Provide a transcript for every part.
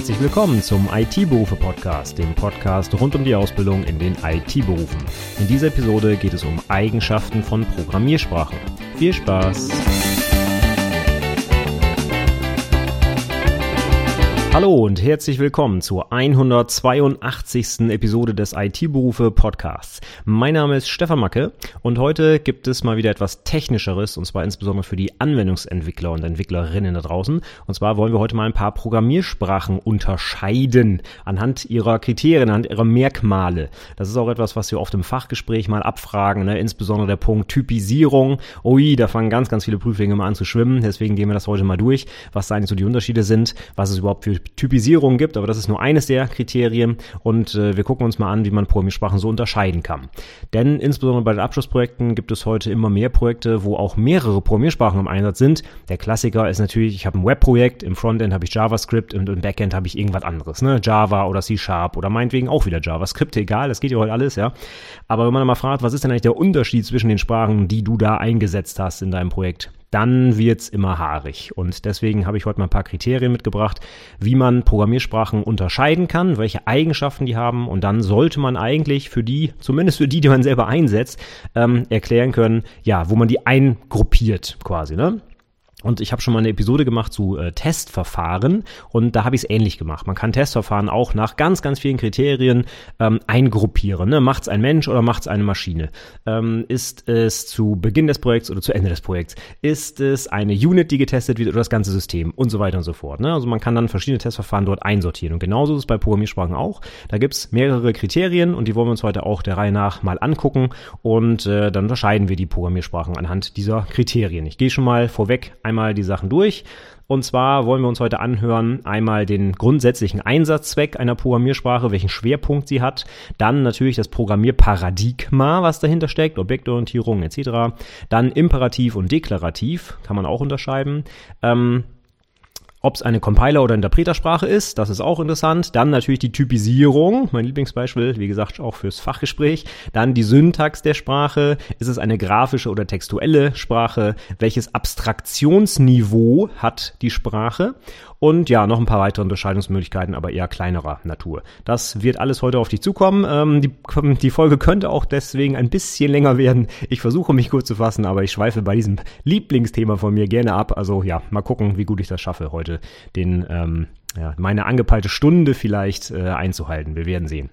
Herzlich willkommen zum IT-Berufe-Podcast, dem Podcast rund um die Ausbildung in den IT-Berufen. In dieser Episode geht es um Eigenschaften von Programmiersprachen. Viel Spaß! Hallo und herzlich willkommen zur 182. Episode des IT-Berufe Podcasts. Mein Name ist Stefan Macke und heute gibt es mal wieder etwas Technischeres und zwar insbesondere für die Anwendungsentwickler und Entwicklerinnen da draußen. Und zwar wollen wir heute mal ein paar Programmiersprachen unterscheiden anhand ihrer Kriterien, anhand ihrer Merkmale. Das ist auch etwas, was wir oft im Fachgespräch mal abfragen, ne? insbesondere der Punkt Typisierung. Ui, da fangen ganz, ganz viele Prüflinge mal an zu schwimmen. Deswegen gehen wir das heute mal durch, was da eigentlich so die Unterschiede sind, was es überhaupt für Typisierung gibt, aber das ist nur eines der Kriterien und äh, wir gucken uns mal an, wie man Programmiersprachen so unterscheiden kann. Denn insbesondere bei den Abschlussprojekten gibt es heute immer mehr Projekte, wo auch mehrere Programmiersprachen im Einsatz sind. Der Klassiker ist natürlich, ich habe ein Webprojekt, im Frontend habe ich JavaScript und im Backend habe ich irgendwas anderes, ne? Java oder C Sharp oder meinetwegen auch wieder JavaScript, egal, das geht ja heute alles, ja. Aber wenn man mal fragt, was ist denn eigentlich der Unterschied zwischen den Sprachen, die du da eingesetzt hast in deinem Projekt? Dann wird's immer haarig. Und deswegen habe ich heute mal ein paar Kriterien mitgebracht, wie man Programmiersprachen unterscheiden kann, welche Eigenschaften die haben. Und dann sollte man eigentlich für die, zumindest für die, die man selber einsetzt, ähm, erklären können, ja, wo man die eingruppiert quasi. Ne? Und ich habe schon mal eine Episode gemacht zu äh, Testverfahren und da habe ich es ähnlich gemacht. Man kann Testverfahren auch nach ganz, ganz vielen Kriterien ähm, eingruppieren. Ne? Macht es ein Mensch oder macht es eine Maschine? Ähm, ist es zu Beginn des Projekts oder zu Ende des Projekts? Ist es eine Unit, die getestet wird oder das ganze System und so weiter und so fort. Ne? Also man kann dann verschiedene Testverfahren dort einsortieren. Und genauso ist es bei Programmiersprachen auch. Da gibt es mehrere Kriterien und die wollen wir uns heute auch der Reihe nach mal angucken und äh, dann unterscheiden wir die Programmiersprachen anhand dieser Kriterien. Ich gehe schon mal vorweg einmal die Sachen durch. Und zwar wollen wir uns heute anhören, einmal den grundsätzlichen Einsatzzweck einer Programmiersprache, welchen Schwerpunkt sie hat, dann natürlich das Programmierparadigma, was dahinter steckt, Objektorientierung etc., dann Imperativ und Deklarativ, kann man auch unterscheiden. Ähm, ob es eine Compiler- oder Interpretersprache ist, das ist auch interessant. Dann natürlich die Typisierung, mein Lieblingsbeispiel, wie gesagt, auch fürs Fachgespräch. Dann die Syntax der Sprache. Ist es eine grafische oder textuelle Sprache? Welches Abstraktionsniveau hat die Sprache? Und ja, noch ein paar weitere Unterscheidungsmöglichkeiten, aber eher kleinerer Natur. Das wird alles heute auf dich zukommen. Ähm, die, die Folge könnte auch deswegen ein bisschen länger werden. Ich versuche mich kurz zu fassen, aber ich schweife bei diesem Lieblingsthema von mir gerne ab. Also ja, mal gucken, wie gut ich das schaffe, heute den, ähm, ja, meine angepeilte Stunde vielleicht äh, einzuhalten. Wir werden sehen.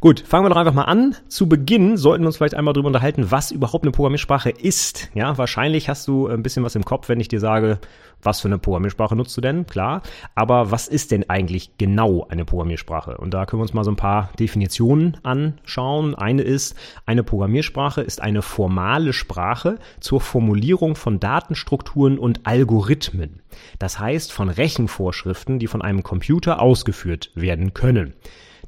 Gut, fangen wir doch einfach mal an. Zu Beginn sollten wir uns vielleicht einmal darüber unterhalten, was überhaupt eine Programmiersprache ist. Ja, wahrscheinlich hast du ein bisschen was im Kopf, wenn ich dir sage, was für eine Programmiersprache nutzt du denn? Klar. Aber was ist denn eigentlich genau eine Programmiersprache? Und da können wir uns mal so ein paar Definitionen anschauen. Eine ist, eine Programmiersprache ist eine formale Sprache zur Formulierung von Datenstrukturen und Algorithmen. Das heißt von Rechenvorschriften, die von einem Computer ausgeführt werden können.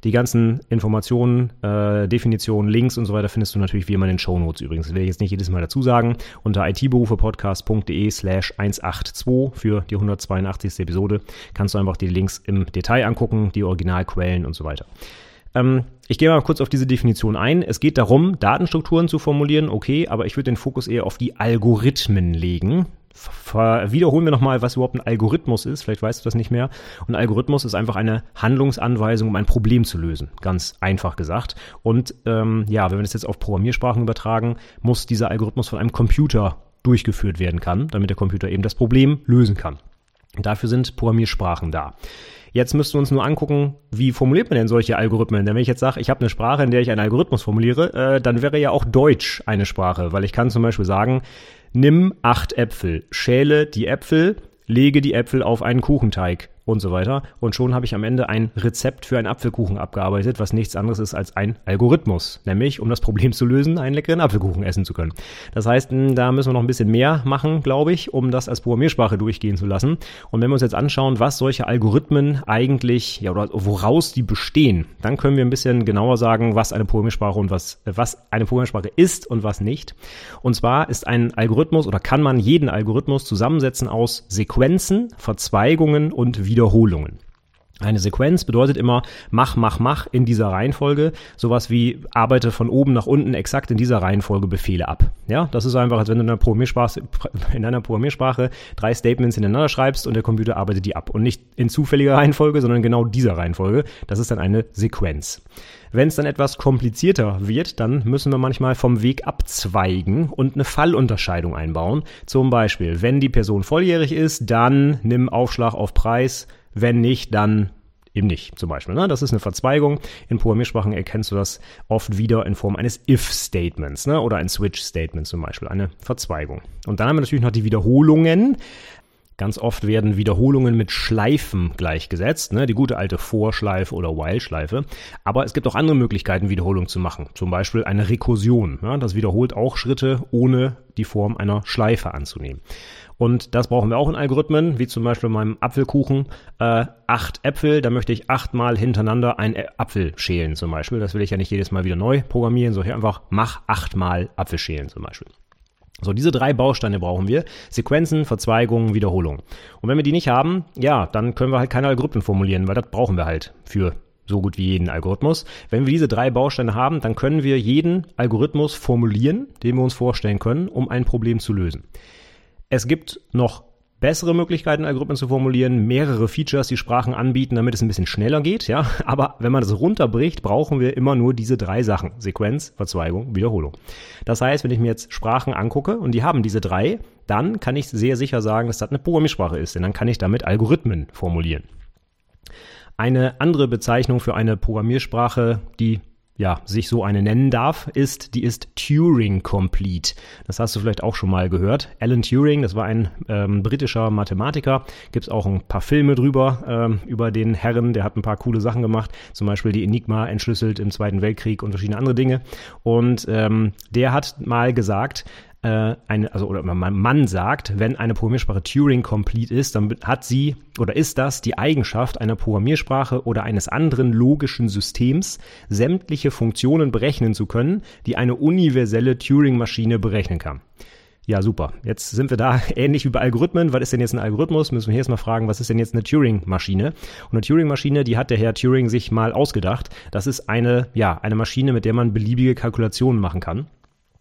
Die ganzen Informationen, äh, Definitionen, Links und so weiter findest du natürlich wie immer in den Show Notes übrigens. Das will ich jetzt nicht jedes Mal dazu sagen. Unter itberufepodcast.de slash 182 für die 182. Episode kannst du einfach die Links im Detail angucken, die Originalquellen und so weiter. Ähm, ich gehe mal kurz auf diese Definition ein. Es geht darum, Datenstrukturen zu formulieren, okay, aber ich würde den Fokus eher auf die Algorithmen legen wiederholen wir nochmal, was überhaupt ein Algorithmus ist. Vielleicht weißt du das nicht mehr. Ein Algorithmus ist einfach eine Handlungsanweisung, um ein Problem zu lösen. Ganz einfach gesagt. Und ähm, ja, wenn wir das jetzt auf Programmiersprachen übertragen, muss dieser Algorithmus von einem Computer durchgeführt werden kann, damit der Computer eben das Problem lösen kann. dafür sind Programmiersprachen da. Jetzt müssten wir uns nur angucken, wie formuliert man denn solche Algorithmen? Denn wenn ich jetzt sage, ich habe eine Sprache, in der ich einen Algorithmus formuliere, äh, dann wäre ja auch Deutsch eine Sprache, weil ich kann zum Beispiel sagen, nimm acht Äpfel, schäle die Äpfel, lege die Äpfel auf einen Kuchenteig und so weiter. Und schon habe ich am Ende ein Rezept für einen Apfelkuchen abgearbeitet, was nichts anderes ist als ein Algorithmus. Nämlich, um das Problem zu lösen, einen leckeren Apfelkuchen essen zu können. Das heißt, hm, da müssen wir noch ein bisschen mehr machen, glaube ich, um das als Programmiersprache durchgehen zu lassen. Und wenn wir uns jetzt anschauen, was solche Algorithmen eigentlich, ja, oder woraus die bestehen, dann können wir ein bisschen genauer sagen, was eine Programmiersprache und was, äh, was eine Programmiersprache ist und was nicht. Und zwar ist ein Algorithmus oder kann man jeden Algorithmus zusammensetzen aus Sequenzen, Verzweigungen und Wiederholungen. Eine Sequenz bedeutet immer, mach, mach, mach in dieser Reihenfolge. Sowas wie arbeite von oben nach unten exakt in dieser Reihenfolge Befehle ab. Ja, das ist einfach, als wenn du in einer Programmiersprache, in einer Programmiersprache drei Statements ineinander schreibst und der Computer arbeitet die ab. Und nicht in zufälliger Reihenfolge, sondern genau dieser Reihenfolge. Das ist dann eine Sequenz. Wenn es dann etwas komplizierter wird, dann müssen wir manchmal vom Weg abzweigen und eine Fallunterscheidung einbauen. Zum Beispiel, wenn die Person volljährig ist, dann nimm Aufschlag auf Preis wenn nicht, dann eben nicht, zum Beispiel. Ne? Das ist eine Verzweigung. In Programmiersprachen erkennst du das oft wieder in Form eines If-Statements ne? oder ein Switch-Statement zum Beispiel, eine Verzweigung. Und dann haben wir natürlich noch die Wiederholungen. Ganz oft werden Wiederholungen mit Schleifen gleichgesetzt, ne? die gute alte Vorschleife oder While-Schleife. Aber es gibt auch andere Möglichkeiten, Wiederholung zu machen. Zum Beispiel eine Rekursion. Ja? Das wiederholt auch Schritte, ohne die Form einer Schleife anzunehmen. Und das brauchen wir auch in Algorithmen, wie zum Beispiel in meinem Apfelkuchen. Äh, acht Äpfel, da möchte ich achtmal hintereinander einen Apfel schälen zum Beispiel. Das will ich ja nicht jedes Mal wieder neu programmieren, so hier einfach mach achtmal Apfel schälen zum Beispiel. So, diese drei Bausteine brauchen wir. Sequenzen, Verzweigungen, Wiederholung. Und wenn wir die nicht haben, ja, dann können wir halt keine Algorithmen formulieren, weil das brauchen wir halt für so gut wie jeden Algorithmus. Wenn wir diese drei Bausteine haben, dann können wir jeden Algorithmus formulieren, den wir uns vorstellen können, um ein Problem zu lösen. Es gibt noch bessere Möglichkeiten, Algorithmen zu formulieren, mehrere Features, die Sprachen anbieten, damit es ein bisschen schneller geht, ja. Aber wenn man das runterbricht, brauchen wir immer nur diese drei Sachen. Sequenz, Verzweigung, Wiederholung. Das heißt, wenn ich mir jetzt Sprachen angucke und die haben diese drei, dann kann ich sehr sicher sagen, dass das eine Programmiersprache ist, denn dann kann ich damit Algorithmen formulieren. Eine andere Bezeichnung für eine Programmiersprache, die ja, sich so eine nennen darf, ist, die ist Turing Complete. Das hast du vielleicht auch schon mal gehört. Alan Turing, das war ein ähm, britischer Mathematiker. Gibt es auch ein paar Filme drüber, ähm, über den Herren. Der hat ein paar coole Sachen gemacht. Zum Beispiel die Enigma entschlüsselt im Zweiten Weltkrieg und verschiedene andere Dinge. Und ähm, der hat mal gesagt, äh, eine, also oder mein Mann sagt, wenn eine Programmiersprache Turing complete ist, dann hat sie oder ist das die Eigenschaft einer Programmiersprache oder eines anderen logischen Systems, sämtliche Funktionen berechnen zu können, die eine universelle Turing-Maschine berechnen kann. Ja, super. Jetzt sind wir da ähnlich wie bei Algorithmen. Was ist denn jetzt ein Algorithmus? Müssen wir hier erstmal fragen, was ist denn jetzt eine Turing-Maschine? Und eine Turing-Maschine, die hat der Herr Turing sich mal ausgedacht. Das ist eine, ja, eine Maschine, mit der man beliebige Kalkulationen machen kann.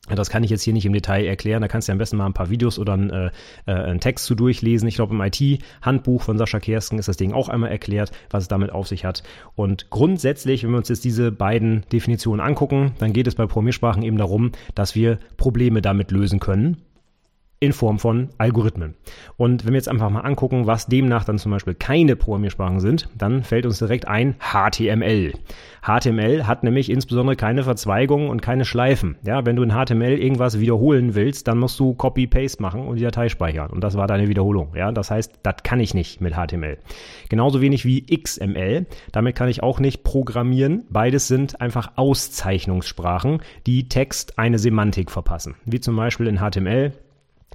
Das kann ich jetzt hier nicht im Detail erklären. Da kannst du ja am besten mal ein paar Videos oder einen, äh, äh einen Text zu durchlesen. Ich glaube, im IT-Handbuch von Sascha Kersken ist das Ding auch einmal erklärt, was es damit auf sich hat. Und grundsätzlich, wenn wir uns jetzt diese beiden Definitionen angucken, dann geht es bei Programmiersprachen eben darum, dass wir Probleme damit lösen können in Form von Algorithmen. Und wenn wir jetzt einfach mal angucken, was demnach dann zum Beispiel keine Programmiersprachen sind, dann fällt uns direkt ein HTML. HTML hat nämlich insbesondere keine Verzweigungen und keine Schleifen. Ja, wenn du in HTML irgendwas wiederholen willst, dann musst du Copy-Paste machen und die Datei speichern. Und das war deine Wiederholung. Ja, das heißt, das kann ich nicht mit HTML. Genauso wenig wie XML. Damit kann ich auch nicht programmieren. Beides sind einfach Auszeichnungssprachen, die Text eine Semantik verpassen. Wie zum Beispiel in HTML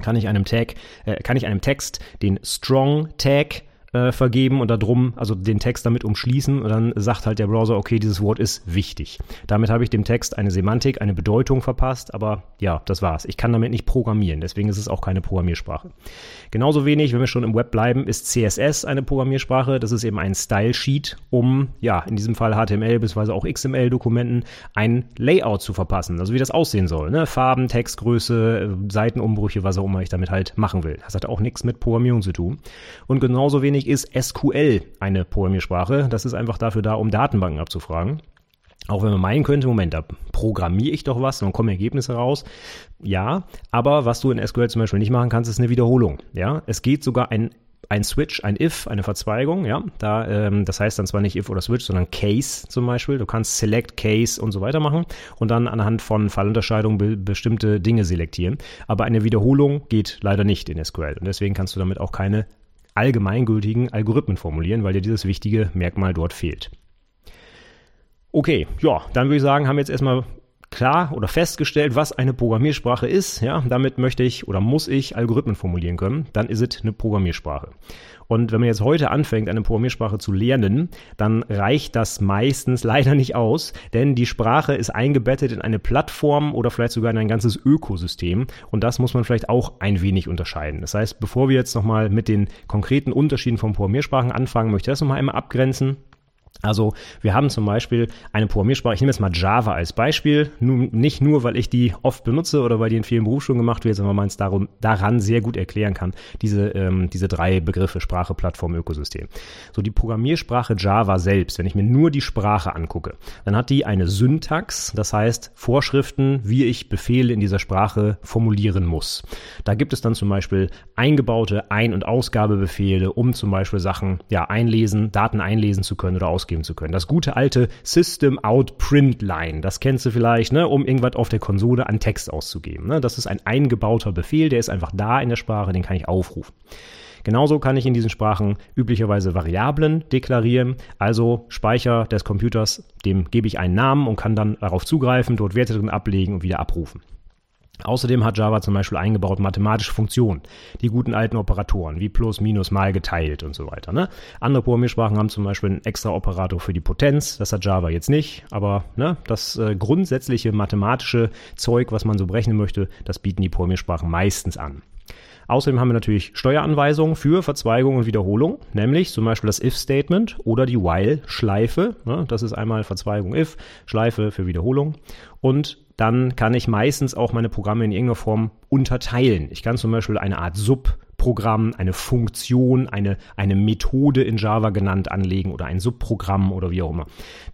kann ich einem Tag, äh, kann ich einem Text den Strong Tag äh, vergeben und darum, also den Text damit umschließen und dann sagt halt der Browser, okay, dieses Wort ist wichtig. Damit habe ich dem Text eine Semantik, eine Bedeutung verpasst, aber ja, das war's. Ich kann damit nicht programmieren, deswegen ist es auch keine Programmiersprache. Genauso wenig, wenn wir schon im Web bleiben, ist CSS eine Programmiersprache. Das ist eben ein Style Sheet, um ja, in diesem Fall HTML bzw. auch XML-Dokumenten ein Layout zu verpassen, also wie das aussehen soll. Ne? Farben, Textgröße, Seitenumbrüche, was auch immer ich damit halt machen will. Das hat auch nichts mit Programmierung zu tun. Und genauso wenig Ursprünglich ist SQL eine Programmiersprache. Das ist einfach dafür da, um Datenbanken abzufragen. Auch wenn man meinen könnte, Moment, da programmiere ich doch was und dann kommen Ergebnisse raus. Ja, aber was du in SQL zum Beispiel nicht machen kannst, ist eine Wiederholung. Ja, es geht sogar ein ein Switch, ein If, eine Verzweigung, ja. Da, ähm, das heißt dann zwar nicht If oder Switch, sondern Case zum Beispiel. Du kannst Select Case und so weiter machen und dann anhand von Fallunterscheidungen be bestimmte Dinge selektieren. Aber eine Wiederholung geht leider nicht in SQL und deswegen kannst du damit auch keine allgemeingültigen Algorithmen formulieren, weil dir dieses wichtige Merkmal dort fehlt. Okay, ja, dann würde ich sagen, haben wir jetzt erstmal klar oder festgestellt, was eine Programmiersprache ist. Ja, damit möchte ich oder muss ich Algorithmen formulieren können. Dann ist es eine Programmiersprache. Und wenn man jetzt heute anfängt, eine Programmiersprache zu lernen, dann reicht das meistens leider nicht aus, denn die Sprache ist eingebettet in eine Plattform oder vielleicht sogar in ein ganzes Ökosystem. Und das muss man vielleicht auch ein wenig unterscheiden. Das heißt, bevor wir jetzt nochmal mit den konkreten Unterschieden von Programmiersprachen anfangen, möchte ich das nochmal einmal abgrenzen. Also wir haben zum Beispiel eine Programmiersprache, ich nehme jetzt mal Java als Beispiel, nun, nicht nur, weil ich die oft benutze oder weil die in vielen Berufsschulen gemacht wird, sondern weil man es darum, daran sehr gut erklären kann, diese, ähm, diese drei Begriffe, Sprache, Plattform, Ökosystem. So die Programmiersprache Java selbst, wenn ich mir nur die Sprache angucke, dann hat die eine Syntax, das heißt Vorschriften, wie ich Befehle in dieser Sprache formulieren muss. Da gibt es dann zum Beispiel eingebaute Ein- und Ausgabebefehle, um zum Beispiel Sachen ja, einlesen, Daten einlesen zu können oder ausgeben ausgeben zu können. Das gute alte System Out Print Line, das kennst du vielleicht, ne, um irgendwas auf der Konsole an Text auszugeben. Ne? Das ist ein eingebauter Befehl, der ist einfach da in der Sprache, den kann ich aufrufen. Genauso kann ich in diesen Sprachen üblicherweise Variablen deklarieren, also Speicher des Computers, dem gebe ich einen Namen und kann dann darauf zugreifen, dort Werte drin ablegen und wieder abrufen. Außerdem hat Java zum Beispiel eingebaut mathematische Funktionen, die guten alten Operatoren wie plus, minus, mal geteilt und so weiter. Ne? Andere Programmiersprachen haben zum Beispiel einen extra Operator für die Potenz, das hat Java jetzt nicht, aber ne, das äh, grundsätzliche mathematische Zeug, was man so berechnen möchte, das bieten die Programmiersprachen meistens an. Außerdem haben wir natürlich Steueranweisungen für Verzweigung und Wiederholung, nämlich zum Beispiel das if-Statement oder die while-Schleife. Ne? Das ist einmal Verzweigung if, Schleife für Wiederholung. Und dann kann ich meistens auch meine Programme in irgendeiner Form unterteilen. Ich kann zum Beispiel eine Art Sub Programm, eine Funktion, eine, eine Methode in Java genannt anlegen oder ein Subprogramm oder wie auch immer.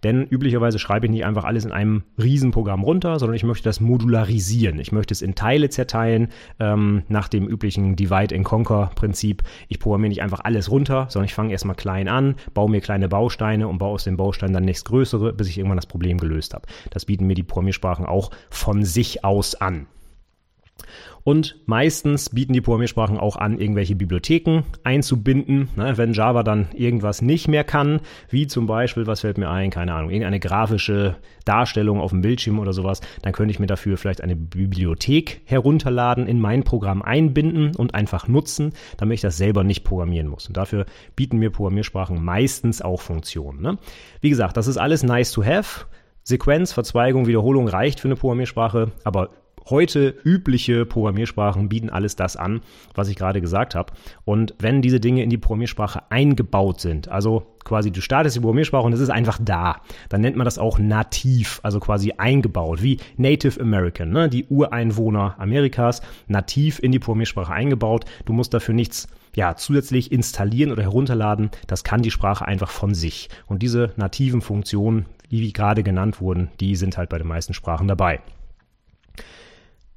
Denn üblicherweise schreibe ich nicht einfach alles in einem Riesenprogramm runter, sondern ich möchte das modularisieren. Ich möchte es in Teile zerteilen, ähm, nach dem üblichen Divide-and-Conquer-Prinzip. Ich programmiere nicht einfach alles runter, sondern ich fange erstmal klein an, baue mir kleine Bausteine und baue aus den Bausteinen dann nächst größere, bis ich irgendwann das Problem gelöst habe. Das bieten mir die Programmiersprachen auch von sich aus an. Und meistens bieten die Programmiersprachen auch an, irgendwelche Bibliotheken einzubinden. Ne, wenn Java dann irgendwas nicht mehr kann, wie zum Beispiel, was fällt mir ein, keine Ahnung, irgendeine grafische Darstellung auf dem Bildschirm oder sowas, dann könnte ich mir dafür vielleicht eine Bibliothek herunterladen, in mein Programm einbinden und einfach nutzen, damit ich das selber nicht programmieren muss. Und dafür bieten mir Programmiersprachen meistens auch Funktionen. Ne? Wie gesagt, das ist alles nice to have. Sequenz, Verzweigung, Wiederholung reicht für eine Programmiersprache, aber heute übliche Programmiersprachen bieten alles das an, was ich gerade gesagt habe. Und wenn diese Dinge in die Programmiersprache eingebaut sind, also quasi du startest die Programmiersprache und es ist einfach da, dann nennt man das auch nativ, also quasi eingebaut, wie Native American, ne? die Ureinwohner Amerikas, nativ in die Programmiersprache eingebaut. Du musst dafür nichts ja, zusätzlich installieren oder herunterladen. Das kann die Sprache einfach von sich. Und diese nativen Funktionen, wie gerade genannt wurden, die sind halt bei den meisten Sprachen dabei.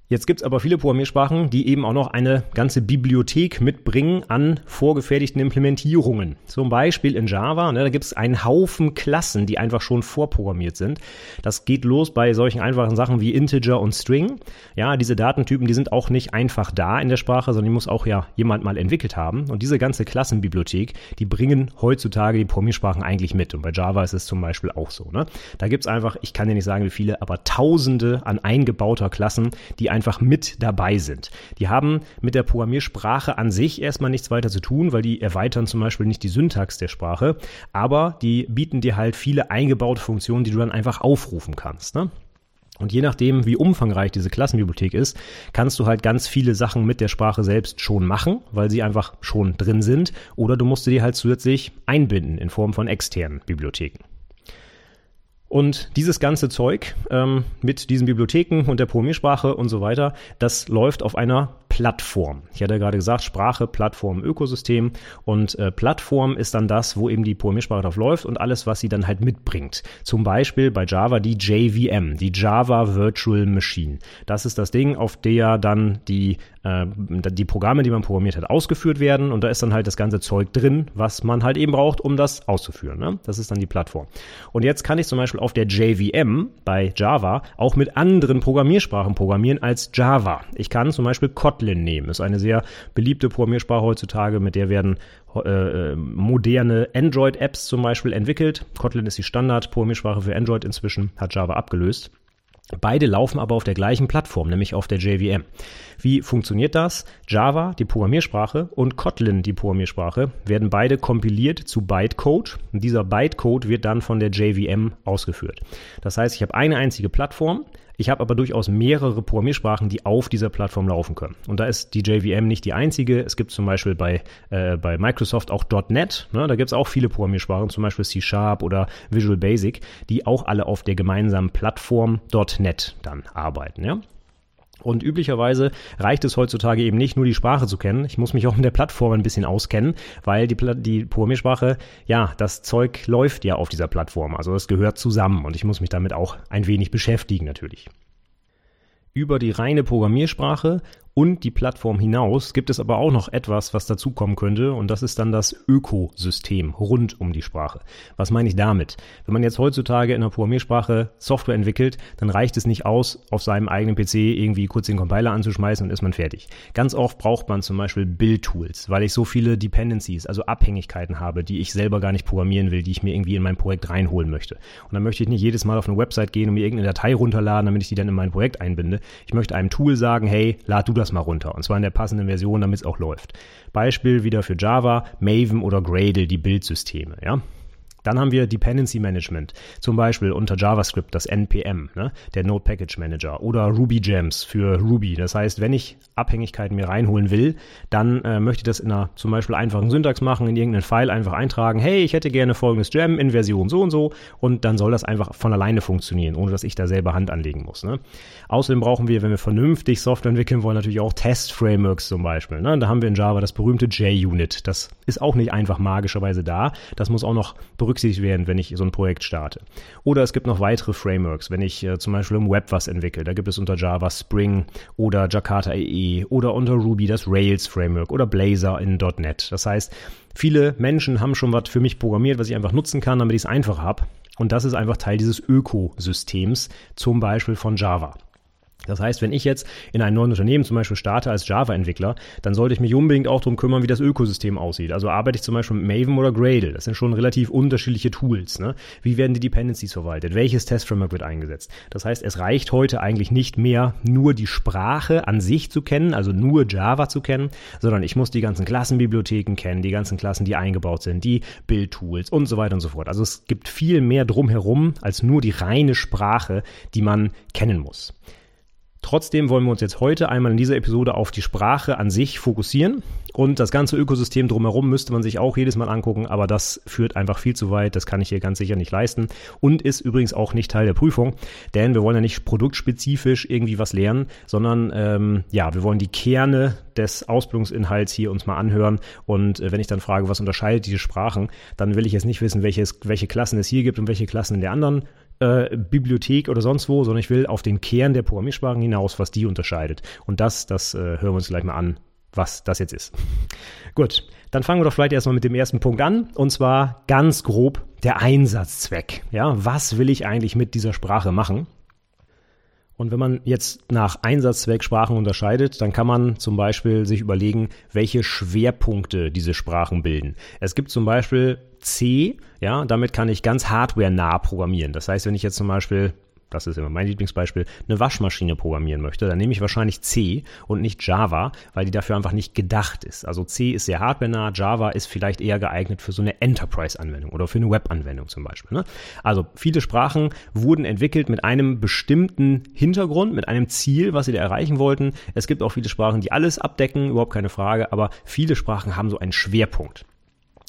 Jetzt gibt's aber viele Programmiersprachen, die eben auch noch eine ganze Bibliothek mitbringen an vorgefertigten Implementierungen. Zum Beispiel in Java, ne, da gibt's einen Haufen Klassen, die einfach schon vorprogrammiert sind. Das geht los bei solchen einfachen Sachen wie Integer und String. Ja, diese Datentypen, die sind auch nicht einfach da in der Sprache, sondern die muss auch ja jemand mal entwickelt haben. Und diese ganze Klassenbibliothek, die bringen heutzutage die Programmiersprachen eigentlich mit. Und bei Java ist es zum Beispiel auch so. Ne? Da gibt's einfach, ich kann dir nicht sagen, wie viele, aber Tausende an eingebauter Klassen, die einfach mit dabei sind. Die haben mit der Programmiersprache an sich erstmal nichts weiter zu tun, weil die erweitern zum Beispiel nicht die Syntax der Sprache, aber die bieten dir halt viele eingebaute Funktionen, die du dann einfach aufrufen kannst. Ne? Und je nachdem, wie umfangreich diese Klassenbibliothek ist, kannst du halt ganz viele Sachen mit der Sprache selbst schon machen, weil sie einfach schon drin sind. Oder du musst sie dir halt zusätzlich einbinden in Form von externen Bibliotheken. Und dieses ganze Zeug ähm, mit diesen Bibliotheken und der Programmiersprache und so weiter, das läuft auf einer Plattform. Ich hatte gerade gesagt, Sprache, Plattform, Ökosystem und äh, Plattform ist dann das, wo eben die Programmiersprache drauf läuft und alles, was sie dann halt mitbringt. Zum Beispiel bei Java die JVM, die Java Virtual Machine. Das ist das Ding, auf der dann die, äh, die Programme, die man programmiert hat, ausgeführt werden und da ist dann halt das ganze Zeug drin, was man halt eben braucht, um das auszuführen. Ne? Das ist dann die Plattform. Und jetzt kann ich zum Beispiel auf der JVM bei Java auch mit anderen Programmiersprachen programmieren als Java. Ich kann zum Beispiel Kotlin Kotlin nehmen. Ist eine sehr beliebte Programmiersprache heutzutage, mit der werden äh, äh, moderne Android-Apps zum Beispiel entwickelt. Kotlin ist die Standard-Programmiersprache für Android inzwischen, hat Java abgelöst. Beide laufen aber auf der gleichen Plattform, nämlich auf der JVM. Wie funktioniert das? Java, die Programmiersprache, und Kotlin, die Programmiersprache, werden beide kompiliert zu Bytecode. Und dieser Bytecode wird dann von der JVM ausgeführt. Das heißt, ich habe eine einzige Plattform, ich habe aber durchaus mehrere Programmiersprachen, die auf dieser Plattform laufen können. Und da ist die JVM nicht die einzige. Es gibt zum Beispiel bei, äh, bei Microsoft auch .NET. Ne? Da gibt es auch viele Programmiersprachen, zum Beispiel C Sharp oder Visual Basic, die auch alle auf der gemeinsamen Plattform .NET dann arbeiten. Ja? Und üblicherweise reicht es heutzutage eben nicht nur die Sprache zu kennen. Ich muss mich auch mit der Plattform ein bisschen auskennen, weil die, die Programmiersprache, ja, das Zeug läuft ja auf dieser Plattform. Also es gehört zusammen und ich muss mich damit auch ein wenig beschäftigen natürlich. Über die reine Programmiersprache und die Plattform hinaus gibt es aber auch noch etwas, was dazukommen könnte und das ist dann das Ökosystem rund um die Sprache. Was meine ich damit? Wenn man jetzt heutzutage in einer Programmiersprache Software entwickelt, dann reicht es nicht aus, auf seinem eigenen PC irgendwie kurz den Compiler anzuschmeißen und ist man fertig. Ganz oft braucht man zum Beispiel Build-Tools, weil ich so viele Dependencies, also Abhängigkeiten habe, die ich selber gar nicht programmieren will, die ich mir irgendwie in mein Projekt reinholen möchte. Und dann möchte ich nicht jedes Mal auf eine Website gehen und mir irgendeine Datei runterladen, damit ich die dann in mein Projekt einbinde. Ich möchte einem Tool sagen, hey, lad du das das mal runter. Und zwar in der passenden Version, damit es auch läuft. Beispiel wieder für Java, Maven oder Gradle, die Bildsysteme. Ja? Dann haben wir Dependency Management, zum Beispiel unter JavaScript das NPM, ne, der Node Package Manager oder Ruby Gems für Ruby. Das heißt, wenn ich Abhängigkeiten mir reinholen will, dann äh, möchte ich das in einer zum Beispiel einfachen Syntax machen, in irgendeinen File einfach eintragen, hey, ich hätte gerne folgendes Gem in Version so und so und dann soll das einfach von alleine funktionieren, ohne dass ich da selber Hand anlegen muss. Ne. Außerdem brauchen wir, wenn wir vernünftig Software entwickeln wollen, natürlich auch Test-Frameworks zum Beispiel. Ne. Da haben wir in Java das berühmte JUnit. Das ist auch nicht einfach magischerweise da. Das muss auch noch berücksichtigt berücksichtigt werden, wenn ich so ein Projekt starte. Oder es gibt noch weitere Frameworks, wenn ich äh, zum Beispiel im Web was entwickle. Da gibt es unter Java Spring oder Jakarta EE oder unter Ruby das Rails Framework oder Blazor in .NET. Das heißt, viele Menschen haben schon was für mich programmiert, was ich einfach nutzen kann, damit ich es einfach habe. Und das ist einfach Teil dieses Ökosystems, zum Beispiel von Java. Das heißt, wenn ich jetzt in ein neues Unternehmen zum Beispiel starte als Java-Entwickler, dann sollte ich mich unbedingt auch darum kümmern, wie das Ökosystem aussieht. Also arbeite ich zum Beispiel mit Maven oder Gradle. Das sind schon relativ unterschiedliche Tools. Ne? Wie werden die Dependencies verwaltet? Welches Test-Framework wird eingesetzt? Das heißt, es reicht heute eigentlich nicht mehr, nur die Sprache an sich zu kennen, also nur Java zu kennen, sondern ich muss die ganzen Klassenbibliotheken kennen, die ganzen Klassen, die eingebaut sind, die Build-Tools und so weiter und so fort. Also es gibt viel mehr drumherum als nur die reine Sprache, die man kennen muss. Trotzdem wollen wir uns jetzt heute einmal in dieser Episode auf die Sprache an sich fokussieren. Und das ganze Ökosystem drumherum müsste man sich auch jedes Mal angucken, aber das führt einfach viel zu weit. Das kann ich hier ganz sicher nicht leisten. Und ist übrigens auch nicht Teil der Prüfung, denn wir wollen ja nicht produktspezifisch irgendwie was lernen, sondern ähm, ja, wir wollen die Kerne des Ausbildungsinhalts hier uns mal anhören. Und äh, wenn ich dann frage, was unterscheidet diese Sprachen, dann will ich jetzt nicht wissen, welches, welche Klassen es hier gibt und welche Klassen in der anderen äh, Bibliothek oder sonst wo, sondern ich will auf den Kern der Programmiersprachen hinaus, was die unterscheidet. Und das, das äh, hören wir uns gleich mal an, was das jetzt ist. Gut, dann fangen wir doch vielleicht erstmal mit dem ersten Punkt an. Und zwar ganz grob der Einsatzzweck. Ja, was will ich eigentlich mit dieser Sprache machen? Und wenn man jetzt nach Einsatzzweck Sprachen unterscheidet, dann kann man zum Beispiel sich überlegen, welche Schwerpunkte diese Sprachen bilden. Es gibt zum Beispiel C, ja, damit kann ich ganz hardware-nah programmieren. Das heißt, wenn ich jetzt zum Beispiel das ist immer mein Lieblingsbeispiel, eine Waschmaschine programmieren möchte, dann nehme ich wahrscheinlich C und nicht Java, weil die dafür einfach nicht gedacht ist. Also C ist sehr hardware-nah, Java ist vielleicht eher geeignet für so eine Enterprise-Anwendung oder für eine Web-Anwendung zum Beispiel. Ne? Also viele Sprachen wurden entwickelt mit einem bestimmten Hintergrund, mit einem Ziel, was sie da erreichen wollten. Es gibt auch viele Sprachen, die alles abdecken, überhaupt keine Frage, aber viele Sprachen haben so einen Schwerpunkt.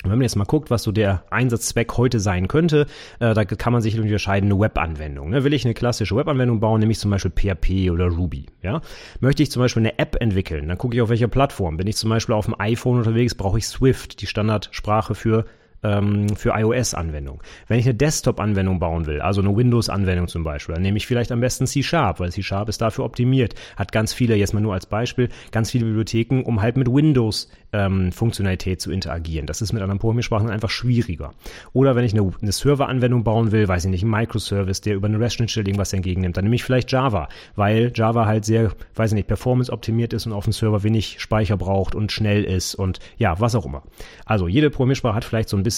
Und wenn man jetzt mal guckt, was so der Einsatzzweck heute sein könnte, äh, da kann man sich unterscheiden, eine Webanwendung. Ne? Will ich eine klassische Webanwendung bauen, nämlich zum Beispiel PHP oder Ruby. Ja? Möchte ich zum Beispiel eine App entwickeln, dann gucke ich auf welcher Plattform. Bin ich zum Beispiel auf dem iPhone unterwegs, brauche ich Swift, die Standardsprache für ähm, für iOS-Anwendungen. Wenn ich eine Desktop-Anwendung bauen will, also eine Windows-Anwendung zum Beispiel, dann nehme ich vielleicht am besten C-Sharp, weil C-Sharp ist dafür optimiert, hat ganz viele, jetzt mal nur als Beispiel, ganz viele Bibliotheken, um halt mit Windows-Funktionalität ähm, zu interagieren. Das ist mit anderen Programmiersprachen einfach schwieriger. Oder wenn ich eine, eine Server-Anwendung bauen will, weiß ich nicht, ein Microservice, der über eine REST-Schnittstelle irgendwas entgegennimmt, dann nehme ich vielleicht Java, weil Java halt sehr, weiß ich nicht, performance-optimiert ist und auf dem Server wenig Speicher braucht und schnell ist und ja, was auch immer. Also jede Programmiersprache hat vielleicht so ein bisschen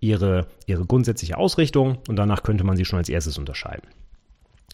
ihre, ihre grundsätzliche Ausrichtung und danach könnte man sie schon als erstes unterscheiden.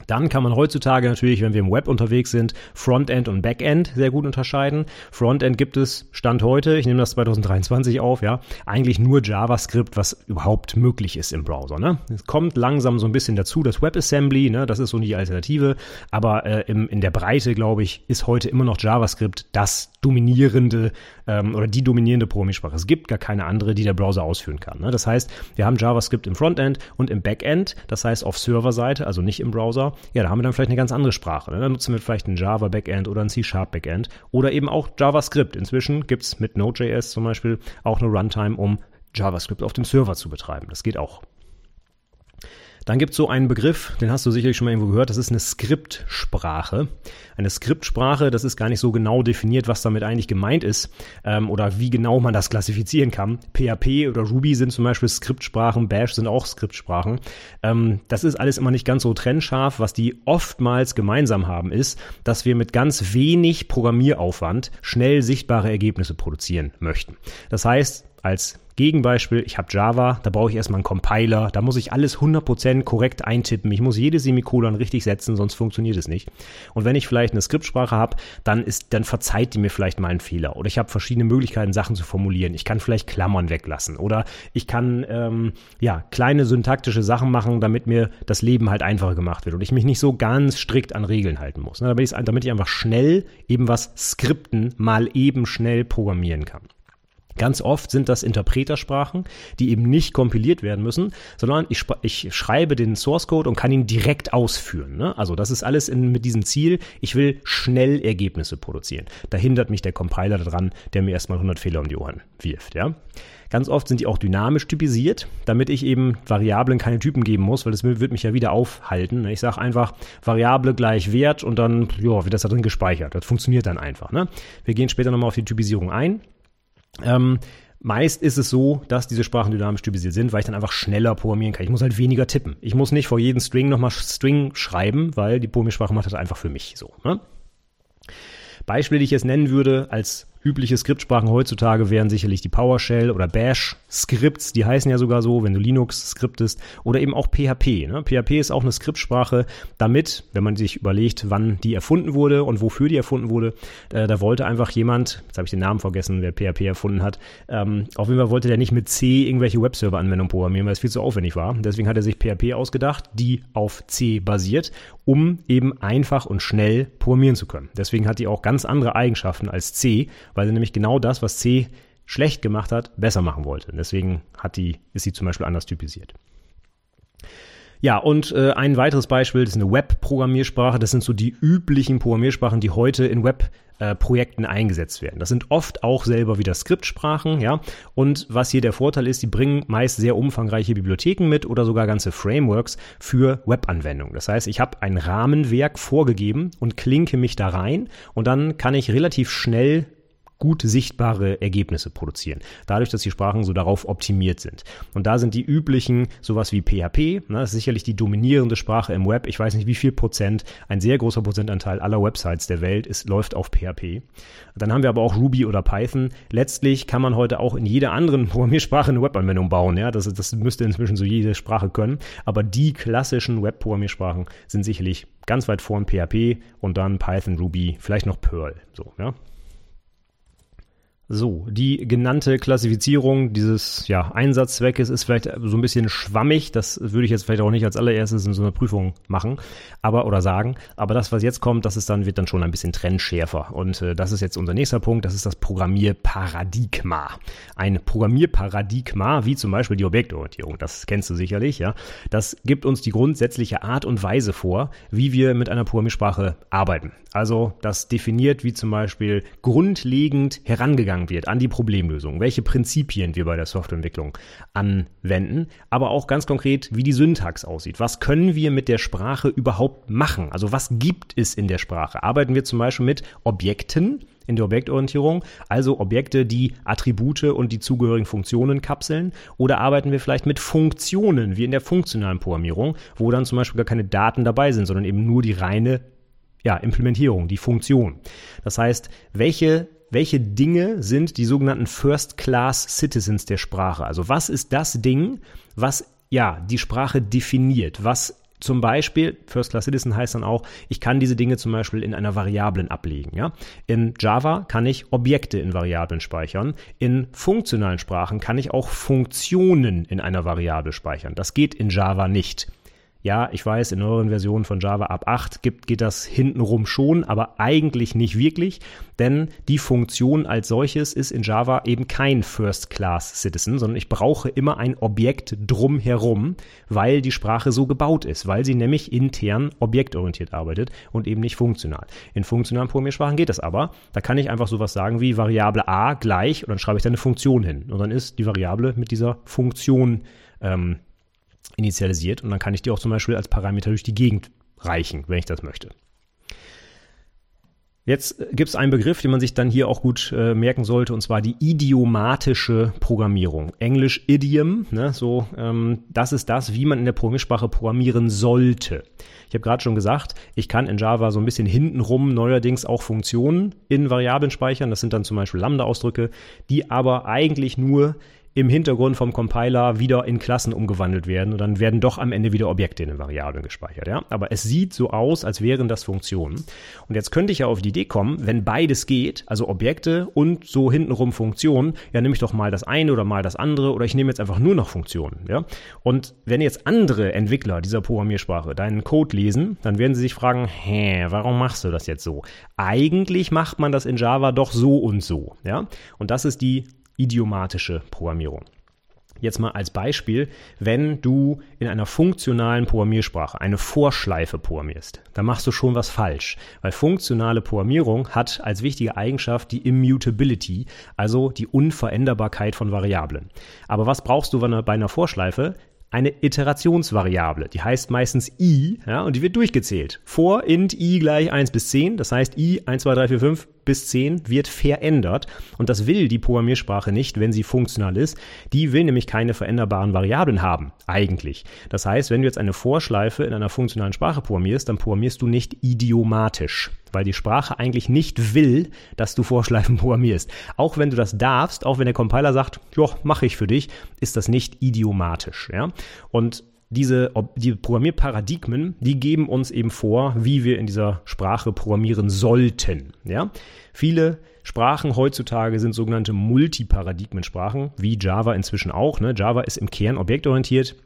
Dann kann man heutzutage natürlich, wenn wir im Web unterwegs sind, Frontend und Backend sehr gut unterscheiden. Frontend gibt es Stand heute, ich nehme das 2023 auf, ja, eigentlich nur JavaScript, was überhaupt möglich ist im Browser. Ne? Es kommt langsam so ein bisschen dazu, das WebAssembly, ne, das ist so die Alternative, aber äh, im, in der Breite, glaube ich, ist heute immer noch JavaScript das dominierende ähm, oder die dominierende Programmiersprache. Es gibt gar keine andere, die der Browser ausführen kann. Ne? Das heißt, wir haben JavaScript im Frontend und im Backend, das heißt auf Serverseite, also nicht im Browser ja, da haben wir dann vielleicht eine ganz andere Sprache. Ne? Dann nutzen wir vielleicht ein Java Backend oder ein C-Sharp Backend oder eben auch JavaScript. Inzwischen gibt es mit Node.js zum Beispiel auch eine Runtime, um JavaScript auf dem Server zu betreiben. Das geht auch. Dann gibt es so einen Begriff, den hast du sicherlich schon mal irgendwo gehört, das ist eine Skriptsprache. Eine Skriptsprache, das ist gar nicht so genau definiert, was damit eigentlich gemeint ist ähm, oder wie genau man das klassifizieren kann. PHP oder Ruby sind zum Beispiel Skriptsprachen, Bash sind auch Skriptsprachen. Ähm, das ist alles immer nicht ganz so trennscharf. Was die oftmals gemeinsam haben, ist, dass wir mit ganz wenig Programmieraufwand schnell sichtbare Ergebnisse produzieren möchten. Das heißt, als Gegenbeispiel, ich habe Java, da brauche ich erstmal einen Compiler, da muss ich alles 100% korrekt eintippen, ich muss jedes Semikolon richtig setzen, sonst funktioniert es nicht. Und wenn ich vielleicht eine Skriptsprache habe, dann ist, dann verzeiht die mir vielleicht mal einen Fehler. Oder ich habe verschiedene Möglichkeiten, Sachen zu formulieren. Ich kann vielleicht Klammern weglassen oder ich kann ähm, ja kleine syntaktische Sachen machen, damit mir das Leben halt einfacher gemacht wird und ich mich nicht so ganz strikt an Regeln halten muss. Ne? Damit, damit ich einfach schnell eben was skripten, mal eben schnell programmieren kann. Ganz oft sind das Interpretersprachen, die eben nicht kompiliert werden müssen, sondern ich, ich schreibe den Source Code und kann ihn direkt ausführen. Ne? Also das ist alles in, mit diesem Ziel, ich will schnell Ergebnisse produzieren. Da hindert mich der Compiler daran, der mir erstmal 100 Fehler um die Ohren wirft. Ja? Ganz oft sind die auch dynamisch typisiert, damit ich eben Variablen keine Typen geben muss, weil das wird mich ja wieder aufhalten. Ne? Ich sage einfach Variable gleich Wert und dann ja, wird das da drin gespeichert. Das funktioniert dann einfach. Ne? Wir gehen später nochmal auf die Typisierung ein. Ähm, Meist ist es so, dass diese Sprachen dynamisch typisiert sind, weil ich dann einfach schneller programmieren kann. Ich muss halt weniger tippen. Ich muss nicht vor jedem String nochmal String schreiben, weil die Programmiersprache macht das einfach für mich so. Ne? Beispiel, die ich jetzt nennen würde als Übliche Skriptsprachen heutzutage wären sicherlich die PowerShell oder Bash-Skripts, die heißen ja sogar so, wenn du Linux skriptest, oder eben auch PHP. Ne? PHP ist auch eine Skriptsprache, damit, wenn man sich überlegt, wann die erfunden wurde und wofür die erfunden wurde, äh, da wollte einfach jemand, jetzt habe ich den Namen vergessen, wer PHP erfunden hat, ähm, auf jeden Fall wollte der nicht mit C irgendwelche Webserver-Anwendungen programmieren, weil es viel zu aufwendig war. Deswegen hat er sich PHP ausgedacht, die auf C basiert, um eben einfach und schnell programmieren zu können. Deswegen hat die auch ganz andere Eigenschaften als C, weil sie nämlich genau das, was C schlecht gemacht hat, besser machen wollte. deswegen hat die, ist sie zum Beispiel anders typisiert. Ja, und äh, ein weiteres Beispiel, das ist eine Web-Programmiersprache. Das sind so die üblichen Programmiersprachen, die heute in Web-Projekten äh, eingesetzt werden. Das sind oft auch selber wieder Skriptsprachen, ja. Und was hier der Vorteil ist, die bringen meist sehr umfangreiche Bibliotheken mit oder sogar ganze Frameworks für Web-Anwendungen. Das heißt, ich habe ein Rahmenwerk vorgegeben und klinke mich da rein und dann kann ich relativ schnell gut sichtbare Ergebnisse produzieren. Dadurch, dass die Sprachen so darauf optimiert sind. Und da sind die üblichen, sowas wie PHP, ne, das ist sicherlich die dominierende Sprache im Web. Ich weiß nicht wie viel Prozent, ein sehr großer Prozentanteil aller Websites der Welt ist, läuft auf PHP. Dann haben wir aber auch Ruby oder Python. Letztlich kann man heute auch in jeder anderen Programmiersprache eine Webanwendung bauen. Ja, das, das müsste inzwischen so jede Sprache können. Aber die klassischen Web-Programmiersprachen sind sicherlich ganz weit vorn PHP und dann Python, Ruby, vielleicht noch Perl. So, ja. So, die genannte Klassifizierung dieses ja, Einsatzzweckes ist vielleicht so ein bisschen schwammig. Das würde ich jetzt vielleicht auch nicht als allererstes in so einer Prüfung machen, aber oder sagen. Aber das, was jetzt kommt, das ist dann wird dann schon ein bisschen trennschärfer. Und äh, das ist jetzt unser nächster Punkt. Das ist das Programmierparadigma. Ein Programmierparadigma, wie zum Beispiel die Objektorientierung. Das kennst du sicherlich, ja. Das gibt uns die grundsätzliche Art und Weise vor, wie wir mit einer Programmiersprache arbeiten. Also das definiert, wie zum Beispiel grundlegend herangegangen rangegangen wird an die Problemlösung, welche Prinzipien wir bei der Softwareentwicklung anwenden, aber auch ganz konkret, wie die Syntax aussieht. Was können wir mit der Sprache überhaupt machen? Also was gibt es in der Sprache? Arbeiten wir zum Beispiel mit Objekten? in der Objektorientierung, also Objekte, die Attribute und die zugehörigen Funktionen kapseln, oder arbeiten wir vielleicht mit Funktionen, wie in der funktionalen Programmierung, wo dann zum Beispiel gar keine Daten dabei sind, sondern eben nur die reine ja, Implementierung, die Funktion. Das heißt, welche welche Dinge sind die sogenannten First-Class Citizens der Sprache? Also was ist das Ding, was ja die Sprache definiert? Was Zum Beispiel, First Class Citizen heißt dann auch, ich kann diese Dinge zum Beispiel in einer Variablen ablegen. Ja? In Java kann ich Objekte in Variablen speichern. In funktionalen Sprachen kann ich auch Funktionen in einer Variable speichern. Das geht in Java nicht. Ja, ich weiß, in neueren Versionen von Java ab 8 gibt, geht das hintenrum schon, aber eigentlich nicht wirklich, denn die Funktion als solches ist in Java eben kein First-Class-Citizen, sondern ich brauche immer ein Objekt drumherum, weil die Sprache so gebaut ist, weil sie nämlich intern objektorientiert arbeitet und eben nicht funktional. In funktionalen Programmiersprachen geht das aber. Da kann ich einfach sowas sagen wie Variable a gleich und dann schreibe ich da eine Funktion hin. Und dann ist die Variable mit dieser Funktion ähm, initialisiert und dann kann ich die auch zum Beispiel als Parameter durch die Gegend reichen, wenn ich das möchte. Jetzt gibt es einen Begriff, den man sich dann hier auch gut äh, merken sollte, und zwar die idiomatische Programmierung. Englisch Idiom, ne, so ähm, das ist das, wie man in der Programmiersprache programmieren sollte. Ich habe gerade schon gesagt, ich kann in Java so ein bisschen hintenrum neuerdings auch Funktionen in Variablen speichern. Das sind dann zum Beispiel Lambda-Ausdrücke, die aber eigentlich nur im Hintergrund vom Compiler wieder in Klassen umgewandelt werden und dann werden doch am Ende wieder Objekte in den Variablen gespeichert. Ja? Aber es sieht so aus, als wären das Funktionen. Und jetzt könnte ich ja auf die Idee kommen, wenn beides geht, also Objekte und so hintenrum Funktionen, ja nehme ich doch mal das eine oder mal das andere oder ich nehme jetzt einfach nur noch Funktionen. Ja? Und wenn jetzt andere Entwickler dieser Programmiersprache deinen Code lesen, dann werden sie sich fragen, hä, warum machst du das jetzt so? Eigentlich macht man das in Java doch so und so. Ja? Und das ist die idiomatische Programmierung. Jetzt mal als Beispiel, wenn du in einer funktionalen Programmiersprache eine Vorschleife programmierst, dann machst du schon was falsch, weil funktionale Programmierung hat als wichtige Eigenschaft die Immutability, also die Unveränderbarkeit von Variablen. Aber was brauchst du bei einer Vorschleife? eine Iterationsvariable. Die heißt meistens i, ja, und die wird durchgezählt. Vor int i gleich 1 bis 10, das heißt i 1, 2, 3, 4, 5 bis 10 wird verändert. Und das will die Programmiersprache nicht, wenn sie funktional ist. Die will nämlich keine veränderbaren Variablen haben, eigentlich. Das heißt, wenn du jetzt eine Vorschleife in einer funktionalen Sprache programmierst, dann programmierst du nicht idiomatisch, weil die Sprache eigentlich nicht will, dass du Vorschleifen programmierst. Auch wenn du das darfst, auch wenn der Compiler sagt, ja, mache ich für dich, ist das nicht idiomatisch. Ja? Und diese die Programmierparadigmen, die geben uns eben vor, wie wir in dieser Sprache programmieren sollten. Ja? Viele Sprachen heutzutage sind sogenannte Multiparadigmensprachen, wie Java inzwischen auch. Ne? Java ist im Kern objektorientiert.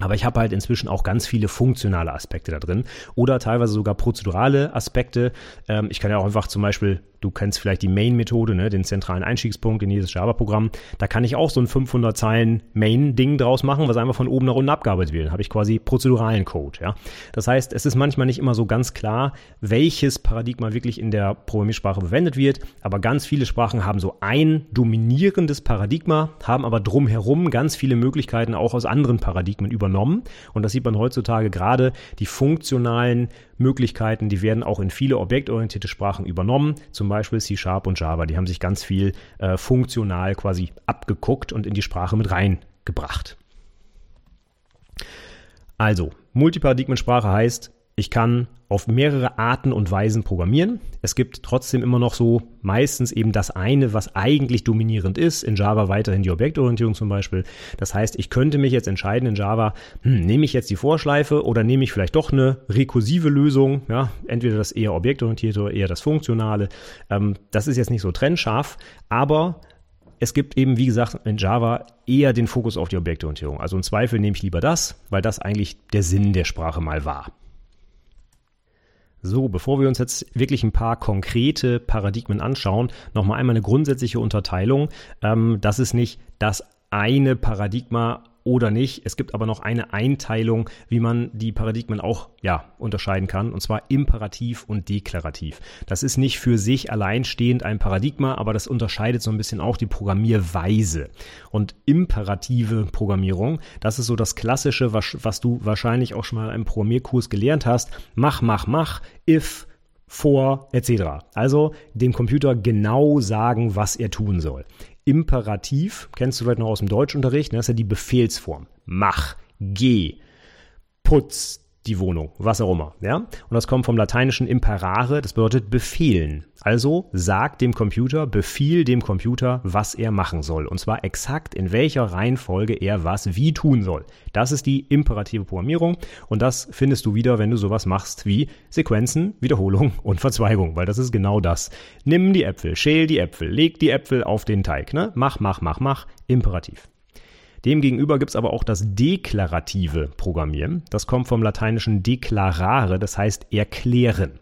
Aber ich habe halt inzwischen auch ganz viele funktionale Aspekte da drin oder teilweise sogar prozedurale Aspekte. Ähm, ich kann ja auch einfach zum Beispiel Du kennst vielleicht die Main-Methode, ne, den zentralen Einstiegspunkt in jedes Java-Programm. Da kann ich auch so ein 500 Zeilen Main-Ding draus machen, was einfach von oben nach unten abgearbeitet wird. Dann habe ich quasi prozeduralen Code. Ja. Das heißt, es ist manchmal nicht immer so ganz klar, welches Paradigma wirklich in der Programmiersprache verwendet wird. Aber ganz viele Sprachen haben so ein dominierendes Paradigma, haben aber drumherum ganz viele Möglichkeiten auch aus anderen Paradigmen übernommen. Und das sieht man heutzutage gerade die funktionalen Möglichkeiten, die werden auch in viele objektorientierte Sprachen übernommen, zum Beispiel C Sharp und Java. Die haben sich ganz viel äh, funktional quasi abgeguckt und in die Sprache mit reingebracht. Also, Multiparadigmensprache heißt, ich kann auf mehrere Arten und Weisen programmieren. Es gibt trotzdem immer noch so meistens eben das eine, was eigentlich dominierend ist. In Java weiterhin die Objektorientierung zum Beispiel. Das heißt, ich könnte mich jetzt entscheiden in Java, hm, nehme ich jetzt die Vorschleife oder nehme ich vielleicht doch eine rekursive Lösung. Ja, entweder das eher objektorientierte oder eher das funktionale. Ähm, das ist jetzt nicht so trennscharf, aber es gibt eben, wie gesagt, in Java eher den Fokus auf die Objektorientierung. Also im Zweifel nehme ich lieber das, weil das eigentlich der Sinn der Sprache mal war. So, bevor wir uns jetzt wirklich ein paar konkrete Paradigmen anschauen, nochmal einmal eine grundsätzliche Unterteilung. Ähm, das ist nicht das eine Paradigma oder nicht. Es gibt aber noch eine Einteilung, wie man die Paradigmen auch ja, unterscheiden kann, und zwar imperativ und deklarativ. Das ist nicht für sich alleinstehend ein Paradigma, aber das unterscheidet so ein bisschen auch die Programmierweise. Und imperative Programmierung, das ist so das Klassische, was, was du wahrscheinlich auch schon mal im Programmierkurs gelernt hast. Mach, mach, mach, if, vor etc. Also dem Computer genau sagen, was er tun soll. Imperativ, kennst du vielleicht noch aus dem Deutschunterricht, ne? das ist ja die Befehlsform. Mach, geh, putz, die Wohnung, was auch immer, ja? Und das kommt vom lateinischen imperare, das bedeutet befehlen. Also sag dem Computer, befiehl dem Computer, was er machen soll. Und zwar exakt in welcher Reihenfolge er was wie tun soll. Das ist die imperative Programmierung und das findest du wieder, wenn du sowas machst wie Sequenzen, Wiederholung und Verzweigung, weil das ist genau das. Nimm die Äpfel, schäl die Äpfel, leg die Äpfel auf den Teig, ne? Mach, mach, mach, mach, imperativ. Demgegenüber gibt es aber auch das deklarative Programmieren. Das kommt vom lateinischen declarare, das heißt erklären.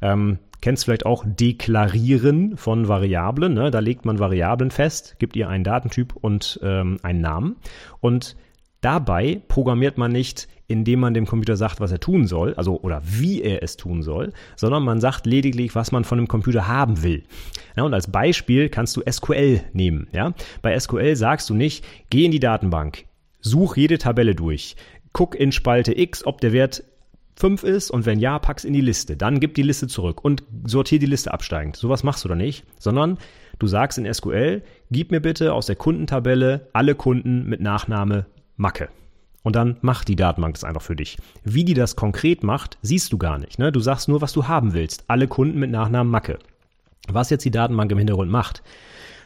Ähm, kennst vielleicht auch deklarieren von Variablen. Ne? Da legt man Variablen fest, gibt ihr einen Datentyp und ähm, einen Namen. Und Dabei programmiert man nicht, indem man dem Computer sagt, was er tun soll, also oder wie er es tun soll, sondern man sagt lediglich, was man von dem Computer haben will. Ja, und als Beispiel kannst du SQL nehmen. Ja? Bei SQL sagst du nicht, geh in die Datenbank, such jede Tabelle durch, guck in Spalte X, ob der Wert 5 ist und wenn ja, pack's in die Liste. Dann gib die Liste zurück und sortier die Liste absteigend. Sowas machst du da nicht, sondern du sagst in SQL, gib mir bitte aus der Kundentabelle alle Kunden mit Nachname Macke. Und dann macht die Datenbank das einfach für dich. Wie die das konkret macht, siehst du gar nicht. Ne? Du sagst nur, was du haben willst. Alle Kunden mit Nachnamen Macke. Was jetzt die Datenbank im Hintergrund macht,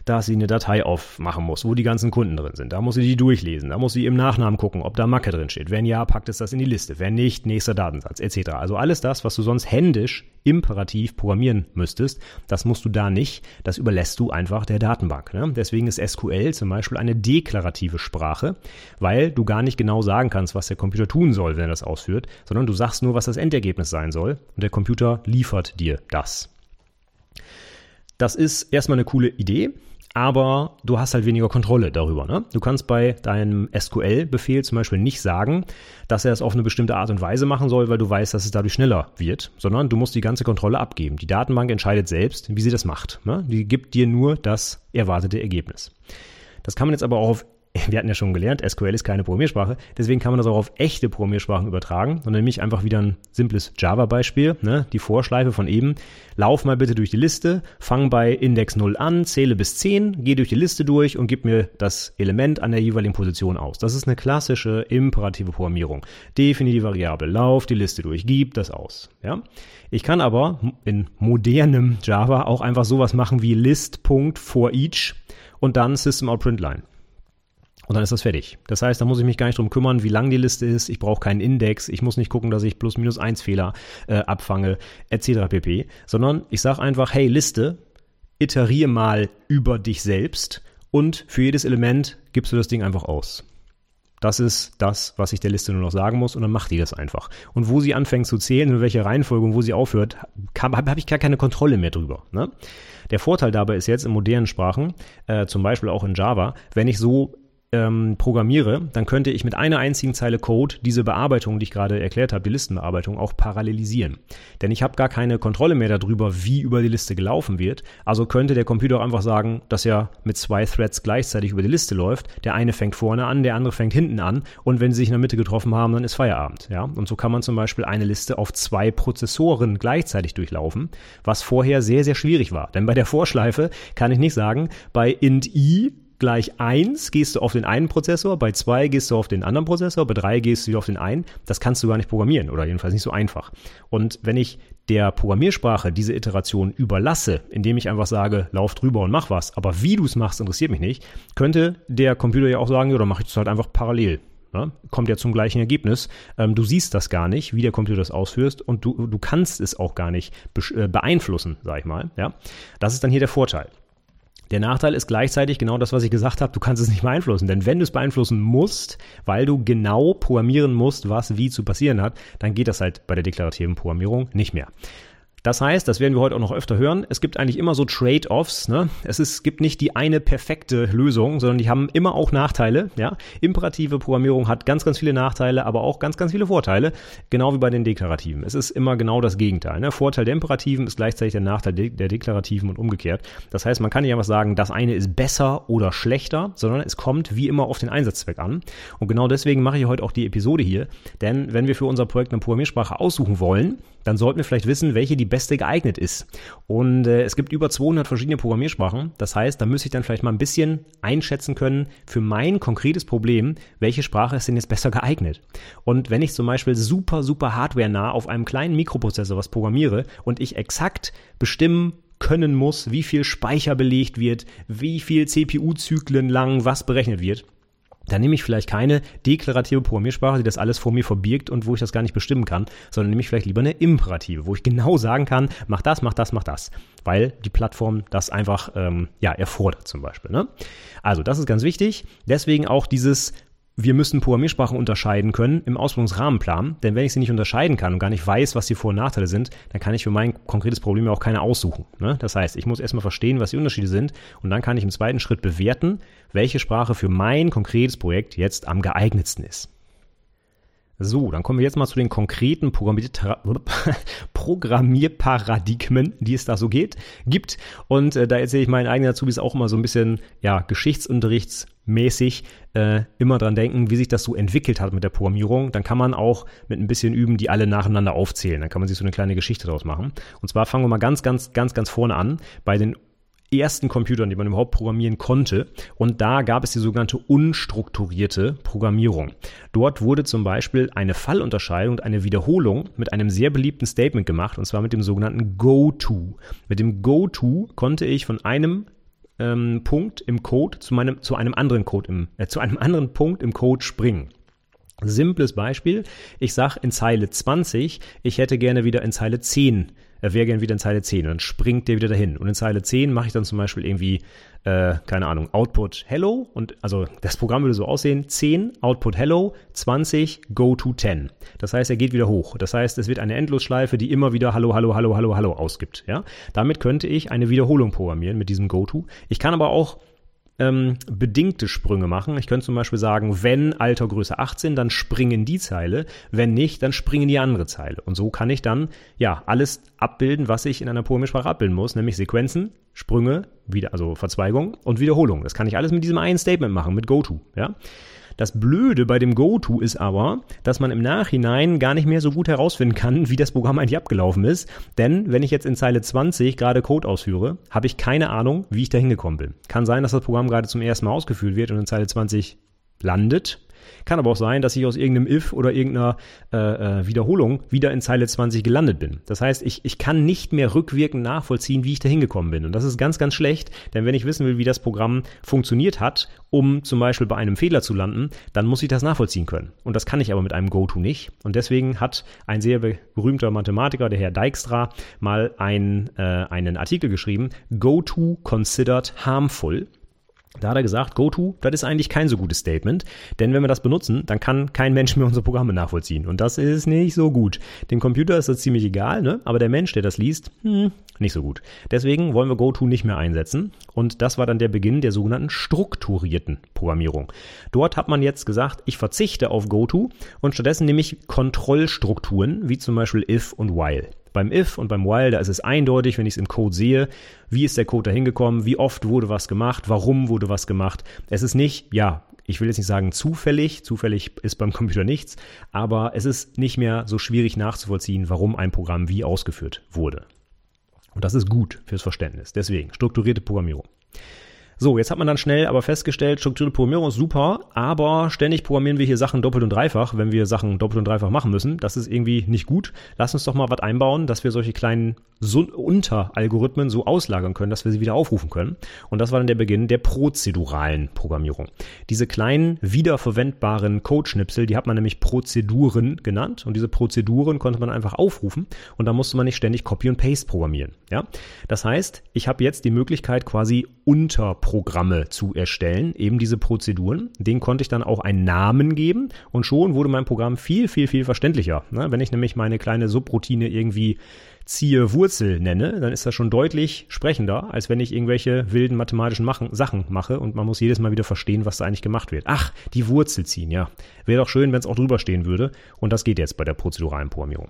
dass sie eine Datei aufmachen muss, wo die ganzen Kunden drin sind. Da muss sie die durchlesen. Da muss sie im Nachnamen gucken, ob da Macke drin steht. Wenn ja, packt es das in die Liste. Wenn nicht, nächster Datensatz etc. Also alles das, was du sonst händisch imperativ programmieren müsstest, das musst du da nicht. Das überlässt du einfach der Datenbank. Ne? Deswegen ist SQL zum Beispiel eine deklarative Sprache, weil du gar nicht genau sagen kannst, was der Computer tun soll, wenn er das ausführt, sondern du sagst nur, was das Endergebnis sein soll und der Computer liefert dir das. Das ist erstmal eine coole Idee aber du hast halt weniger Kontrolle darüber. Ne? Du kannst bei deinem SQL-Befehl zum Beispiel nicht sagen, dass er es auf eine bestimmte Art und Weise machen soll, weil du weißt, dass es dadurch schneller wird, sondern du musst die ganze Kontrolle abgeben. Die Datenbank entscheidet selbst, wie sie das macht. Ne? Die gibt dir nur das erwartete Ergebnis. Das kann man jetzt aber auch auf wir hatten ja schon gelernt, SQL ist keine Programmiersprache, deswegen kann man das auch auf echte Programmiersprachen übertragen und nämlich einfach wieder ein simples Java-Beispiel, ne? die Vorschleife von eben. Lauf mal bitte durch die Liste, fang bei Index 0 an, zähle bis 10, geh durch die Liste durch und gib mir das Element an der jeweiligen Position aus. Das ist eine klassische imperative Programmierung. Definiere die Variable, lauf die Liste durch, gib das aus. Ja? Ich kann aber in modernem Java auch einfach sowas machen wie list.forEach und dann System Out Print Line. Und dann ist das fertig. Das heißt, da muss ich mich gar nicht drum kümmern, wie lang die Liste ist. Ich brauche keinen Index. Ich muss nicht gucken, dass ich plus minus eins Fehler äh, abfange, etc. pp. Sondern ich sage einfach, hey Liste, iteriere mal über dich selbst und für jedes Element gibst du das Ding einfach aus. Das ist das, was ich der Liste nur noch sagen muss und dann macht die das einfach. Und wo sie anfängt zu zählen, in welcher Reihenfolge und wo sie aufhört, habe hab ich gar keine Kontrolle mehr drüber. Ne? Der Vorteil dabei ist jetzt in modernen Sprachen, äh, zum Beispiel auch in Java, wenn ich so ähm, programmiere, dann könnte ich mit einer einzigen Zeile Code diese Bearbeitung, die ich gerade erklärt habe, die Listenbearbeitung, auch parallelisieren. Denn ich habe gar keine Kontrolle mehr darüber, wie über die Liste gelaufen wird. Also könnte der Computer auch einfach sagen, dass er mit zwei Threads gleichzeitig über die Liste läuft. Der eine fängt vorne an, der andere fängt hinten an. Und wenn sie sich in der Mitte getroffen haben, dann ist Feierabend. Ja? Und so kann man zum Beispiel eine Liste auf zwei Prozessoren gleichzeitig durchlaufen, was vorher sehr, sehr schwierig war. Denn bei der Vorschleife kann ich nicht sagen, bei int i gleich 1 gehst du auf den einen Prozessor, bei 2 gehst du auf den anderen Prozessor, bei 3 gehst du wieder auf den einen. Das kannst du gar nicht programmieren oder jedenfalls nicht so einfach. Und wenn ich der Programmiersprache diese Iteration überlasse, indem ich einfach sage, lauf drüber und mach was, aber wie du es machst, interessiert mich nicht, könnte der Computer ja auch sagen, ja, dann mache ich das halt einfach parallel. Ne? Kommt ja zum gleichen Ergebnis. Ähm, du siehst das gar nicht, wie der Computer das ausführt und du, du kannst es auch gar nicht äh, beeinflussen, sag ich mal. Ja? Das ist dann hier der Vorteil. Der Nachteil ist gleichzeitig genau das, was ich gesagt habe, du kannst es nicht beeinflussen. Denn wenn du es beeinflussen musst, weil du genau programmieren musst, was wie zu passieren hat, dann geht das halt bei der deklarativen Programmierung nicht mehr. Das heißt, das werden wir heute auch noch öfter hören, es gibt eigentlich immer so Trade-offs. Ne? Es ist, gibt nicht die eine perfekte Lösung, sondern die haben immer auch Nachteile. Ja? Imperative Programmierung hat ganz, ganz viele Nachteile, aber auch ganz, ganz viele Vorteile, genau wie bei den Deklarativen. Es ist immer genau das Gegenteil. Ne? Vorteil der Imperativen ist gleichzeitig der Nachteil der Deklarativen und umgekehrt. Das heißt, man kann nicht einfach sagen, das eine ist besser oder schlechter, sondern es kommt wie immer auf den Einsatzzweck an. Und genau deswegen mache ich heute auch die Episode hier. Denn wenn wir für unser Projekt eine Programmiersprache aussuchen wollen, dann sollten wir vielleicht wissen, welche die beste geeignet ist. Und äh, es gibt über 200 verschiedene Programmiersprachen. Das heißt, da müsste ich dann vielleicht mal ein bisschen einschätzen können für mein konkretes Problem, welche Sprache ist denn jetzt besser geeignet. Und wenn ich zum Beispiel super, super hardware-nah auf einem kleinen Mikroprozessor was programmiere und ich exakt bestimmen können muss, wie viel Speicher belegt wird, wie viel CPU-Zyklen lang was berechnet wird, dann nehme ich vielleicht keine deklarative Programmiersprache, die das alles vor mir verbirgt und wo ich das gar nicht bestimmen kann, sondern nehme ich vielleicht lieber eine imperative, wo ich genau sagen kann, mach das, mach das, mach das, weil die Plattform das einfach ähm, ja erfordert zum Beispiel. Ne? Also das ist ganz wichtig. Deswegen auch dieses wir müssen Programmiersprachen unterscheiden können im Ausbildungsrahmenplan, denn wenn ich sie nicht unterscheiden kann und gar nicht weiß, was die Vor- und Nachteile sind, dann kann ich für mein konkretes Problem auch keine aussuchen. Ne? Das heißt, ich muss erstmal verstehen, was die Unterschiede sind und dann kann ich im zweiten Schritt bewerten, welche Sprache für mein konkretes Projekt jetzt am geeignetsten ist. So, dann kommen wir jetzt mal zu den konkreten Programmierparadigmen, die es da so geht, gibt. Und äh, da erzähle ich meinen eigenen Azubis auch immer so ein bisschen, ja, geschichtsunterrichtsmäßig äh, immer dran denken, wie sich das so entwickelt hat mit der Programmierung. Dann kann man auch mit ein bisschen üben, die alle nacheinander aufzählen. Dann kann man sich so eine kleine Geschichte daraus machen. Und zwar fangen wir mal ganz, ganz, ganz, ganz vorne an bei den ersten Computern, die man überhaupt programmieren konnte. Und da gab es die sogenannte unstrukturierte Programmierung. Dort wurde zum Beispiel eine Fallunterscheidung und eine Wiederholung mit einem sehr beliebten Statement gemacht, und zwar mit dem sogenannten Go-To. Mit dem Go-To konnte ich von einem ähm, Punkt im Code zu, meinem, zu einem anderen Code im, äh, zu einem anderen Punkt im Code springen. Simples Beispiel. Ich sage in Zeile 20, ich hätte gerne wieder in Zeile 10 er wäre gern wieder in Zeile 10 und dann springt der wieder dahin. Und in Zeile 10 mache ich dann zum Beispiel irgendwie, äh, keine Ahnung, Output Hello und also das Programm würde so aussehen, 10, Output Hello, 20, Go to 10. Das heißt, er geht wieder hoch. Das heißt, es wird eine Endlosschleife, die immer wieder Hallo, Hallo, Hallo, Hallo, Hallo ausgibt. Ja? Damit könnte ich eine Wiederholung programmieren mit diesem Go to. Ich kann aber auch ähm, bedingte Sprünge machen. Ich könnte zum Beispiel sagen, wenn Alter Größe 18, dann springen die Zeile, wenn nicht, dann springen die andere Zeile. Und so kann ich dann ja alles abbilden, was ich in einer Programmiersprache abbilden muss, nämlich Sequenzen, Sprünge, wieder, also Verzweigung und Wiederholung. Das kann ich alles mit diesem einen Statement machen, mit GoTo. Ja? Das Blöde bei dem GoTo ist aber, dass man im Nachhinein gar nicht mehr so gut herausfinden kann, wie das Programm eigentlich abgelaufen ist. Denn wenn ich jetzt in Zeile 20 gerade Code ausführe, habe ich keine Ahnung, wie ich da hingekommen bin. Kann sein, dass das Programm gerade zum ersten Mal ausgeführt wird und in Zeile 20 landet kann aber auch sein, dass ich aus irgendeinem If oder irgendeiner äh, äh, Wiederholung wieder in Zeile 20 gelandet bin. Das heißt, ich, ich kann nicht mehr rückwirkend nachvollziehen, wie ich da hingekommen bin. Und das ist ganz, ganz schlecht, denn wenn ich wissen will, wie das Programm funktioniert hat, um zum Beispiel bei einem Fehler zu landen, dann muss ich das nachvollziehen können. Und das kann ich aber mit einem GoTo nicht. Und deswegen hat ein sehr berühmter Mathematiker, der Herr Dijkstra, mal ein, äh, einen Artikel geschrieben, GoTo considered harmful. Da hat er gesagt, GoTo, das ist eigentlich kein so gutes Statement, denn wenn wir das benutzen, dann kann kein Mensch mehr unsere Programme nachvollziehen. Und das ist nicht so gut. Dem Computer ist das ziemlich egal, ne? aber der Mensch, der das liest, hm, nicht so gut. Deswegen wollen wir GoTo nicht mehr einsetzen. Und das war dann der Beginn der sogenannten strukturierten Programmierung. Dort hat man jetzt gesagt, ich verzichte auf GoTo und stattdessen nehme ich Kontrollstrukturen, wie zum Beispiel if und while. Beim if und beim while, da ist es eindeutig, wenn ich es im Code sehe, wie ist der Code da hingekommen, wie oft wurde was gemacht, warum wurde was gemacht. Es ist nicht, ja, ich will jetzt nicht sagen zufällig, zufällig ist beim Computer nichts, aber es ist nicht mehr so schwierig nachzuvollziehen, warum ein Programm wie ausgeführt wurde. Und das ist gut fürs Verständnis. Deswegen strukturierte Programmierung. So, jetzt hat man dann schnell aber festgestellt, strukturierte Programmierung ist super, aber ständig programmieren wir hier Sachen doppelt und dreifach, wenn wir Sachen doppelt und dreifach machen müssen. Das ist irgendwie nicht gut. Lass uns doch mal was einbauen, dass wir solche kleinen Unteralgorithmen so auslagern können, dass wir sie wieder aufrufen können. Und das war dann der Beginn der prozeduralen Programmierung. Diese kleinen wiederverwendbaren Codeschnipsel, die hat man nämlich Prozeduren genannt. Und diese Prozeduren konnte man einfach aufrufen und da musste man nicht ständig Copy und Paste programmieren. Ja? Das heißt, ich habe jetzt die Möglichkeit quasi unter Programme zu erstellen, eben diese Prozeduren. Den konnte ich dann auch einen Namen geben und schon wurde mein Programm viel, viel, viel verständlicher. Ne? Wenn ich nämlich meine kleine Subroutine irgendwie ziehe Wurzel nenne, dann ist das schon deutlich sprechender, als wenn ich irgendwelche wilden mathematischen machen, Sachen mache und man muss jedes Mal wieder verstehen, was da eigentlich gemacht wird. Ach, die Wurzel ziehen, ja. Wäre doch schön, wenn es auch drüber stehen würde. Und das geht jetzt bei der prozeduralen Programmierung.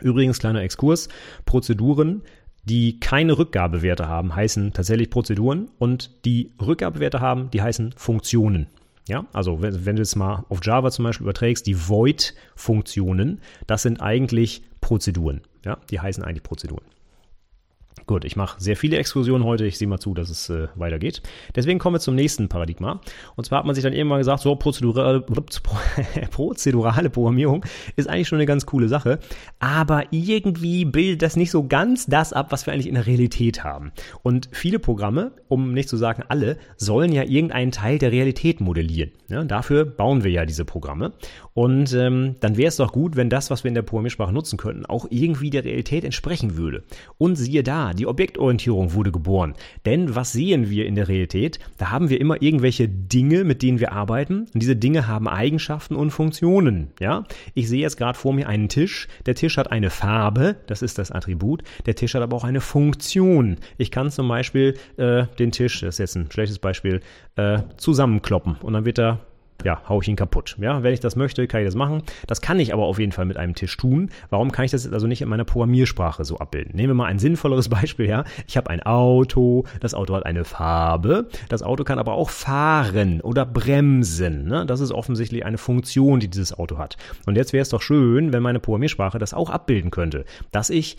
Übrigens, kleiner Exkurs. Prozeduren die keine Rückgabewerte haben, heißen tatsächlich Prozeduren und die Rückgabewerte haben, die heißen Funktionen. Ja, also wenn, wenn du jetzt mal auf Java zum Beispiel überträgst, die Void-Funktionen, das sind eigentlich Prozeduren. Ja, die heißen eigentlich Prozeduren. Gut, ich mache sehr viele Exkursionen heute. Ich sehe mal zu, dass es äh, weitergeht. Deswegen kommen wir zum nächsten Paradigma. Und zwar hat man sich dann irgendwann gesagt, so prozedurale, prozedurale Programmierung ist eigentlich schon eine ganz coole Sache. Aber irgendwie bildet das nicht so ganz das ab, was wir eigentlich in der Realität haben. Und viele Programme, um nicht zu sagen alle, sollen ja irgendeinen Teil der Realität modellieren. Ja, dafür bauen wir ja diese Programme. Und ähm, dann wäre es doch gut, wenn das, was wir in der Programmiersprache nutzen könnten, auch irgendwie der Realität entsprechen würde. Und siehe da, die Objektorientierung wurde geboren. Denn was sehen wir in der Realität? Da haben wir immer irgendwelche Dinge, mit denen wir arbeiten. Und diese Dinge haben Eigenschaften und Funktionen. Ja, ich sehe jetzt gerade vor mir einen Tisch. Der Tisch hat eine Farbe, das ist das Attribut. Der Tisch hat aber auch eine Funktion. Ich kann zum Beispiel äh, den Tisch, das ist jetzt ein schlechtes Beispiel, äh, zusammenkloppen und dann wird er ja, hau ich ihn kaputt. Ja, wenn ich das möchte, kann ich das machen. Das kann ich aber auf jeden Fall mit einem Tisch tun. Warum kann ich das also nicht in meiner Programmiersprache so abbilden? Nehmen wir mal ein sinnvolleres Beispiel her. Ich habe ein Auto, das Auto hat eine Farbe, das Auto kann aber auch fahren oder bremsen. Ne? Das ist offensichtlich eine Funktion, die dieses Auto hat. Und jetzt wäre es doch schön, wenn meine Programmiersprache das auch abbilden könnte, dass ich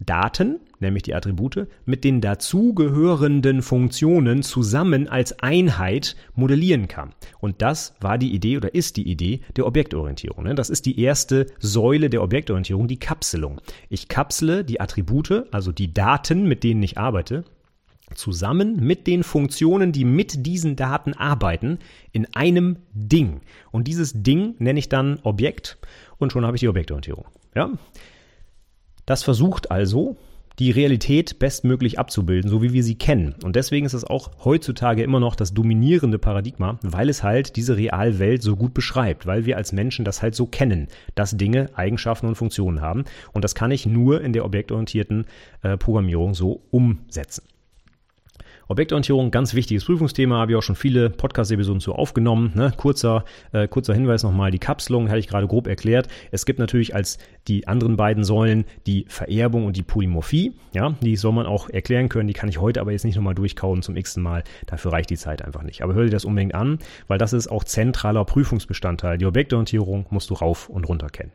Daten, nämlich die Attribute, mit den dazugehörenden Funktionen zusammen als Einheit modellieren kann. Und das war die Idee oder ist die Idee der Objektorientierung. Ne? Das ist die erste Säule der Objektorientierung, die Kapselung. Ich kapsle die Attribute, also die Daten, mit denen ich arbeite, zusammen mit den Funktionen, die mit diesen Daten arbeiten, in einem Ding. Und dieses Ding nenne ich dann Objekt und schon habe ich die Objektorientierung. Ja? Das versucht also, die Realität bestmöglich abzubilden, so wie wir sie kennen. Und deswegen ist es auch heutzutage immer noch das dominierende Paradigma, weil es halt diese Realwelt so gut beschreibt, weil wir als Menschen das halt so kennen, dass Dinge Eigenschaften und Funktionen haben. Und das kann ich nur in der objektorientierten äh, Programmierung so umsetzen. Objektorientierung, ganz wichtiges Prüfungsthema, habe ich auch schon viele Podcast-Episoden zu aufgenommen. Ne? Kurzer, äh, kurzer Hinweis nochmal, die Kapselung hatte ich gerade grob erklärt. Es gibt natürlich als die anderen beiden Säulen die Vererbung und die Polymorphie. Ja, die soll man auch erklären können, die kann ich heute aber jetzt nicht nochmal durchkauen zum x Mal. Dafür reicht die Zeit einfach nicht. Aber hör dir das unbedingt an, weil das ist auch zentraler Prüfungsbestandteil. Die Objektorientierung musst du rauf und runter kennen.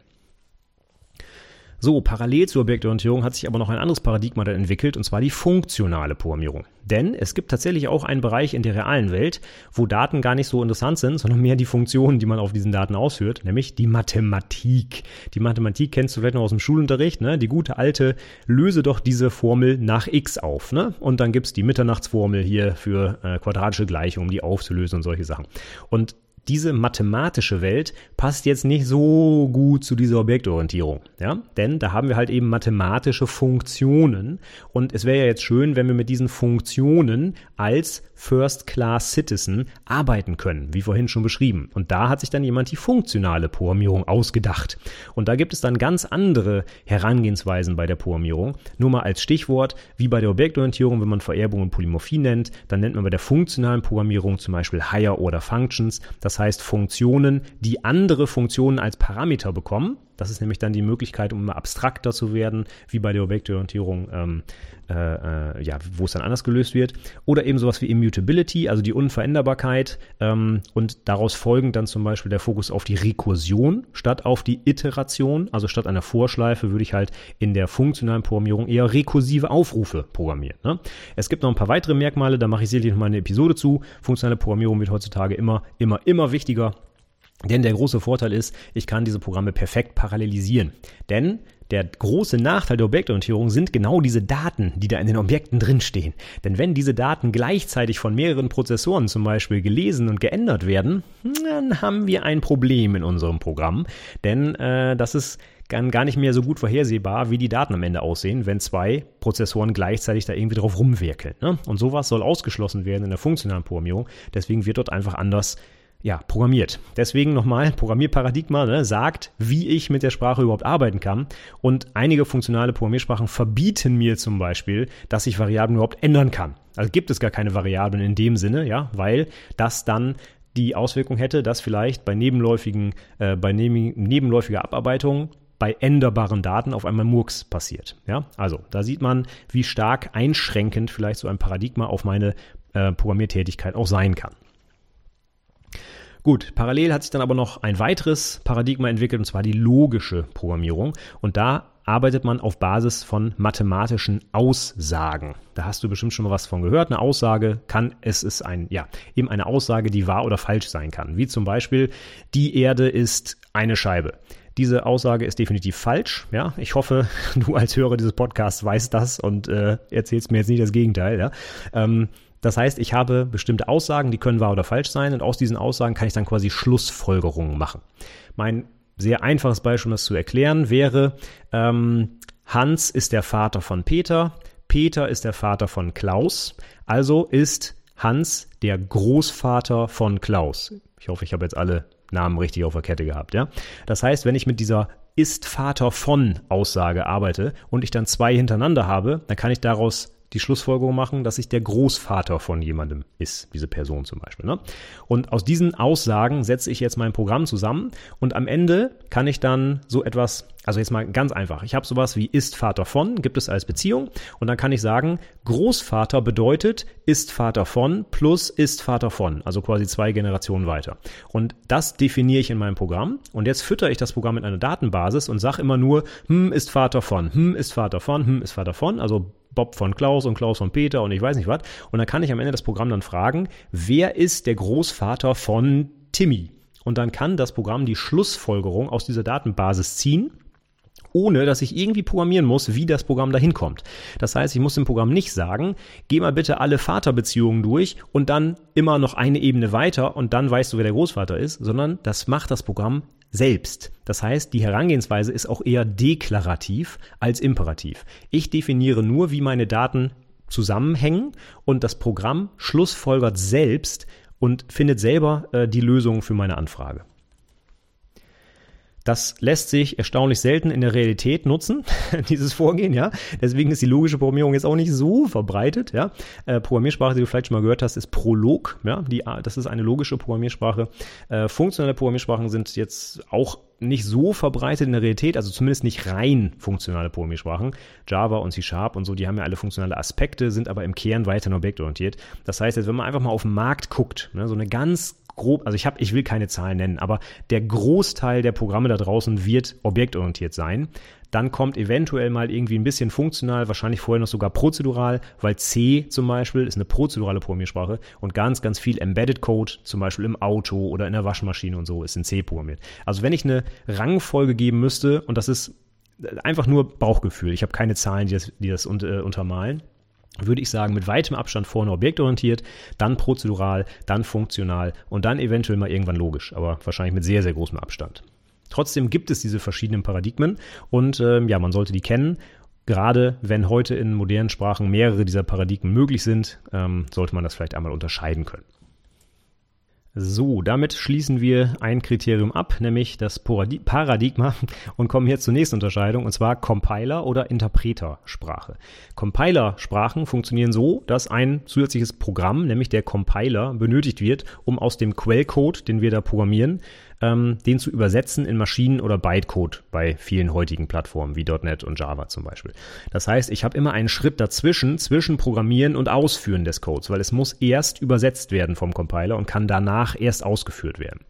So, parallel zur Objektorientierung hat sich aber noch ein anderes Paradigma dann entwickelt, und zwar die funktionale Programmierung. Denn es gibt tatsächlich auch einen Bereich in der realen Welt, wo Daten gar nicht so interessant sind, sondern mehr die Funktionen, die man auf diesen Daten ausführt, nämlich die Mathematik. Die Mathematik kennst du vielleicht noch aus dem Schulunterricht, ne? Die gute alte, löse doch diese Formel nach x auf, ne? Und dann gibt's die Mitternachtsformel hier für äh, quadratische Gleichungen, um die aufzulösen und solche Sachen. Und diese mathematische Welt passt jetzt nicht so gut zu dieser Objektorientierung, ja? Denn da haben wir halt eben mathematische Funktionen und es wäre ja jetzt schön, wenn wir mit diesen Funktionen als First-Class-Citizen arbeiten können, wie vorhin schon beschrieben. Und da hat sich dann jemand die funktionale Programmierung ausgedacht. Und da gibt es dann ganz andere Herangehensweisen bei der Programmierung. Nur mal als Stichwort, wie bei der Objektorientierung, wenn man Vererbung und Polymorphie nennt, dann nennt man bei der funktionalen Programmierung zum Beispiel Higher Order Functions. Das heißt Funktionen, die andere Funktionen als Parameter bekommen. Das ist nämlich dann die Möglichkeit, um abstrakter zu werden, wie bei der Objektorientierung, ähm, äh, äh, ja, wo es dann anders gelöst wird. Oder eben sowas wie Immutability, also die Unveränderbarkeit ähm, und daraus folgend dann zum Beispiel der Fokus auf die Rekursion statt auf die Iteration. Also statt einer Vorschleife würde ich halt in der funktionalen Programmierung eher rekursive Aufrufe programmieren. Ne? Es gibt noch ein paar weitere Merkmale, da mache ich sicherlich noch mal eine Episode zu. Funktionale Programmierung wird heutzutage immer, immer, immer wichtiger. Denn der große Vorteil ist, ich kann diese Programme perfekt parallelisieren. Denn der große Nachteil der Objektorientierung sind genau diese Daten, die da in den Objekten drinstehen. Denn wenn diese Daten gleichzeitig von mehreren Prozessoren zum Beispiel gelesen und geändert werden, dann haben wir ein Problem in unserem Programm. Denn äh, das ist gar nicht mehr so gut vorhersehbar, wie die Daten am Ende aussehen, wenn zwei Prozessoren gleichzeitig da irgendwie drauf rumwirkeln. Ne? Und sowas soll ausgeschlossen werden in der funktionalen Programmierung. Deswegen wird dort einfach anders ja, programmiert. Deswegen nochmal, Programmierparadigma ne, sagt, wie ich mit der Sprache überhaupt arbeiten kann. Und einige funktionale Programmiersprachen verbieten mir zum Beispiel, dass ich Variablen überhaupt ändern kann. Also gibt es gar keine Variablen in dem Sinne, ja, weil das dann die Auswirkung hätte, dass vielleicht bei nebenläufigen, äh, bei neben, nebenläufiger Abarbeitung bei änderbaren Daten auf einmal Murks passiert. Ja, also da sieht man, wie stark einschränkend vielleicht so ein Paradigma auf meine äh, Programmiertätigkeit auch sein kann. Gut, parallel hat sich dann aber noch ein weiteres Paradigma entwickelt, und zwar die logische Programmierung. Und da arbeitet man auf Basis von mathematischen Aussagen. Da hast du bestimmt schon mal was von gehört. Eine Aussage kann, es ist ein, ja, eben eine Aussage, die wahr oder falsch sein kann. Wie zum Beispiel, die Erde ist eine Scheibe. Diese Aussage ist definitiv falsch. Ja, ich hoffe, du als Hörer dieses Podcasts weißt das und äh, erzählst mir jetzt nicht das Gegenteil. Ja. Ähm, das heißt, ich habe bestimmte Aussagen, die können wahr oder falsch sein und aus diesen Aussagen kann ich dann quasi Schlussfolgerungen machen. Mein sehr einfaches Beispiel, um das zu erklären, wäre, ähm, Hans ist der Vater von Peter, Peter ist der Vater von Klaus, also ist Hans der Großvater von Klaus. Ich hoffe, ich habe jetzt alle Namen richtig auf der Kette gehabt, ja. Das heißt, wenn ich mit dieser ist Vater von Aussage arbeite und ich dann zwei hintereinander habe, dann kann ich daraus die Schlussfolgerung machen, dass ich der Großvater von jemandem ist, diese Person zum Beispiel. Ne? Und aus diesen Aussagen setze ich jetzt mein Programm zusammen und am Ende kann ich dann so etwas, also jetzt mal ganz einfach, ich habe sowas wie ist Vater von, gibt es als Beziehung und dann kann ich sagen, Großvater bedeutet ist Vater von plus ist Vater von, also quasi zwei Generationen weiter. Und das definiere ich in meinem Programm und jetzt fütter ich das Programm mit einer Datenbasis und sage immer nur, hm, ist Vater von, hm, ist Vater von, hm, ist Vater von, also Bob von Klaus und Klaus von Peter und ich weiß nicht was. Und dann kann ich am Ende das Programm dann fragen, wer ist der Großvater von Timmy? Und dann kann das Programm die Schlussfolgerung aus dieser Datenbasis ziehen ohne dass ich irgendwie programmieren muss, wie das Programm dahin kommt. Das heißt, ich muss dem Programm nicht sagen, geh mal bitte alle Vaterbeziehungen durch und dann immer noch eine Ebene weiter und dann weißt du, wer der Großvater ist, sondern das macht das Programm selbst. Das heißt, die Herangehensweise ist auch eher deklarativ als imperativ. Ich definiere nur, wie meine Daten zusammenhängen und das Programm schlussfolgert selbst und findet selber äh, die Lösung für meine Anfrage. Das lässt sich erstaunlich selten in der Realität nutzen, dieses Vorgehen, ja. Deswegen ist die logische Programmierung jetzt auch nicht so verbreitet, ja. Äh, Programmiersprache, die du vielleicht schon mal gehört hast, ist Prolog, ja. Die, das ist eine logische Programmiersprache. Äh, funktionelle Programmiersprachen sind jetzt auch nicht so verbreitet in der Realität, also zumindest nicht rein funktionale Programmiersprachen. Java und C Sharp und so, die haben ja alle funktionale Aspekte, sind aber im Kern weiterhin objektorientiert. Das heißt, jetzt, wenn man einfach mal auf den Markt guckt, ne, so eine ganz grob, also ich habe, ich will keine Zahlen nennen, aber der Großteil der Programme da draußen wird objektorientiert sein. Dann kommt eventuell mal irgendwie ein bisschen funktional, wahrscheinlich vorher noch sogar prozedural, weil C zum Beispiel ist eine prozedurale Programmiersprache und ganz, ganz viel Embedded Code, zum Beispiel im Auto oder in der Waschmaschine und so, ist in C programmiert. Also wenn ich eine Rangfolge geben müsste, und das ist einfach nur Bauchgefühl, ich habe keine Zahlen, die das, die das äh, untermalen, würde ich sagen, mit weitem Abstand vorne objektorientiert, dann prozedural, dann funktional und dann eventuell mal irgendwann logisch, aber wahrscheinlich mit sehr, sehr großem Abstand. Trotzdem gibt es diese verschiedenen Paradigmen und äh, ja, man sollte die kennen. Gerade wenn heute in modernen Sprachen mehrere dieser Paradigmen möglich sind, ähm, sollte man das vielleicht einmal unterscheiden können. So, damit schließen wir ein Kriterium ab, nämlich das Paradigma und kommen hier zur nächsten Unterscheidung, und zwar Compiler- oder Interpretersprache. Compiler-Sprachen funktionieren so, dass ein zusätzliches Programm, nämlich der Compiler, benötigt wird, um aus dem Quellcode, den wir da programmieren, ähm, den zu übersetzen in Maschinen- oder Bytecode bei vielen heutigen Plattformen wie .NET und Java zum Beispiel. Das heißt, ich habe immer einen Schritt dazwischen, zwischen Programmieren und Ausführen des Codes, weil es muss erst übersetzt werden vom Compiler und kann danach erst ausgeführt werden.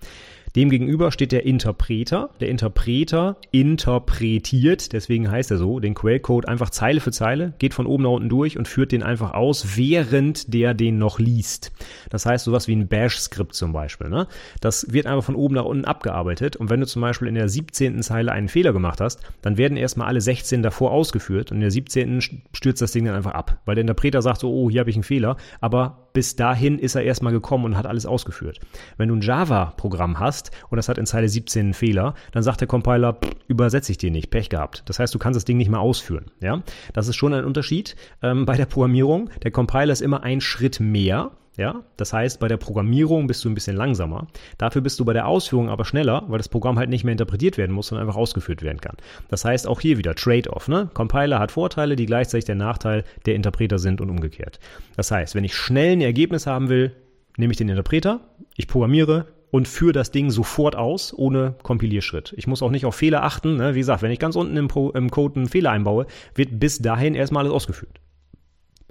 Demgegenüber steht der Interpreter. Der Interpreter interpretiert, deswegen heißt er so, den Quellcode einfach Zeile für Zeile, geht von oben nach unten durch und führt den einfach aus, während der den noch liest. Das heißt sowas wie ein Bash-Skript zum Beispiel. Ne? Das wird einfach von oben nach unten abgearbeitet und wenn du zum Beispiel in der 17. Zeile einen Fehler gemacht hast, dann werden erstmal alle 16 davor ausgeführt und in der 17. stürzt das Ding dann einfach ab, weil der Interpreter sagt so, oh, hier habe ich einen Fehler, aber bis dahin ist er erstmal gekommen und hat alles ausgeführt. Wenn du ein Java-Programm hast und das hat in Zeile 17 einen Fehler, dann sagt der Compiler, übersetze ich dir nicht, Pech gehabt. Das heißt, du kannst das Ding nicht mehr ausführen. Ja, das ist schon ein Unterschied ähm, bei der Programmierung. Der Compiler ist immer ein Schritt mehr ja, das heißt, bei der Programmierung bist du ein bisschen langsamer. Dafür bist du bei der Ausführung aber schneller, weil das Programm halt nicht mehr interpretiert werden muss, sondern einfach ausgeführt werden kann. Das heißt, auch hier wieder Trade-off. Ne? Compiler hat Vorteile, die gleichzeitig der Nachteil der Interpreter sind und umgekehrt. Das heißt, wenn ich schnell ein Ergebnis haben will, nehme ich den Interpreter, ich programmiere, und führe das Ding sofort aus, ohne Kompilierschritt. Ich muss auch nicht auf Fehler achten. Ne? Wie gesagt, wenn ich ganz unten im, Pro, im Code einen Fehler einbaue, wird bis dahin erstmal alles ausgeführt.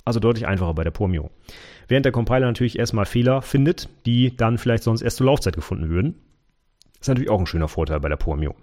Also deutlich einfacher bei der Programmierung. Während der Compiler natürlich erstmal Fehler findet, die dann vielleicht sonst erst zur Laufzeit gefunden würden. Das ist natürlich auch ein schöner Vorteil bei der Programmierung.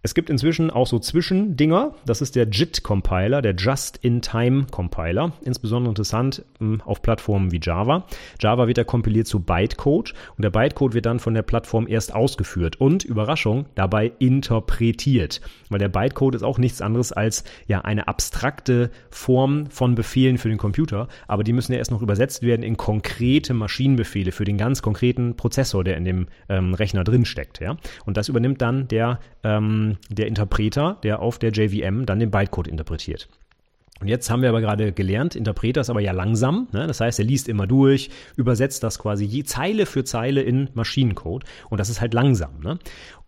Es gibt inzwischen auch so Zwischendinger. Das ist der JIT-Compiler, der Just-in-Time-Compiler. Insbesondere interessant hm, auf Plattformen wie Java. Java wird ja kompiliert zu Bytecode und der Bytecode wird dann von der Plattform erst ausgeführt und, Überraschung, dabei interpretiert. Weil der Bytecode ist auch nichts anderes als ja eine abstrakte Form von Befehlen für den Computer, aber die müssen ja erst noch übersetzt werden in konkrete Maschinenbefehle für den ganz konkreten Prozessor, der in dem ähm, Rechner drin steckt. Ja? Und das übernimmt dann der ähm, der Interpreter, der auf der JVM dann den Bytecode interpretiert. Und jetzt haben wir aber gerade gelernt, Interpreter ist aber ja langsam. Ne? Das heißt, er liest immer durch, übersetzt das quasi je Zeile für Zeile in Maschinencode. Und das ist halt langsam. Ne?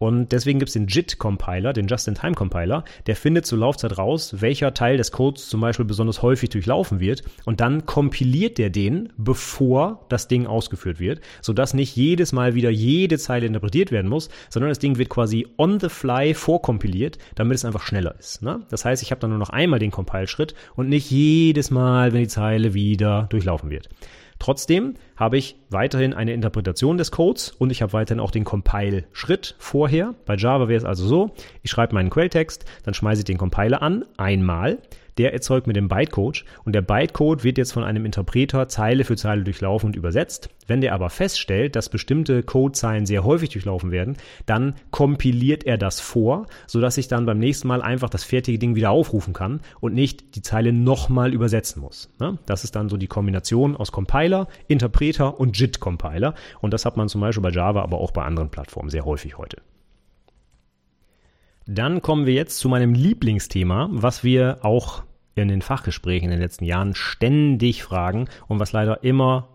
Und deswegen gibt es den JIT-Compiler, den Just-in-Time-Compiler, der findet zur Laufzeit raus, welcher Teil des Codes zum Beispiel besonders häufig durchlaufen wird. Und dann kompiliert der den, bevor das Ding ausgeführt wird, sodass nicht jedes Mal wieder jede Zeile interpretiert werden muss, sondern das Ding wird quasi on the fly vorkompiliert, damit es einfach schneller ist. Ne? Das heißt, ich habe dann nur noch einmal den Compile-Schritt und nicht jedes Mal, wenn die Zeile wieder durchlaufen wird. Trotzdem habe ich weiterhin eine Interpretation des Codes und ich habe weiterhin auch den Compile-Schritt vorher. Bei Java wäre es also so, ich schreibe meinen Quelltext, dann schmeiße ich den Compiler an, einmal, der erzeugt mir den Bytecode und der Bytecode wird jetzt von einem Interpreter Zeile für Zeile durchlaufen und übersetzt. Wenn der aber feststellt, dass bestimmte Codezeilen sehr häufig durchlaufen werden, dann kompiliert er das vor, sodass ich dann beim nächsten Mal einfach das fertige Ding wieder aufrufen kann und nicht die Zeile nochmal übersetzen muss. Ne? Das ist dann so die Kombination aus Compiler, Interpreter und JIT-Compiler und das hat man zum Beispiel bei Java, aber auch bei anderen Plattformen sehr häufig heute. Dann kommen wir jetzt zu meinem Lieblingsthema, was wir auch in den Fachgesprächen in den letzten Jahren ständig fragen und was leider immer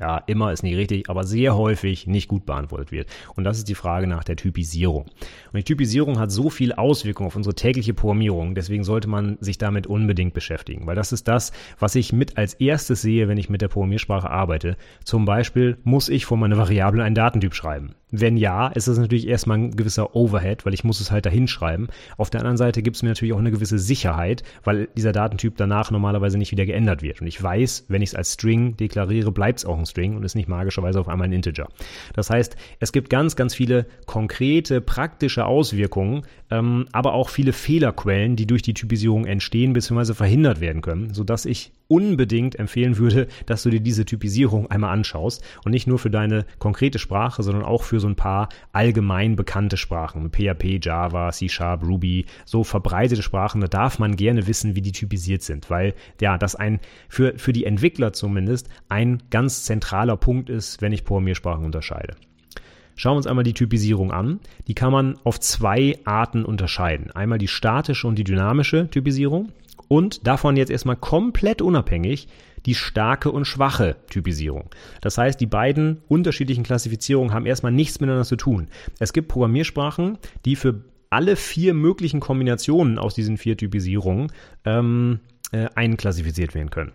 ja, immer ist nicht richtig, aber sehr häufig nicht gut beantwortet wird. Und das ist die Frage nach der Typisierung. Und die Typisierung hat so viel Auswirkungen auf unsere tägliche Programmierung, deswegen sollte man sich damit unbedingt beschäftigen, weil das ist das, was ich mit als erstes sehe, wenn ich mit der Programmiersprache arbeite. Zum Beispiel muss ich vor meiner Variable einen Datentyp schreiben. Wenn ja, ist das natürlich erstmal ein gewisser Overhead, weil ich muss es halt dahin schreiben. Auf der anderen Seite gibt es mir natürlich auch eine gewisse Sicherheit, weil dieser Datentyp danach normalerweise nicht wieder geändert wird. Und ich weiß, wenn ich es als String deklariere, bleibt es auch ein String und ist nicht magischerweise auf einmal ein Integer. Das heißt, es gibt ganz, ganz viele konkrete, praktische Auswirkungen, ähm, aber auch viele Fehlerquellen, die durch die Typisierung entstehen bzw. verhindert werden können, sodass ich unbedingt empfehlen würde, dass du dir diese Typisierung einmal anschaust und nicht nur für deine konkrete Sprache, sondern auch für so ein paar allgemein bekannte Sprachen, PHP, Java, C Sharp, Ruby, so verbreitete Sprachen, da darf man gerne wissen, wie die typisiert sind, weil ja, das ein für, für die Entwickler zumindest ein ganz zentraler Punkt ist, wenn ich Programmiersprachen unterscheide. Schauen wir uns einmal die Typisierung an. Die kann man auf zwei Arten unterscheiden. Einmal die statische und die dynamische Typisierung und davon jetzt erstmal komplett unabhängig die starke und schwache Typisierung. Das heißt, die beiden unterschiedlichen Klassifizierungen haben erstmal nichts miteinander zu tun. Es gibt Programmiersprachen, die für alle vier möglichen Kombinationen aus diesen vier Typisierungen ähm, äh, einklassifiziert werden können.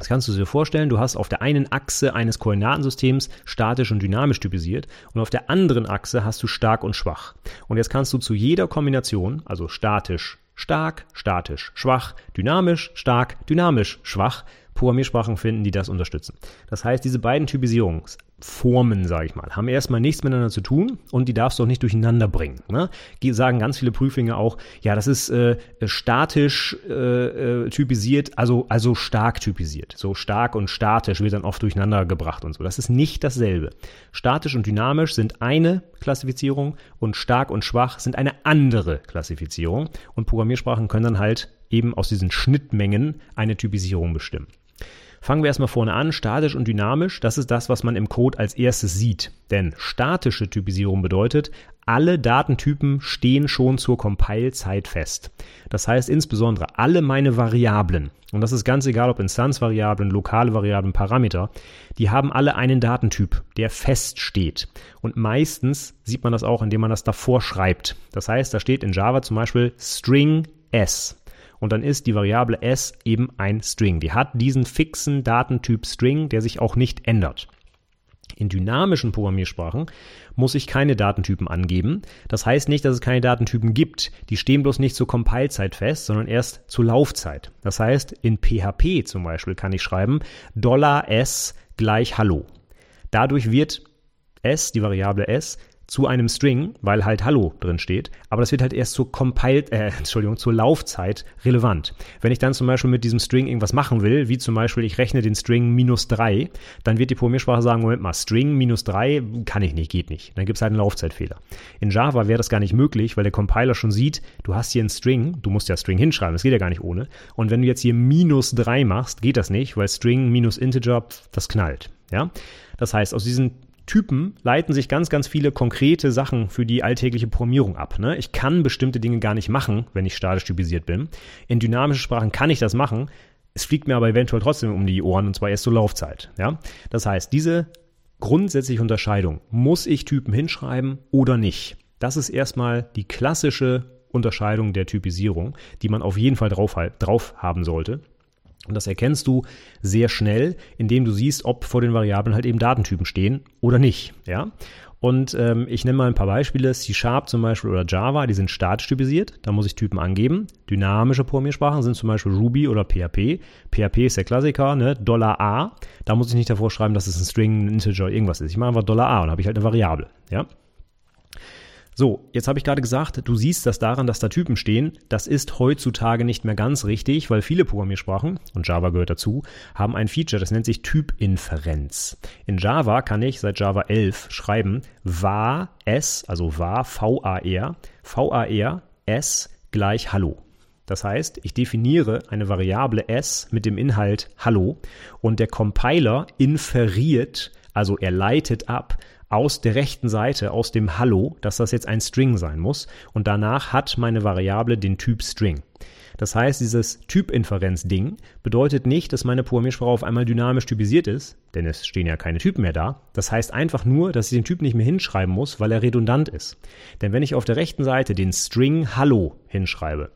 Das kannst du dir vorstellen, du hast auf der einen Achse eines Koordinatensystems statisch und dynamisch typisiert und auf der anderen Achse hast du stark und schwach. Und jetzt kannst du zu jeder Kombination, also statisch, stark, statisch, schwach, dynamisch, stark, dynamisch, schwach, Programmiersprachen finden, die das unterstützen. Das heißt, diese beiden Typisierungsformen, sage ich mal, haben erstmal nichts miteinander zu tun und die darfst du auch nicht durcheinander bringen. Ne? Die sagen ganz viele Prüflinge auch, ja, das ist äh, statisch äh, äh, typisiert, also, also stark typisiert. So stark und statisch wird dann oft durcheinander gebracht und so. Das ist nicht dasselbe. Statisch und dynamisch sind eine Klassifizierung und stark und schwach sind eine andere Klassifizierung und Programmiersprachen können dann halt eben aus diesen Schnittmengen eine Typisierung bestimmen. Fangen wir erstmal vorne an, statisch und dynamisch, das ist das, was man im Code als erstes sieht. Denn statische Typisierung bedeutet, alle Datentypen stehen schon zur Compile-Zeit fest. Das heißt insbesondere alle meine Variablen, und das ist ganz egal, ob Instanzvariablen, lokale Variablen, Parameter, die haben alle einen Datentyp, der feststeht. Und meistens sieht man das auch, indem man das davor schreibt. Das heißt, da steht in Java zum Beispiel String S und dann ist die Variable s eben ein String. Die hat diesen fixen Datentyp String, der sich auch nicht ändert. In dynamischen Programmiersprachen muss ich keine Datentypen angeben. Das heißt nicht, dass es keine Datentypen gibt. Die stehen bloß nicht zur Compile-Zeit fest, sondern erst zur Laufzeit. Das heißt, in PHP zum Beispiel kann ich schreiben $s gleich Hallo. Dadurch wird s, die Variable s, zu einem String, weil halt Hallo drin steht, aber das wird halt erst zur Compile, äh, Entschuldigung, zur Laufzeit relevant. Wenn ich dann zum Beispiel mit diesem String irgendwas machen will, wie zum Beispiel ich rechne den String minus drei, dann wird die Programmiersprache sagen, Moment mal, String minus drei kann ich nicht, geht nicht. Dann gibt es halt einen Laufzeitfehler. In Java wäre das gar nicht möglich, weil der Compiler schon sieht, du hast hier einen String, du musst ja String hinschreiben, das geht ja gar nicht ohne. Und wenn du jetzt hier minus drei machst, geht das nicht, weil String minus Integer, das knallt. Ja? Das heißt, aus diesen Typen leiten sich ganz, ganz viele konkrete Sachen für die alltägliche Programmierung ab. Ne? Ich kann bestimmte Dinge gar nicht machen, wenn ich statisch typisiert bin. In dynamischen Sprachen kann ich das machen. Es fliegt mir aber eventuell trotzdem um die Ohren und zwar erst zur Laufzeit. Ja? Das heißt, diese grundsätzliche Unterscheidung, muss ich Typen hinschreiben oder nicht? Das ist erstmal die klassische Unterscheidung der Typisierung, die man auf jeden Fall drauf, drauf haben sollte. Und das erkennst du sehr schnell, indem du siehst, ob vor den Variablen halt eben Datentypen stehen oder nicht. Ja? Und ähm, ich nenne mal ein paar Beispiele. C-Sharp zum Beispiel oder Java, die sind statisch typisiert. Da muss ich Typen angeben. Dynamische Programmiersprachen sind zum Beispiel Ruby oder PHP. PHP ist der Klassiker, ne? Dollar $a. Da muss ich nicht davor schreiben, dass es ein String, ein Integer, irgendwas ist. Ich mache einfach Dollar $a und habe ich halt eine Variable. Ja? So, jetzt habe ich gerade gesagt, du siehst das daran, dass da Typen stehen. Das ist heutzutage nicht mehr ganz richtig, weil viele Programmiersprachen, und Java gehört dazu, haben ein Feature, das nennt sich Typinferenz. In Java kann ich seit Java 11 schreiben var s, also var, var, var s gleich hallo. Das heißt, ich definiere eine Variable s mit dem Inhalt Hallo und der Compiler inferiert, also er leitet ab, aus der rechten Seite, aus dem Hallo, dass das jetzt ein String sein muss und danach hat meine Variable den Typ String. Das heißt, dieses Typinferenz-Ding bedeutet nicht, dass meine Programmiersprache auf einmal dynamisch typisiert ist, denn es stehen ja keine Typen mehr da. Das heißt einfach nur, dass ich den Typ nicht mehr hinschreiben muss, weil er redundant ist. Denn wenn ich auf der rechten Seite den String Hallo hinschreibe,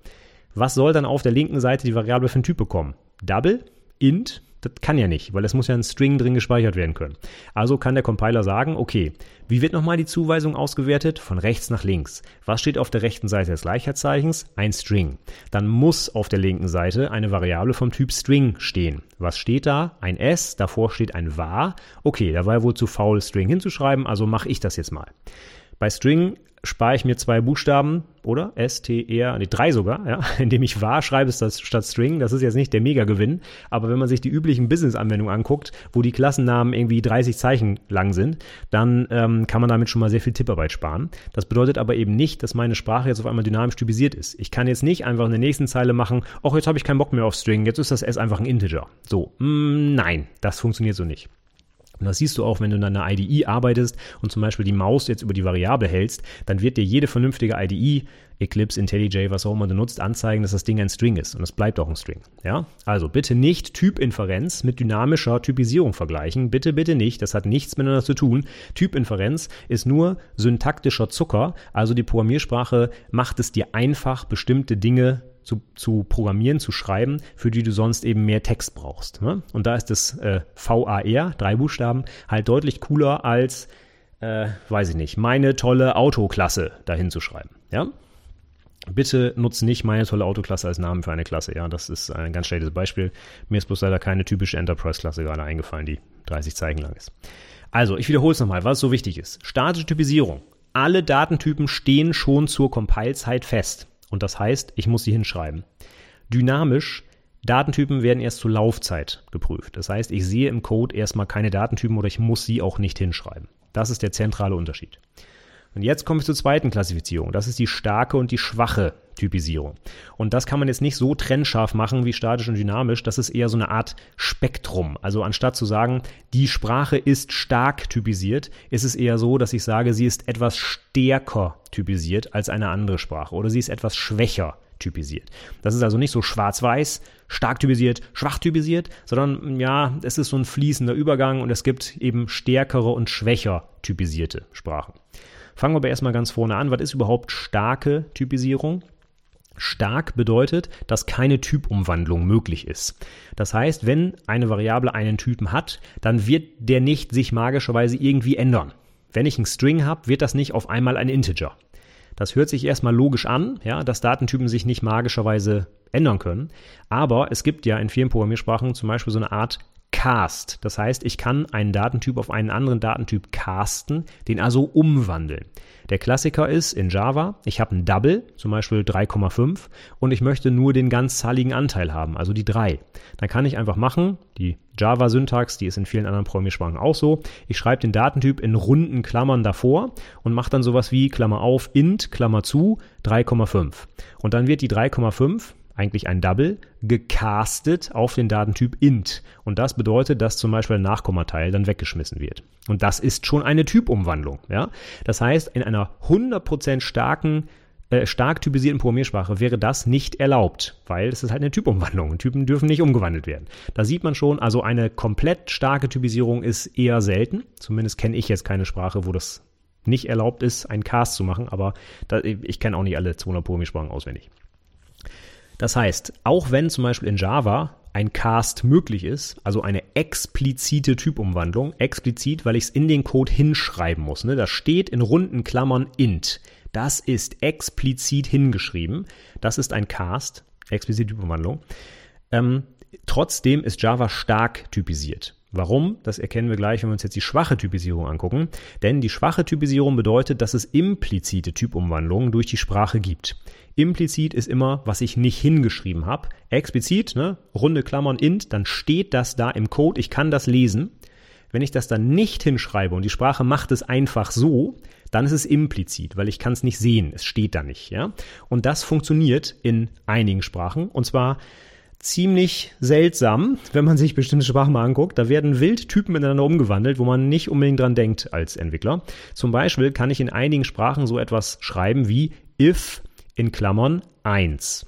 was soll dann auf der linken Seite die Variable für einen Typ bekommen? Double, int, das kann ja nicht, weil es muss ja ein String drin gespeichert werden können. Also kann der Compiler sagen, okay, wie wird nochmal die Zuweisung ausgewertet? Von rechts nach links. Was steht auf der rechten Seite des Gleichheitszeichens? Ein String. Dann muss auf der linken Seite eine Variable vom Typ String stehen. Was steht da? Ein S, davor steht ein var. Okay, da war ja wohl zu faul, String hinzuschreiben, also mache ich das jetzt mal. Bei String spare ich mir zwei Buchstaben, oder? S, T, R, nee, drei sogar, ja, indem ich var schreibe statt String. Das ist jetzt nicht der Mega-Gewinn, aber wenn man sich die üblichen Business-Anwendungen anguckt, wo die Klassennamen irgendwie 30 Zeichen lang sind, dann ähm, kann man damit schon mal sehr viel Tipparbeit sparen. Das bedeutet aber eben nicht, dass meine Sprache jetzt auf einmal dynamisch typisiert ist. Ich kann jetzt nicht einfach in der nächsten Zeile machen, ach, jetzt habe ich keinen Bock mehr auf String, jetzt ist das S einfach ein Integer. So, mm, nein, das funktioniert so nicht. Und das siehst du auch, wenn du in einer IDE arbeitest und zum Beispiel die Maus jetzt über die Variable hältst, dann wird dir jede vernünftige IDE, Eclipse, IntelliJ, was auch immer du nutzt, anzeigen, dass das Ding ein String ist. Und es bleibt auch ein String. Ja? Also bitte nicht Typinferenz mit dynamischer Typisierung vergleichen. Bitte, bitte nicht. Das hat nichts miteinander zu tun. Typinferenz ist nur syntaktischer Zucker. Also die Programmiersprache macht es dir einfach, bestimmte Dinge zu, zu programmieren, zu schreiben, für die du sonst eben mehr Text brauchst. Ne? Und da ist das äh, VAR, drei Buchstaben, halt deutlich cooler als, äh, weiß ich nicht, meine tolle Autoklasse dahin zu schreiben. Ja? Bitte nutze nicht meine tolle Autoklasse als Namen für eine Klasse. Ja, das ist ein ganz schlechtes Beispiel. Mir ist bloß leider keine typische Enterprise-Klasse gerade eingefallen, die 30 Zeichen lang ist. Also, ich wiederhole es nochmal, was so wichtig ist. Statische Typisierung. Alle Datentypen stehen schon zur Compile-Zeit fest. Und das heißt, ich muss sie hinschreiben. Dynamisch, Datentypen werden erst zur Laufzeit geprüft. Das heißt, ich sehe im Code erstmal keine Datentypen oder ich muss sie auch nicht hinschreiben. Das ist der zentrale Unterschied. Und jetzt komme ich zur zweiten Klassifizierung. Das ist die starke und die schwache Typisierung. Und das kann man jetzt nicht so trennscharf machen wie statisch und dynamisch. Das ist eher so eine Art Spektrum. Also anstatt zu sagen, die Sprache ist stark typisiert, ist es eher so, dass ich sage, sie ist etwas stärker typisiert als eine andere Sprache oder sie ist etwas schwächer typisiert. Das ist also nicht so schwarz-weiß, stark typisiert, schwach typisiert, sondern ja, es ist so ein fließender Übergang und es gibt eben stärkere und schwächer typisierte Sprachen. Fangen wir aber erstmal ganz vorne an. Was ist überhaupt starke Typisierung? Stark bedeutet, dass keine Typumwandlung möglich ist. Das heißt, wenn eine Variable einen Typen hat, dann wird der nicht sich magischerweise irgendwie ändern. Wenn ich einen String habe, wird das nicht auf einmal ein Integer. Das hört sich erstmal logisch an, ja, dass Datentypen sich nicht magischerweise ändern können. Aber es gibt ja in vielen Programmiersprachen zum Beispiel so eine Art Cast. Das heißt, ich kann einen Datentyp auf einen anderen Datentyp casten, den also umwandeln. Der Klassiker ist in Java, ich habe ein Double, zum Beispiel 3,5, und ich möchte nur den ganzzahligen Anteil haben, also die 3. Dann kann ich einfach machen, die Java-Syntax, die ist in vielen anderen Programmiersprachen auch so, ich schreibe den Datentyp in runden Klammern davor und mache dann sowas wie Klammer auf, int, Klammer zu, 3,5. Und dann wird die 3,5 eigentlich ein Double, gecastet auf den Datentyp int. Und das bedeutet, dass zum Beispiel ein Nachkommateil dann weggeschmissen wird. Und das ist schon eine Typumwandlung. Ja? Das heißt, in einer 100% starken äh, stark typisierten Programmiersprache wäre das nicht erlaubt, weil es ist halt eine Typumwandlung Typen dürfen nicht umgewandelt werden. Da sieht man schon, also eine komplett starke Typisierung ist eher selten. Zumindest kenne ich jetzt keine Sprache, wo das nicht erlaubt ist, einen Cast zu machen, aber da, ich kenne auch nicht alle 200 Programmiersprachen auswendig. Das heißt, auch wenn zum Beispiel in Java ein Cast möglich ist, also eine explizite Typumwandlung, explizit, weil ich es in den Code hinschreiben muss. Ne? Da steht in runden Klammern int. Das ist explizit hingeschrieben. Das ist ein Cast, explizite Typumwandlung. Ähm, trotzdem ist Java stark typisiert. Warum? Das erkennen wir gleich, wenn wir uns jetzt die schwache Typisierung angucken. Denn die schwache Typisierung bedeutet, dass es implizite Typumwandlungen durch die Sprache gibt. Implizit ist immer, was ich nicht hingeschrieben habe. Explizit, ne, runde Klammern int, dann steht das da im Code, ich kann das lesen. Wenn ich das dann nicht hinschreibe und die Sprache macht es einfach so, dann ist es implizit, weil ich kann es nicht sehen, es steht da nicht, ja? Und das funktioniert in einigen Sprachen und zwar ziemlich seltsam, wenn man sich bestimmte Sprachen mal anguckt. Da werden wild Typen miteinander umgewandelt, wo man nicht unbedingt dran denkt als Entwickler. Zum Beispiel kann ich in einigen Sprachen so etwas schreiben wie if in Klammern 1.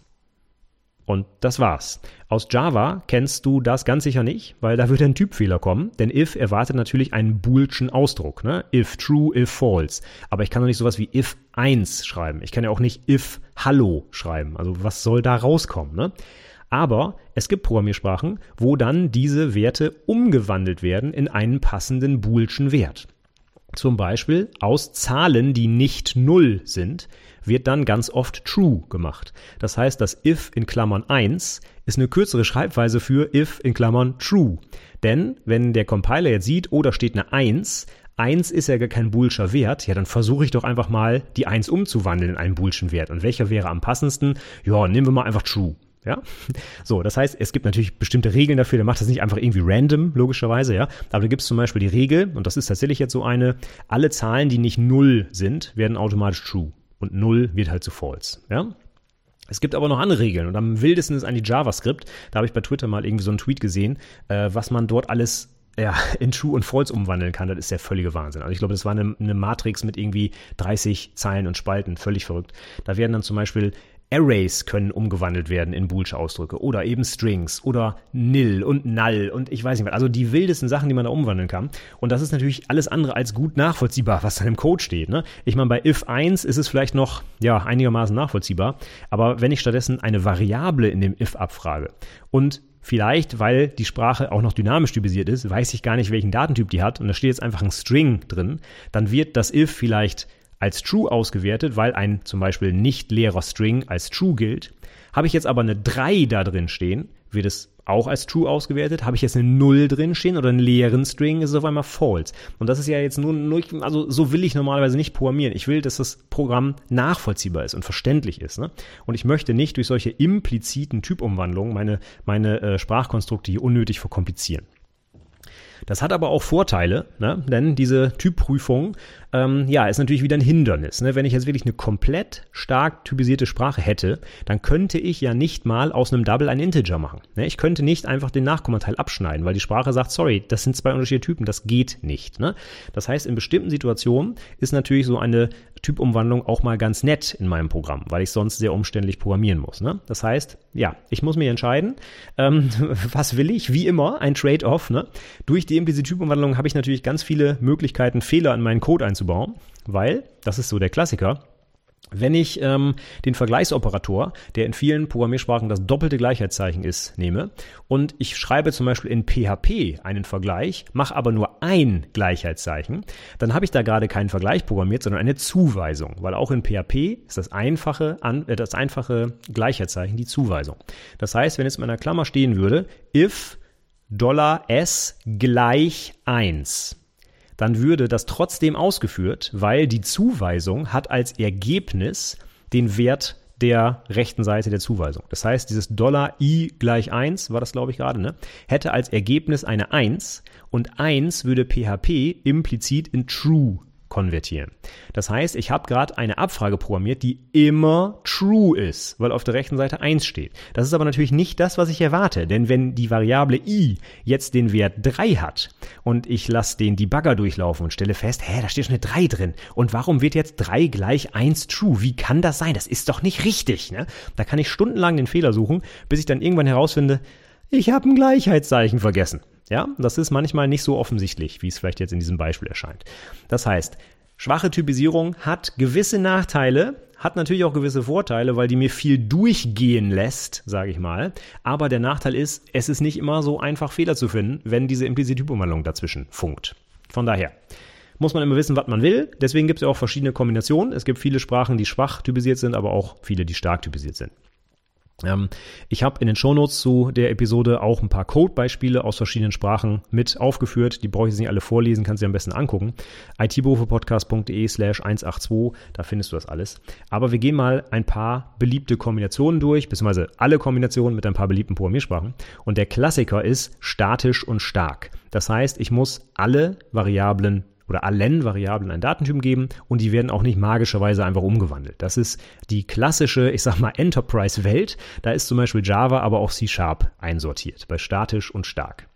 Und das war's. Aus Java kennst du das ganz sicher nicht, weil da würde ein Typfehler kommen, denn if erwartet natürlich einen boolschen Ausdruck, ne? If true, if false. Aber ich kann doch nicht sowas wie if 1 schreiben. Ich kann ja auch nicht if hallo schreiben. Also was soll da rauskommen, ne? Aber es gibt Programmiersprachen, wo dann diese Werte umgewandelt werden in einen passenden boolschen Wert. Zum Beispiel aus Zahlen, die nicht null sind, wird dann ganz oft true gemacht. Das heißt, das if in Klammern 1 ist eine kürzere Schreibweise für if in Klammern true. Denn wenn der Compiler jetzt sieht, oh, da steht eine 1, 1 ist ja gar kein boolscher Wert, ja, dann versuche ich doch einfach mal die 1 umzuwandeln in einen boolschen Wert. Und welcher wäre am passendsten? Ja, nehmen wir mal einfach true. Ja, so, das heißt, es gibt natürlich bestimmte Regeln dafür. Der macht das nicht einfach irgendwie random, logischerweise, ja. Aber da gibt es zum Beispiel die Regel, und das ist tatsächlich jetzt so eine, alle Zahlen, die nicht null sind, werden automatisch true. Und null wird halt zu false, ja. Es gibt aber noch andere Regeln und am wildesten ist eigentlich JavaScript. Da habe ich bei Twitter mal irgendwie so einen Tweet gesehen, äh, was man dort alles ja, in True und False umwandeln kann, das ist der völlige Wahnsinn. Also ich glaube, das war eine, eine Matrix mit irgendwie 30 Zeilen und Spalten, völlig verrückt. Da werden dann zum Beispiel Arrays können umgewandelt werden in boolsche Ausdrücke oder eben Strings oder nil und null und ich weiß nicht was. Also die wildesten Sachen, die man da umwandeln kann. Und das ist natürlich alles andere als gut nachvollziehbar, was dann im Code steht. Ne? Ich meine, bei if 1 ist es vielleicht noch ja, einigermaßen nachvollziehbar, aber wenn ich stattdessen eine Variable in dem if abfrage und Vielleicht, weil die Sprache auch noch dynamisch typisiert ist, weiß ich gar nicht, welchen Datentyp die hat und da steht jetzt einfach ein String drin, dann wird das if vielleicht als true ausgewertet, weil ein zum Beispiel nicht leerer String als true gilt. Habe ich jetzt aber eine 3 da drin stehen, wird es auch als true ausgewertet. Habe ich jetzt eine 0 drin stehen oder einen leeren String, ist es auf einmal false. Und das ist ja jetzt nur, nur also so will ich normalerweise nicht programmieren. Ich will, dass das Programm nachvollziehbar ist und verständlich ist. Ne? Und ich möchte nicht durch solche impliziten Typumwandlungen meine, meine äh, Sprachkonstrukte hier unnötig verkomplizieren. Das hat aber auch Vorteile, ne? denn diese Typprüfung ähm, ja, ist natürlich wieder ein Hindernis. Ne? Wenn ich jetzt wirklich eine komplett stark typisierte Sprache hätte, dann könnte ich ja nicht mal aus einem Double ein Integer machen. Ne? Ich könnte nicht einfach den Nachkommateil abschneiden, weil die Sprache sagt, sorry, das sind zwei unterschiedliche Typen, das geht nicht. Ne? Das heißt, in bestimmten Situationen ist natürlich so eine Typumwandlung auch mal ganz nett in meinem Programm, weil ich sonst sehr umständlich programmieren muss. Ne? Das heißt, ja, ich muss mich entscheiden, ähm, was will ich? Wie immer, ein Trade-off. Ne? Durch die implizite Typumwandlung habe ich natürlich ganz viele Möglichkeiten, Fehler in meinen Code einzubauen, weil, das ist so der Klassiker, Wenn ich ähm, den Vergleichsoperator, der in vielen Programmiersprachen das doppelte Gleichheitszeichen ist, nehme und ich schreibe zum Beispiel in PHP einen Vergleich, mache aber nur ein Gleichheitszeichen, dann habe ich da gerade keinen Vergleich programmiert, sondern eine Zuweisung, weil auch in PHP ist das einfache, äh, das einfache Gleichheitszeichen die Zuweisung. Das heißt, wenn jetzt in meiner Klammer stehen würde, if $s gleich 1 dann würde das trotzdem ausgeführt, weil die Zuweisung hat als Ergebnis den Wert der rechten Seite der Zuweisung. Das heißt, dieses Dollar i gleich 1, war das glaube ich gerade, ne, hätte als Ergebnis eine 1 und 1 würde PHP implizit in true konvertieren. Das heißt, ich habe gerade eine Abfrage programmiert, die immer true ist, weil auf der rechten Seite 1 steht. Das ist aber natürlich nicht das, was ich erwarte, denn wenn die Variable i jetzt den Wert 3 hat und ich lasse den Debugger durchlaufen und stelle fest, hä, da steht schon eine 3 drin und warum wird jetzt 3 gleich 1 true? Wie kann das sein? Das ist doch nicht richtig. Ne? Da kann ich stundenlang den Fehler suchen, bis ich dann irgendwann herausfinde, ich habe ein Gleichheitszeichen vergessen. Ja, das ist manchmal nicht so offensichtlich, wie es vielleicht jetzt in diesem Beispiel erscheint. Das heißt, schwache Typisierung hat gewisse Nachteile, hat natürlich auch gewisse Vorteile, weil die mir viel durchgehen lässt, sage ich mal. Aber der Nachteil ist, es ist nicht immer so einfach Fehler zu finden, wenn diese implizite Typumwandlung dazwischen funkt. Von daher muss man immer wissen, was man will. Deswegen gibt es ja auch verschiedene Kombinationen. Es gibt viele Sprachen, die schwach typisiert sind, aber auch viele, die stark typisiert sind. Ähm, ich habe in den Shownotes zu der Episode auch ein paar Codebeispiele aus verschiedenen Sprachen mit aufgeführt. Die brauche ich jetzt nicht alle vorlesen, kannst du dir am besten angucken. itberufepodcast.de slash 182, da findest du das alles. Aber wir gehen mal ein paar beliebte Kombinationen durch, beziehungsweise alle Kombinationen mit ein paar beliebten Programmiersprachen. Und der Klassiker ist statisch und stark. Das heißt, ich muss alle Variablen oder allen Variablen einen Datentyp geben und die werden auch nicht magischerweise einfach umgewandelt. Das ist die klassische, ich sag mal, Enterprise-Welt. Da ist zum Beispiel Java, aber auch C-Sharp einsortiert, bei statisch und stark.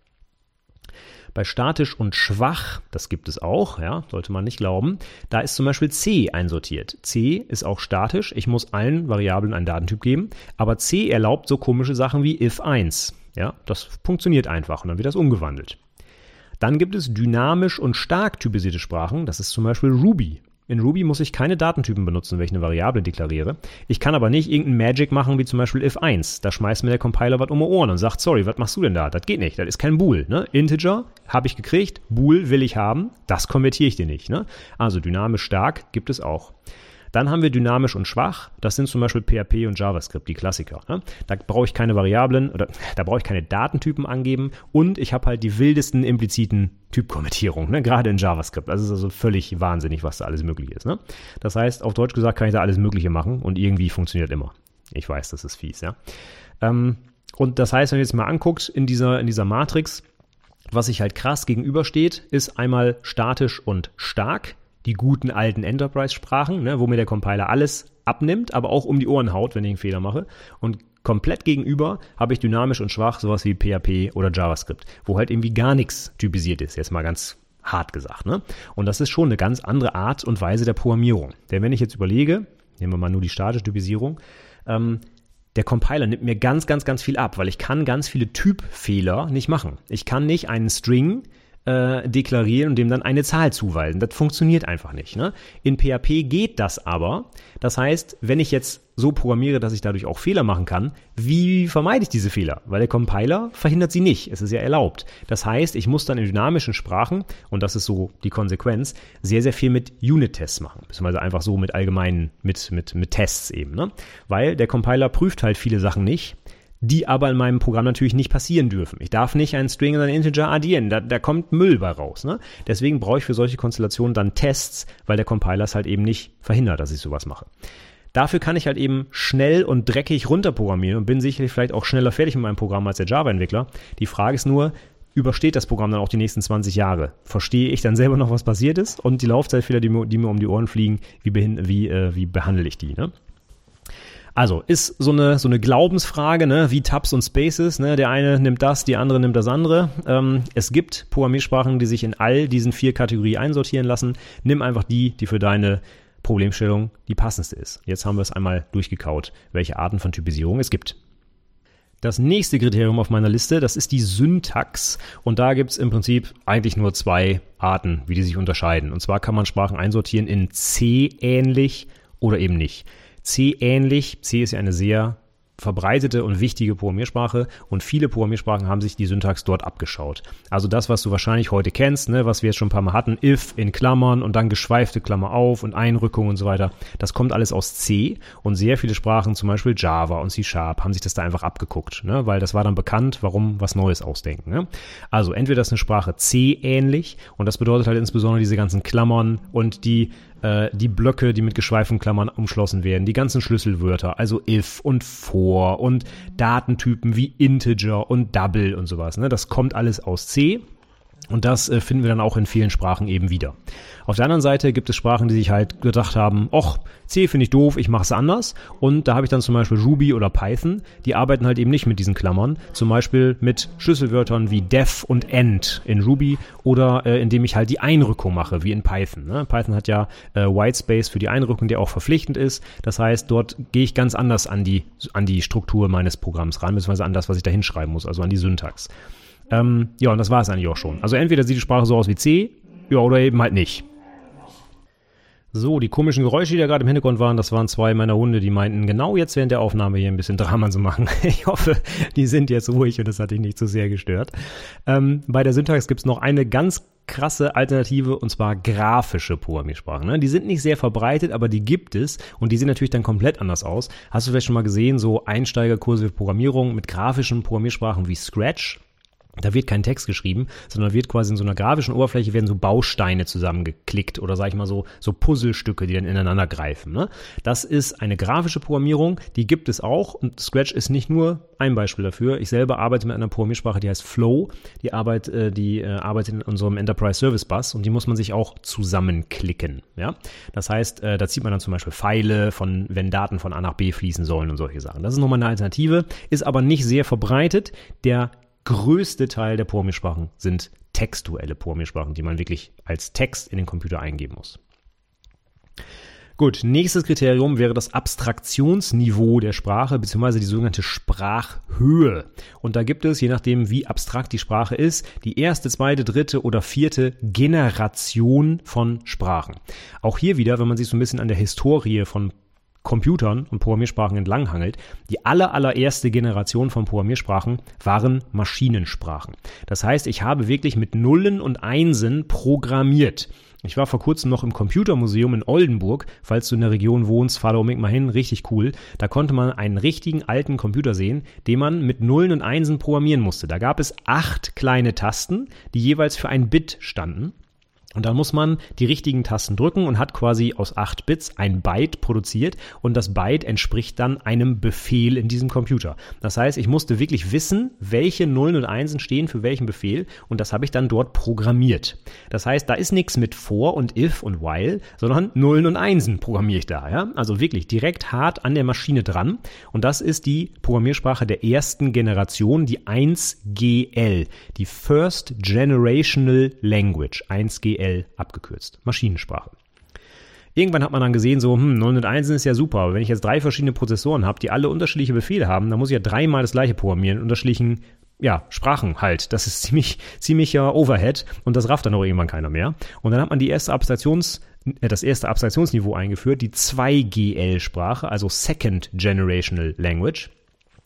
Bei statisch und schwach, das gibt es auch, ja, sollte man nicht glauben, da ist zum Beispiel C einsortiert. C ist auch statisch, ich muss allen Variablen einen Datentyp geben, aber C erlaubt so komische Sachen wie if 1. Ja, das funktioniert einfach und dann wird das umgewandelt. Dann gibt es dynamisch und stark typisierte Sprachen. Das ist zum Beispiel Ruby. In Ruby muss ich keine Datentypen benutzen, wenn ich eine Variable deklariere. Ich kann aber nicht irgendein Magic machen, wie zum Beispiel if1. Da schmeißt mir der Compiler was um die Ohren und sagt, sorry, was machst du denn da? Das geht nicht, das ist kein Bool. Ne? Integer habe ich gekriegt, Bool will ich haben, das konvertiere ich dir nicht. Ne? Also dynamisch stark gibt es auch. Dann haben wir dynamisch und schwach. Das sind zum Beispiel PHP und JavaScript, die Klassiker. Ne? Da brauche ich keine Variablen oder da brauche ich keine Datentypen angeben und ich habe halt die wildesten impliziten Typkommentierungen, ne? gerade in JavaScript. Das ist also völlig wahnsinnig, was da alles möglich ist. Ne? Das heißt, auf Deutsch gesagt, kann ich da alles Mögliche machen und irgendwie funktioniert immer. Ich weiß, das ist fies, ja. Ähm, und das heißt, wenn ihr jetzt mal anguckt in dieser, in dieser Matrix, was sich halt krass gegenübersteht, ist einmal statisch und stark die guten alten Enterprise-Sprachen, ne, wo mir der Compiler alles abnimmt, aber auch um die Ohren haut, wenn ich einen Fehler mache. Und komplett gegenüber habe ich dynamisch und schwach sowas wie PHP oder JavaScript, wo halt irgendwie gar nichts typisiert ist, jetzt mal ganz hart gesagt. Ne? Und das ist schon eine ganz andere Art und Weise der Programmierung. Denn wenn ich jetzt überlege, nehmen wir mal nur die statische Typisierung, ähm, der Compiler nimmt mir ganz, ganz, ganz viel ab, weil ich kann ganz viele Typfehler nicht machen. Ich kann nicht einen String äh, deklarieren und dem dann eine Zahl zuweisen. Das funktioniert einfach nicht. Ne? In PHP geht das aber. Das heißt, wenn ich jetzt so programmiere, dass ich dadurch auch Fehler machen kann, wie vermeide ich diese Fehler? Weil der Compiler verhindert sie nicht. Es ist ja erlaubt. Das heißt, ich muss dann in dynamischen Sprachen, und das ist so die Konsequenz, sehr, sehr viel mit Unit-Tests machen. Beziehungsweise einfach so mit allgemeinen, mit, mit, mit Tests eben. Ne? Weil der Compiler prüft halt viele Sachen nicht die aber in meinem Programm natürlich nicht passieren dürfen. Ich darf nicht einen String und einen Integer addieren, da, da kommt Müll bei raus. Ne? Deswegen brauche ich für solche Konstellationen dann Tests, weil der Compiler es halt eben nicht verhindert, dass ich sowas mache. Dafür kann ich halt eben schnell und dreckig runterprogrammieren und bin sicherlich vielleicht auch schneller fertig mit meinem Programm als der Java-Entwickler. Die Frage ist nur, übersteht das Programm dann auch die nächsten 20 Jahre? Verstehe ich dann selber noch, was passiert ist? Und die Laufzeitfehler, die mir, die mir um die Ohren fliegen, wie, wie, äh, wie behandle ich die? Ne? Also ist so eine, so eine Glaubensfrage, ne? wie Tabs und Spaces. Ne? Der eine nimmt das, die andere nimmt das andere. Ähm, es gibt Programmiersprachen, die sich in all diesen vier Kategorien einsortieren lassen. Nimm einfach die, die für deine Problemstellung die passendste ist. Jetzt haben wir es einmal durchgekaut, welche Arten von Typisierung es gibt. Das nächste Kriterium auf meiner Liste, das ist die Syntax. Und da gibt es im Prinzip eigentlich nur zwei Arten, wie die sich unterscheiden. Und zwar kann man Sprachen einsortieren in C-ähnlich oder eben nicht. C ähnlich. C ist ja eine sehr verbreitete und wichtige Programmiersprache und viele Programmiersprachen haben sich die Syntax dort abgeschaut. Also das, was du wahrscheinlich heute kennst, ne, was wir jetzt schon ein paar Mal hatten, if in Klammern und dann geschweifte Klammer auf und Einrückung und so weiter, das kommt alles aus C und sehr viele Sprachen, zum Beispiel Java und C Sharp, haben sich das da einfach abgeguckt, ne, weil das war dann bekannt, warum was Neues ausdenken. Ne? Also entweder ist eine Sprache C ähnlich und das bedeutet halt insbesondere diese ganzen Klammern und die äh, die Blöcke, die mit geschweiften Klammern umschlossen werden, die ganzen Schlüsselwörter, also if und for und Datentypen wie Integer und Double und sowas. Ne? Das kommt alles aus C und das äh, finden wir dann auch in vielen Sprachen eben wieder. Auf der anderen Seite gibt es Sprachen, die sich halt gedacht haben, och, C finde ich doof, ich mache es anders. Und da habe ich dann zum Beispiel Ruby oder Python, die arbeiten halt eben nicht mit diesen Klammern. Zum Beispiel mit Schlüsselwörtern wie def und end in Ruby oder äh, indem ich halt die Einrückung mache, wie in Python. Ne? Python hat ja äh, Whitespace für die Einrückung, der auch verpflichtend ist. Das heißt, dort gehe ich ganz anders an die, an die Struktur meines Programms ran, beziehungsweise an das, was ich da hinschreiben muss, also an die Syntax. Ähm, ja, und das war es eigentlich auch schon. Also entweder sieht die Sprache so aus wie C, ja, oder eben halt nicht. So, die komischen Geräusche, die da gerade im Hintergrund waren, das waren zwei meiner Hunde, die meinten, genau jetzt während der Aufnahme hier ein bisschen Drama zu machen. Ich hoffe, die sind jetzt ruhig und das hat dich nicht zu sehr gestört. Ähm, bei der Syntax gibt's noch eine ganz krasse Alternative und zwar grafische Programmiersprachen. Ne? Die sind nicht sehr verbreitet, aber die gibt es und die sehen natürlich dann komplett anders aus. Hast du vielleicht schon mal gesehen, so Einsteigerkurse für Programmierung mit grafischen Programmiersprachen wie Scratch? Da wird kein Text geschrieben, sondern wird quasi in so einer grafischen Oberfläche werden so Bausteine zusammengeklickt oder sag ich mal so, so Puzzlestücke, die dann ineinander greifen. Ne? Das ist eine grafische Programmierung, die gibt es auch und Scratch ist nicht nur ein Beispiel dafür. Ich selber arbeite mit einer Programmiersprache, die heißt Flow. Die, Arbeit, äh, die äh, arbeitet in unserem Enterprise Service Bus und die muss man sich auch zusammenklicken. Ja? Das heißt, äh, da zieht man dann zum Beispiel Pfeile von, wenn Daten von A nach B fließen sollen und solche Sachen. Das ist nochmal eine Alternative, ist aber nicht sehr verbreitet. Der größte Teil der Programmiersprachen sind textuelle Programmiersprachen, die man wirklich als Text in den Computer eingeben muss. Gut, nächstes Kriterium wäre das Abstraktionsniveau der Sprache beziehungsweise die sogenannte Sprachhöhe. Und da gibt es, je nachdem wie abstrakt die Sprache ist, die erste, zweite, dritte oder vierte Generation von Sprachen. Auch hier wieder, wenn man sich so ein bisschen an der Historie von Computern und Programmiersprachen entlanghangelt, die aller, allererste Generation von Programmiersprachen waren Maschinensprachen. Das heißt, ich habe wirklich mit Nullen und Einsen programmiert. Ich war vor kurzem noch im Computermuseum in Oldenburg. Falls du in der Region wohnst, fahr da unbedingt mal hin. Richtig cool. Da konnte man einen richtigen alten Computer sehen, den man mit Nullen und Einsen programmieren musste. Da gab es acht kleine Tasten, die jeweils für ein Bit standen. Und dann muss man die richtigen Tasten drücken und hat quasi aus 8 Bits ein Byte produziert und das Byte entspricht dann einem Befehl in diesem Computer. Das heißt, ich musste wirklich wissen, welche Nullen und Einsen stehen für welchen Befehl und das habe ich dann dort programmiert. Das heißt, da ist nichts mit for und if und while, sondern Nullen und Einsen programmiere ich da. Ja? Also wirklich direkt hart an der Maschine dran und das ist die Programmiersprache der ersten Generation, die 1GL, die First Generational Language, 1GL. ML abgekürzt. Maschinensprache. Irgendwann hat man dann gesehen, so, hm, 901 ist ja super, aber wenn ich jetzt drei verschiedene Prozessoren habe, die alle unterschiedliche Befehle haben, dann muss ich ja dreimal das gleiche programmieren, in unterschiedlichen ja, Sprachen halt. Das ist ziemlich, ziemlicher Overhead und das rafft dann auch irgendwann keiner mehr. Und dann hat man die erste Abstraktions, äh, das erste Abstraktionsniveau eingeführt, die 2GL-Sprache, also Second Generational Language.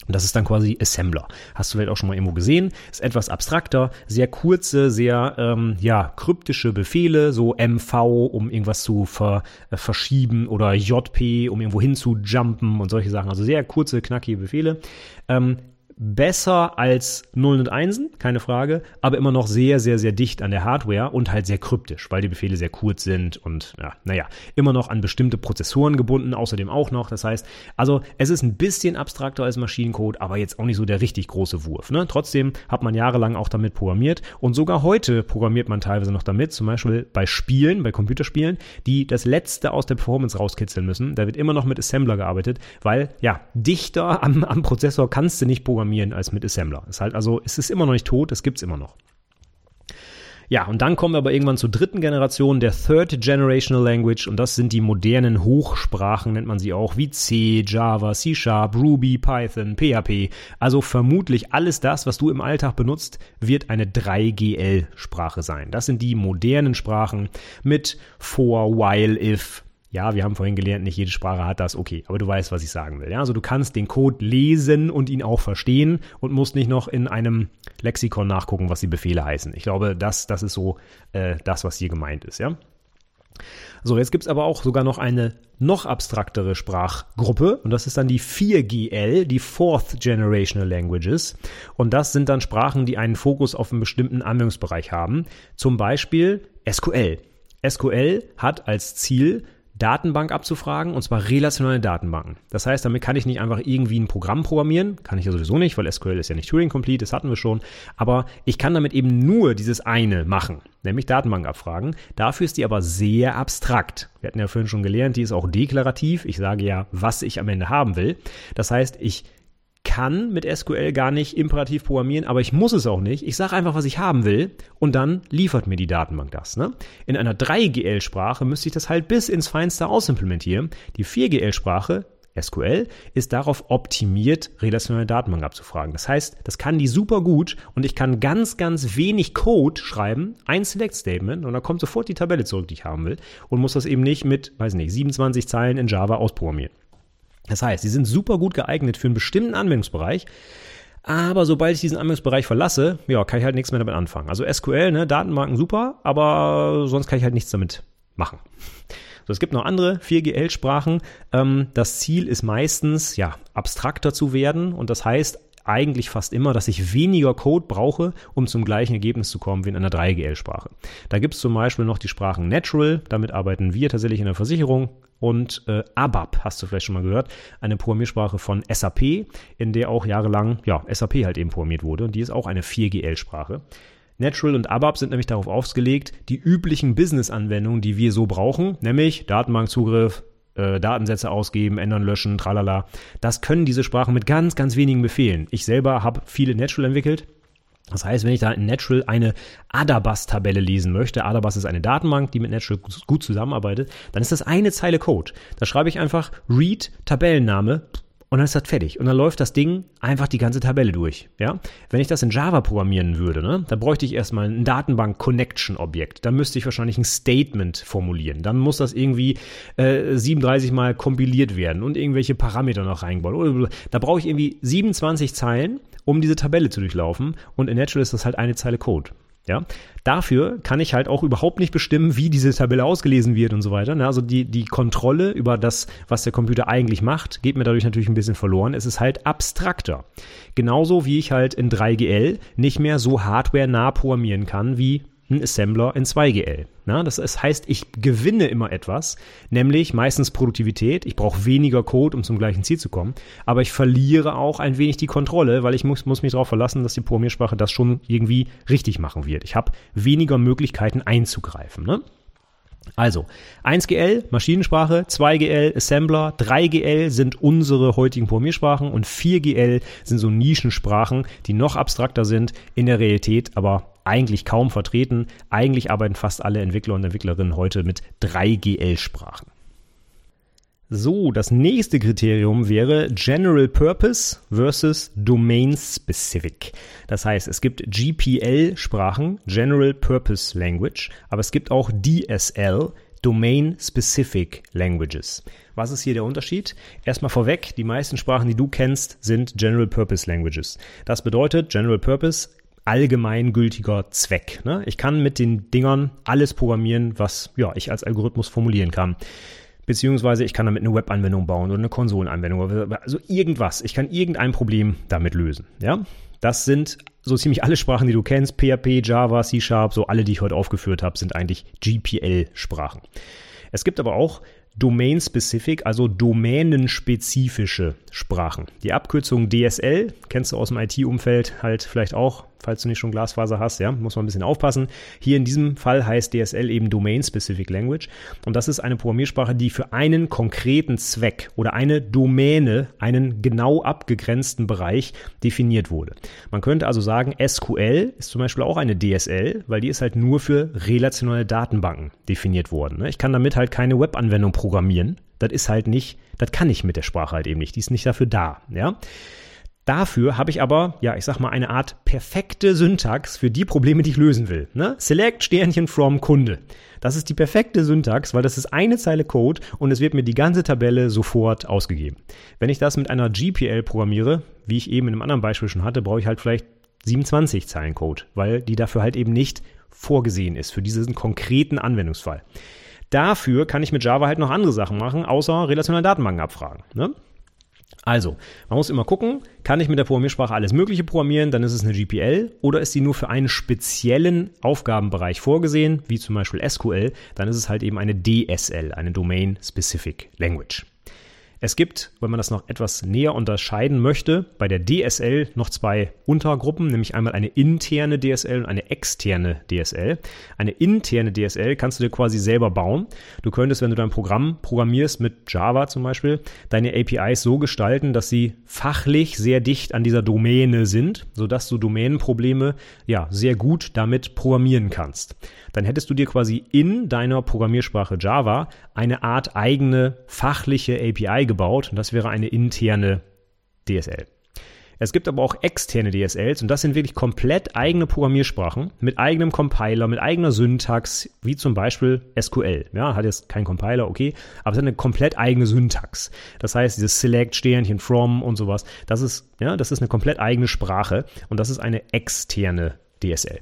Und das ist dann quasi Assembler. Hast du vielleicht auch schon mal irgendwo gesehen. Ist etwas abstrakter, sehr kurze, sehr ähm, ja, kryptische Befehle, so MV, um irgendwas zu ver, äh, verschieben oder JP, um irgendwo hin zu jumpen und solche Sachen. Also sehr kurze, knackige Befehle. Ähm, besser als Nullen und Einsen, keine Frage, aber immer noch sehr, sehr, sehr dicht an der Hardware und halt sehr kryptisch, weil die Befehle sehr kurz sind und ja, naja, immer noch an bestimmte Prozessoren gebunden, außerdem auch noch. Das heißt, also es ist ein bisschen abstrakter als Maschinencode, aber jetzt auch nicht so der richtig große Wurf. Ne? Trotzdem hat man jahrelang auch damit programmiert und sogar heute programmiert man teilweise noch damit, zum Beispiel bei Spielen, bei Computerspielen, die das Letzte aus der Performance rauskitzeln müssen. Da wird immer noch mit Assembler gearbeitet, weil ja, dichter am, am Prozessor kannst du nicht programmieren programmieren als mit Assembler. Ist halt also, es ist immer noch nicht tot, es gibt's immer noch. Ja, und dann kommen wir aber irgendwann zur dritten Generation, der Third Generational Language, und das sind die modernen Hochsprachen, nennt man sie auch, wie C, Java, C Sharp, Ruby, Python, PHP. Also vermutlich alles das, was du im Alltag benutzt, wird eine 3GL-Sprache sein. Das sind die modernen Sprachen mit for, while, if, Ja, wir haben vorhin gelernt, nicht jede Sprache hat das, okay, aber du weißt, was ich sagen will. Ja? Also du kannst den Code lesen und ihn auch verstehen und musst nicht noch in einem Lexikon nachgucken, was die Befehle heißen. Ich glaube, das, das ist so äh, das, was hier gemeint ist, ja. So, jetzt gibt's aber auch sogar noch eine noch abstraktere Sprachgruppe und das ist dann die 4GL, die Fourth Generational Languages. Und das sind dann Sprachen, die einen Fokus auf einen bestimmten Anwendungsbereich haben. Zum Beispiel SQL. SQL hat als Ziel, Datenbank abzufragen, und zwar relationale Datenbanken. Das heißt, damit kann ich nicht einfach irgendwie ein Programm programmieren, kann ich ja sowieso nicht, weil SQL ist ja nicht Turing-complete, das hatten wir schon, aber ich kann damit eben nur dieses eine machen, nämlich Datenbank abfragen. Dafür ist die aber sehr abstrakt. Wir hatten ja vorhin schon gelernt, die ist auch deklarativ. Ich sage ja, was ich am Ende haben will. Das heißt, ich kann mit SQL gar nicht imperativ programmieren, aber ich muss es auch nicht. Ich sage einfach, was ich haben will und dann liefert mir die Datenbank das. Ne? In einer 3GL-Sprache müsste ich das halt bis ins Feinste ausimplementieren. Die 4GL-Sprache SQL ist darauf optimiert, relationale Datenbank abzufragen. Das heißt, das kann die super gut und ich kann ganz, ganz wenig Code schreiben, ein Select Statement und da kommt sofort die Tabelle zurück, die ich haben will und muss das eben nicht mit, weiß nicht, 27 Zeilen in Java ausprogrammieren. Das heißt, sie sind super gut geeignet für einen bestimmten Anwendungsbereich. Aber sobald ich diesen Anwendungsbereich verlasse, ja, kann ich halt nichts mehr damit anfangen. Also SQL, ne, Datenbanken super, aber sonst kann ich halt nichts damit machen. So, es gibt noch andere 4GL-Sprachen. Ähm, das Ziel ist meistens, ja, abstrakter zu werden und das heißt eigentlich fast immer, dass ich weniger Code brauche, um zum gleichen Ergebnis zu kommen wie in einer 3GL-Sprache. Da gibt es zum Beispiel noch die Sprachen Natural, damit arbeiten wir tatsächlich in der Versicherung, und äh, ABAP, hast du vielleicht schon mal gehört, eine Programmiersprache von SAP, in der auch jahrelang ja, SAP halt eben programmiert wurde und die ist auch eine 4GL-Sprache. Natural und ABAP sind nämlich darauf ausgelegt, die üblichen Business-Anwendungen, die wir so brauchen, nämlich Datenbankzugriff, äh, Datensätze ausgeben, ändern, löschen, tralala. Das können diese Sprachen mit ganz, ganz wenigen Befehlen. Ich selber habe viele Natural entwickelt. Das heißt, wenn ich da in Natural eine Adabas-Tabelle lesen möchte, Adabas ist eine Datenbank, die mit Natural gut zusammenarbeitet, dann ist das eine Zeile Code. Da schreibe ich einfach read Tabellenname und dann ist das fertig. Und dann läuft das Ding einfach die ganze Tabelle durch. Ja? Wenn ich das in Java programmieren würde, ne, dann bräuchte ich erstmal ein Datenbank-Connection-Objekt. Dann müsste ich wahrscheinlich ein Statement formulieren. Dann muss das irgendwie äh, 37 Mal kompiliert werden und irgendwelche Parameter noch reinbauen. Da brauche ich irgendwie 27 Zeilen, um diese Tabelle zu durchlaufen. Und in Natural ist das halt eine Zeile Code. Ja, dafür kann ich halt auch überhaupt nicht bestimmen, wie diese Tabelle ausgelesen wird und so weiter. Also die, die Kontrolle über das, was der Computer eigentlich macht, geht mir dadurch natürlich ein bisschen verloren. Es ist halt abstrakter. Genauso wie ich halt in 3GL nicht mehr so hardware-nah programmieren kann wie ein Assembler in 2GL. Na, das heißt, ich gewinne immer etwas, nämlich meistens Produktivität. Ich brauche weniger Code, um zum gleichen Ziel zu kommen. Aber ich verliere auch ein wenig die Kontrolle, weil ich muss, muss mich darauf verlassen, dass die Programmiersprache das schon irgendwie richtig machen wird. Ich habe weniger Möglichkeiten einzugreifen. Ne? Also 1GL, Maschinensprache, 2GL, Assembler, 3GL sind unsere heutigen Programmiersprachen und 4GL sind so Nischensprachen, die noch abstrakter sind, in der Realität aber eigentlich kaum vertreten. Eigentlich arbeiten fast alle Entwickler und Entwicklerinnen heute mit 3GL-Sprachen. So, das nächste Kriterium wäre General Purpose versus Domain Specific. Das heißt, es gibt GPL-Sprachen, General Purpose Language, aber es gibt auch DSL, Domain Specific Languages. Was ist hier der Unterschied? Erstmal vorweg, die meisten Sprachen, die du kennst, sind General Purpose Languages. Das bedeutet, General Purpose allgemeingültiger Zweck. Ne? Ich kann mit den Dingern alles programmieren, was ja, ich als Algorithmus formulieren kann. Beziehungsweise ich kann damit eine Webanwendung bauen oder eine Konsolenanwendung. Also irgendwas. Ich kann irgendein Problem damit lösen. Ja? Das sind so ziemlich alle Sprachen, die du kennst. PHP, Java, C Sharp, so alle, die ich heute aufgeführt habe, sind eigentlich GPL-Sprachen. Es gibt aber auch Domain-specific, also domänenspezifische Sprachen. Die Abkürzung DSL kennst du aus dem IT-Umfeld halt vielleicht auch falls du nicht schon Glasfaser hast, ja, muss man ein bisschen aufpassen. Hier in diesem Fall heißt DSL eben Domain Specific Language und das ist eine Programmiersprache, die für einen konkreten Zweck oder eine Domäne, einen genau abgegrenzten Bereich definiert wurde. Man könnte also sagen, SQL ist zum Beispiel auch eine DSL, weil die ist halt nur für relationale Datenbanken definiert worden. Ne? Ich kann damit halt keine Webanwendung programmieren. Das ist halt nicht, das kann ich mit der Sprache halt eben nicht. Die ist nicht dafür da, ja. Dafür habe ich aber, ja, ich sag mal, eine Art perfekte Syntax für die Probleme, die ich lösen will. Ne? Select Sternchen from Kunde. Das ist die perfekte Syntax, weil das ist eine Zeile Code und es wird mir die ganze Tabelle sofort ausgegeben. Wenn ich das mit einer GPL programmiere, wie ich eben in einem anderen Beispiel schon hatte, brauche ich halt vielleicht 27 Zeilen Code, weil die dafür halt eben nicht vorgesehen ist für diesen konkreten Anwendungsfall. Dafür kann ich mit Java halt noch andere Sachen machen, außer relationale Datenbanken abfragen. Ne? Also, man muss immer gucken, kann ich mit der Programmiersprache alles Mögliche programmieren, dann ist es eine GPL oder ist sie nur für einen speziellen Aufgabenbereich vorgesehen, wie zum Beispiel SQL, dann ist es halt eben eine DSL, eine Domain Specific Language. Es gibt, wenn man das noch etwas näher unterscheiden möchte, bei der DSL noch zwei Untergruppen, nämlich einmal eine interne DSL und eine externe DSL. Eine interne DSL kannst du dir quasi selber bauen. Du könntest, wenn du dein Programm programmierst mit Java zum Beispiel, deine APIs so gestalten, dass sie fachlich sehr dicht an dieser Domäne sind, sodass du Domänenprobleme ja sehr gut damit programmieren kannst. Dann hättest du dir quasi in deiner Programmiersprache Java eine Art eigene fachliche API gebaut und das wäre eine interne DSL. Es gibt aber auch externe DSLs und das sind wirklich komplett eigene Programmiersprachen mit eigenem Compiler, mit eigener Syntax, wie zum Beispiel SQL. Ja, hat jetzt keinen Compiler, okay, aber es hat eine komplett eigene Syntax. Das heißt, dieses Select, Sternchen, From und sowas, das ist, ja, das ist eine komplett eigene Sprache und das ist eine externe DSL.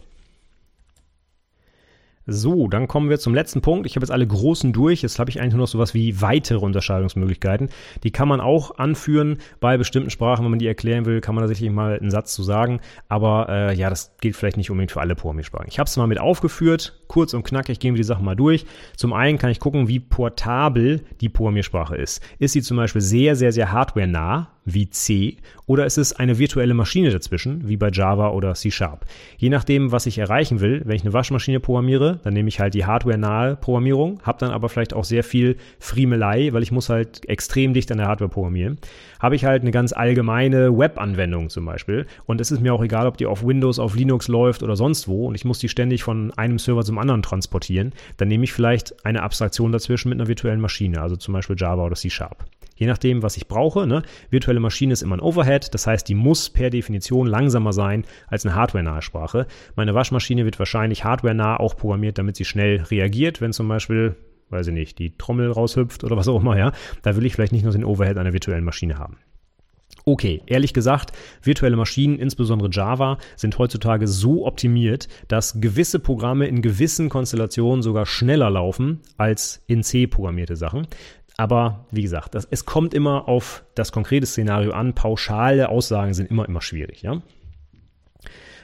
So, dann kommen wir zum letzten Punkt. Ich habe jetzt alle großen durch. Jetzt habe ich eigentlich nur noch sowas wie weitere Unterscheidungsmöglichkeiten. Die kann man auch anführen bei bestimmten Sprachen. Wenn man die erklären will, kann man da sicherlich mal einen Satz zu sagen. Aber äh, ja, das gilt vielleicht nicht unbedingt für alle Programmiersprachen. Ich habe es mal mit aufgeführt. Kurz und knackig gehen wir die Sachen mal durch. Zum einen kann ich gucken, wie portabel die Programmiersprache ist. Ist sie zum Beispiel sehr, sehr, sehr hardware-nah, wie C oder ist es eine virtuelle Maschine dazwischen, wie bei Java oder C Sharp. Je nachdem, was ich erreichen will, wenn ich eine Waschmaschine programmiere, dann nehme ich halt die hardware-nahe Programmierung, habe dann aber vielleicht auch sehr viel Friemelei, weil ich muss halt extrem dicht an der Hardware programmieren. Habe ich halt eine ganz allgemeine Web-Anwendung zum Beispiel und es ist mir auch egal, ob die auf Windows, auf Linux läuft oder sonst wo und ich muss die ständig von einem Server zum anderen transportieren, dann nehme ich vielleicht eine Abstraktion dazwischen mit einer virtuellen Maschine, also zum Beispiel Java oder C Sharp. Je nachdem, was ich brauche. Ne? Virtuelle Maschine ist immer ein Overhead, das heißt, die muss per Definition langsamer sein als eine hardware-nahe Sprache. Meine Waschmaschine wird wahrscheinlich hardware-nah auch programmiert, damit sie schnell reagiert, wenn zum Beispiel weiß ich nicht, die Trommel raushüpft oder was auch immer, ja, da will ich vielleicht nicht nur den Overhead einer virtuellen Maschine haben. Okay, ehrlich gesagt, virtuelle Maschinen, insbesondere Java, sind heutzutage so optimiert, dass gewisse Programme in gewissen Konstellationen sogar schneller laufen als in C programmierte Sachen. Aber wie gesagt, das, es kommt immer auf das konkrete Szenario an. Pauschale Aussagen sind immer, immer schwierig. Ja?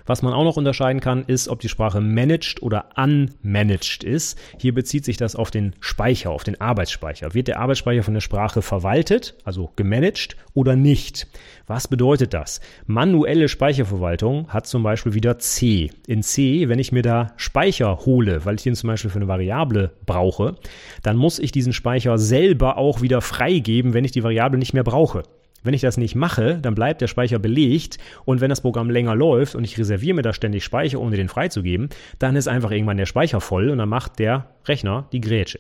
Was man auch noch unterscheiden kann, ist, ob die Sprache managed oder unmanaged ist. Hier bezieht sich das auf den Speicher, auf den Arbeitsspeicher. Wird der Arbeitsspeicher von der Sprache verwaltet, also gemanagt oder nicht? Was bedeutet das? Manuelle Speicherverwaltung hat zum Beispiel wieder C. In C, wenn ich mir da Speicher hole, weil ich den zum Beispiel für eine Variable brauche, dann muss ich diesen Speicher selber auch wieder freigeben, wenn ich die Variable nicht mehr brauche. Wenn ich das nicht mache, dann bleibt der Speicher belegt und wenn das Programm länger läuft und ich reserviere mir da ständig Speicher, ohne den freizugeben, dann ist einfach irgendwann der Speicher voll und dann macht der Rechner die Grätsche.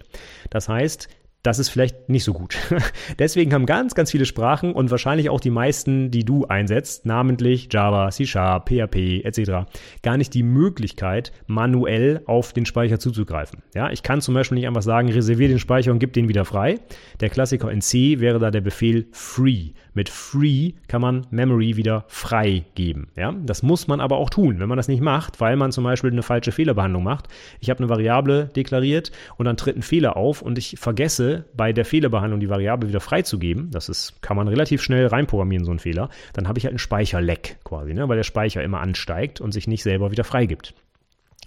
Das heißt, das ist vielleicht nicht so gut. Deswegen haben ganz, ganz viele Sprachen und wahrscheinlich auch die meisten, die du einsetzt, namentlich Java, C Sharp, PHP etc., gar nicht die Möglichkeit, manuell auf den Speicher zuzugreifen. Ja, ich kann zum Beispiel nicht einfach sagen, reserviere den Speicher und gib den wieder frei. Der Klassiker in C wäre da der Befehl free. Mit free kann man Memory wieder frei geben. Ja, das muss man aber auch tun. Wenn man das nicht macht, weil man zum Beispiel eine falsche Fehlerbehandlung macht. Ich habe eine Variable deklariert und dann tritt ein Fehler auf und ich vergesse bei der Fehlerbehandlung die Variable wieder freizugeben, das ist, kann man relativ schnell reinprogrammieren, so ein Fehler, dann habe ich halt einen Speicherleck quasi, ne, weil der Speicher immer ansteigt und sich nicht selber wieder freigibt.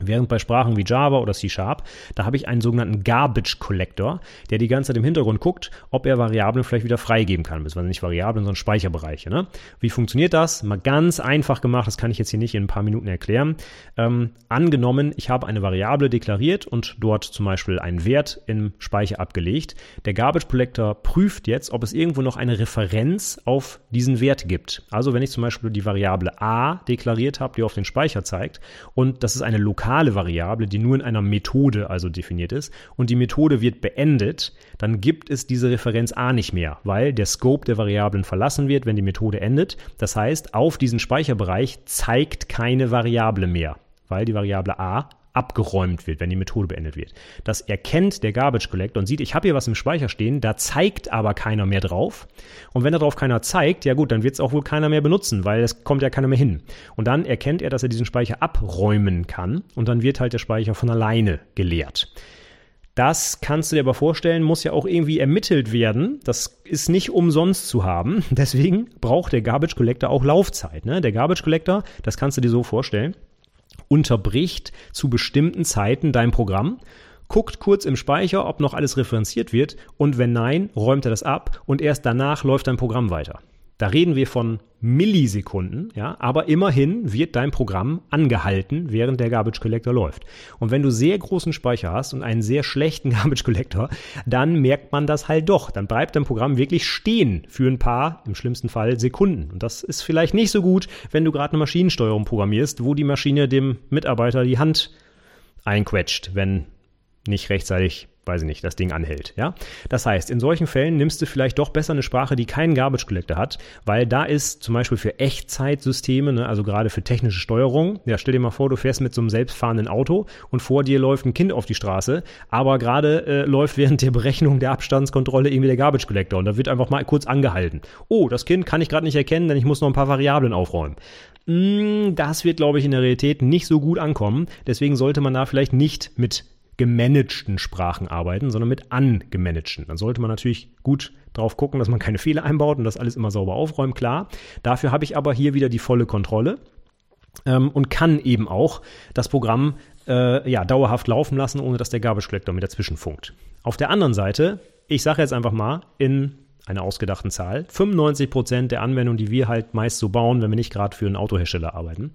Während bei Sprachen wie Java oder C Sharp, da habe ich einen sogenannten Garbage Collector, der die ganze Zeit im Hintergrund guckt, ob er Variablen vielleicht wieder freigeben kann. Waren nicht Variablen, sondern Speicherbereiche. Ne? Wie funktioniert das? Mal ganz einfach gemacht, das kann ich jetzt hier nicht in ein paar Minuten erklären. Ähm, angenommen, ich habe eine Variable deklariert und dort zum Beispiel einen Wert im Speicher abgelegt. Der Garbage Collector prüft jetzt, ob es irgendwo noch eine Referenz auf diesen Wert gibt. Also wenn ich zum Beispiel die Variable a deklariert habe, die auf den Speicher zeigt und das ist eine lokale lokale Variable, die nur in einer Methode also definiert ist und die Methode wird beendet, dann gibt es diese Referenz A nicht mehr, weil der Scope der Variablen verlassen wird, wenn die Methode endet. Das heißt, auf diesen Speicherbereich zeigt keine Variable mehr, weil die Variable A abgeräumt wird, wenn die Methode beendet wird. Das erkennt der Garbage Collector und sieht, ich habe hier was im Speicher stehen, da zeigt aber keiner mehr drauf. Und wenn darauf keiner zeigt, ja gut, dann wird es auch wohl keiner mehr benutzen, weil es kommt ja keiner mehr hin. Und dann erkennt er, dass er diesen Speicher abräumen kann und dann wird halt der Speicher von alleine geleert. Das kannst du dir aber vorstellen, muss ja auch irgendwie ermittelt werden. Das ist nicht umsonst zu haben. Deswegen braucht der Garbage Collector auch Laufzeit. Ne? Der Garbage Collector, das kannst du dir so vorstellen, unterbricht zu bestimmten Zeiten dein Programm, guckt kurz im Speicher, ob noch alles referenziert wird und wenn nein, räumt er das ab und erst danach läuft dein Programm weiter. Da reden wir von Millisekunden, ja, aber immerhin wird dein Programm angehalten, während der Garbage Collector läuft. Und wenn du sehr großen Speicher hast und einen sehr schlechten Garbage Collector, dann merkt man das halt doch. Dann bleibt dein Programm wirklich stehen für ein paar, im schlimmsten Fall, Sekunden. Und das ist vielleicht nicht so gut, wenn du gerade eine Maschinensteuerung programmierst, wo die Maschine dem Mitarbeiter die Hand einquetscht, wenn nicht rechtzeitig weiß ich nicht, das Ding anhält. Ja? Das heißt, in solchen Fällen nimmst du vielleicht doch besser eine Sprache, die keinen Garbage Collector hat, weil da ist zum Beispiel für Echtzeitsysteme, ne, also gerade für technische Steuerung, ja, stell dir mal vor, du fährst mit so einem selbstfahrenden Auto und vor dir läuft ein Kind auf die Straße, aber gerade äh, läuft während der Berechnung der Abstandskontrolle irgendwie der Garbage Collector und da wird einfach mal kurz angehalten. Oh, das Kind kann ich gerade nicht erkennen, denn ich muss noch ein paar Variablen aufräumen. Mm, das wird, glaube ich, in der Realität nicht so gut ankommen. Deswegen sollte man da vielleicht nicht mit gemanagten Sprachen arbeiten, sondern mit angemanagten. Dann sollte man natürlich gut drauf gucken, dass man keine Fehler einbaut und das alles immer sauber aufräumt, klar. Dafür habe ich aber hier wieder die volle Kontrolle ähm, und kann eben auch das Programm äh, ja, dauerhaft laufen lassen, ohne dass der Garbage Collector mit dazwischen funkt. Auf der anderen Seite, ich sage jetzt einfach mal in einer ausgedachten Zahl, 95 Prozent der Anwendungen, die wir halt meist so bauen, wenn wir nicht gerade für einen Autohersteller arbeiten,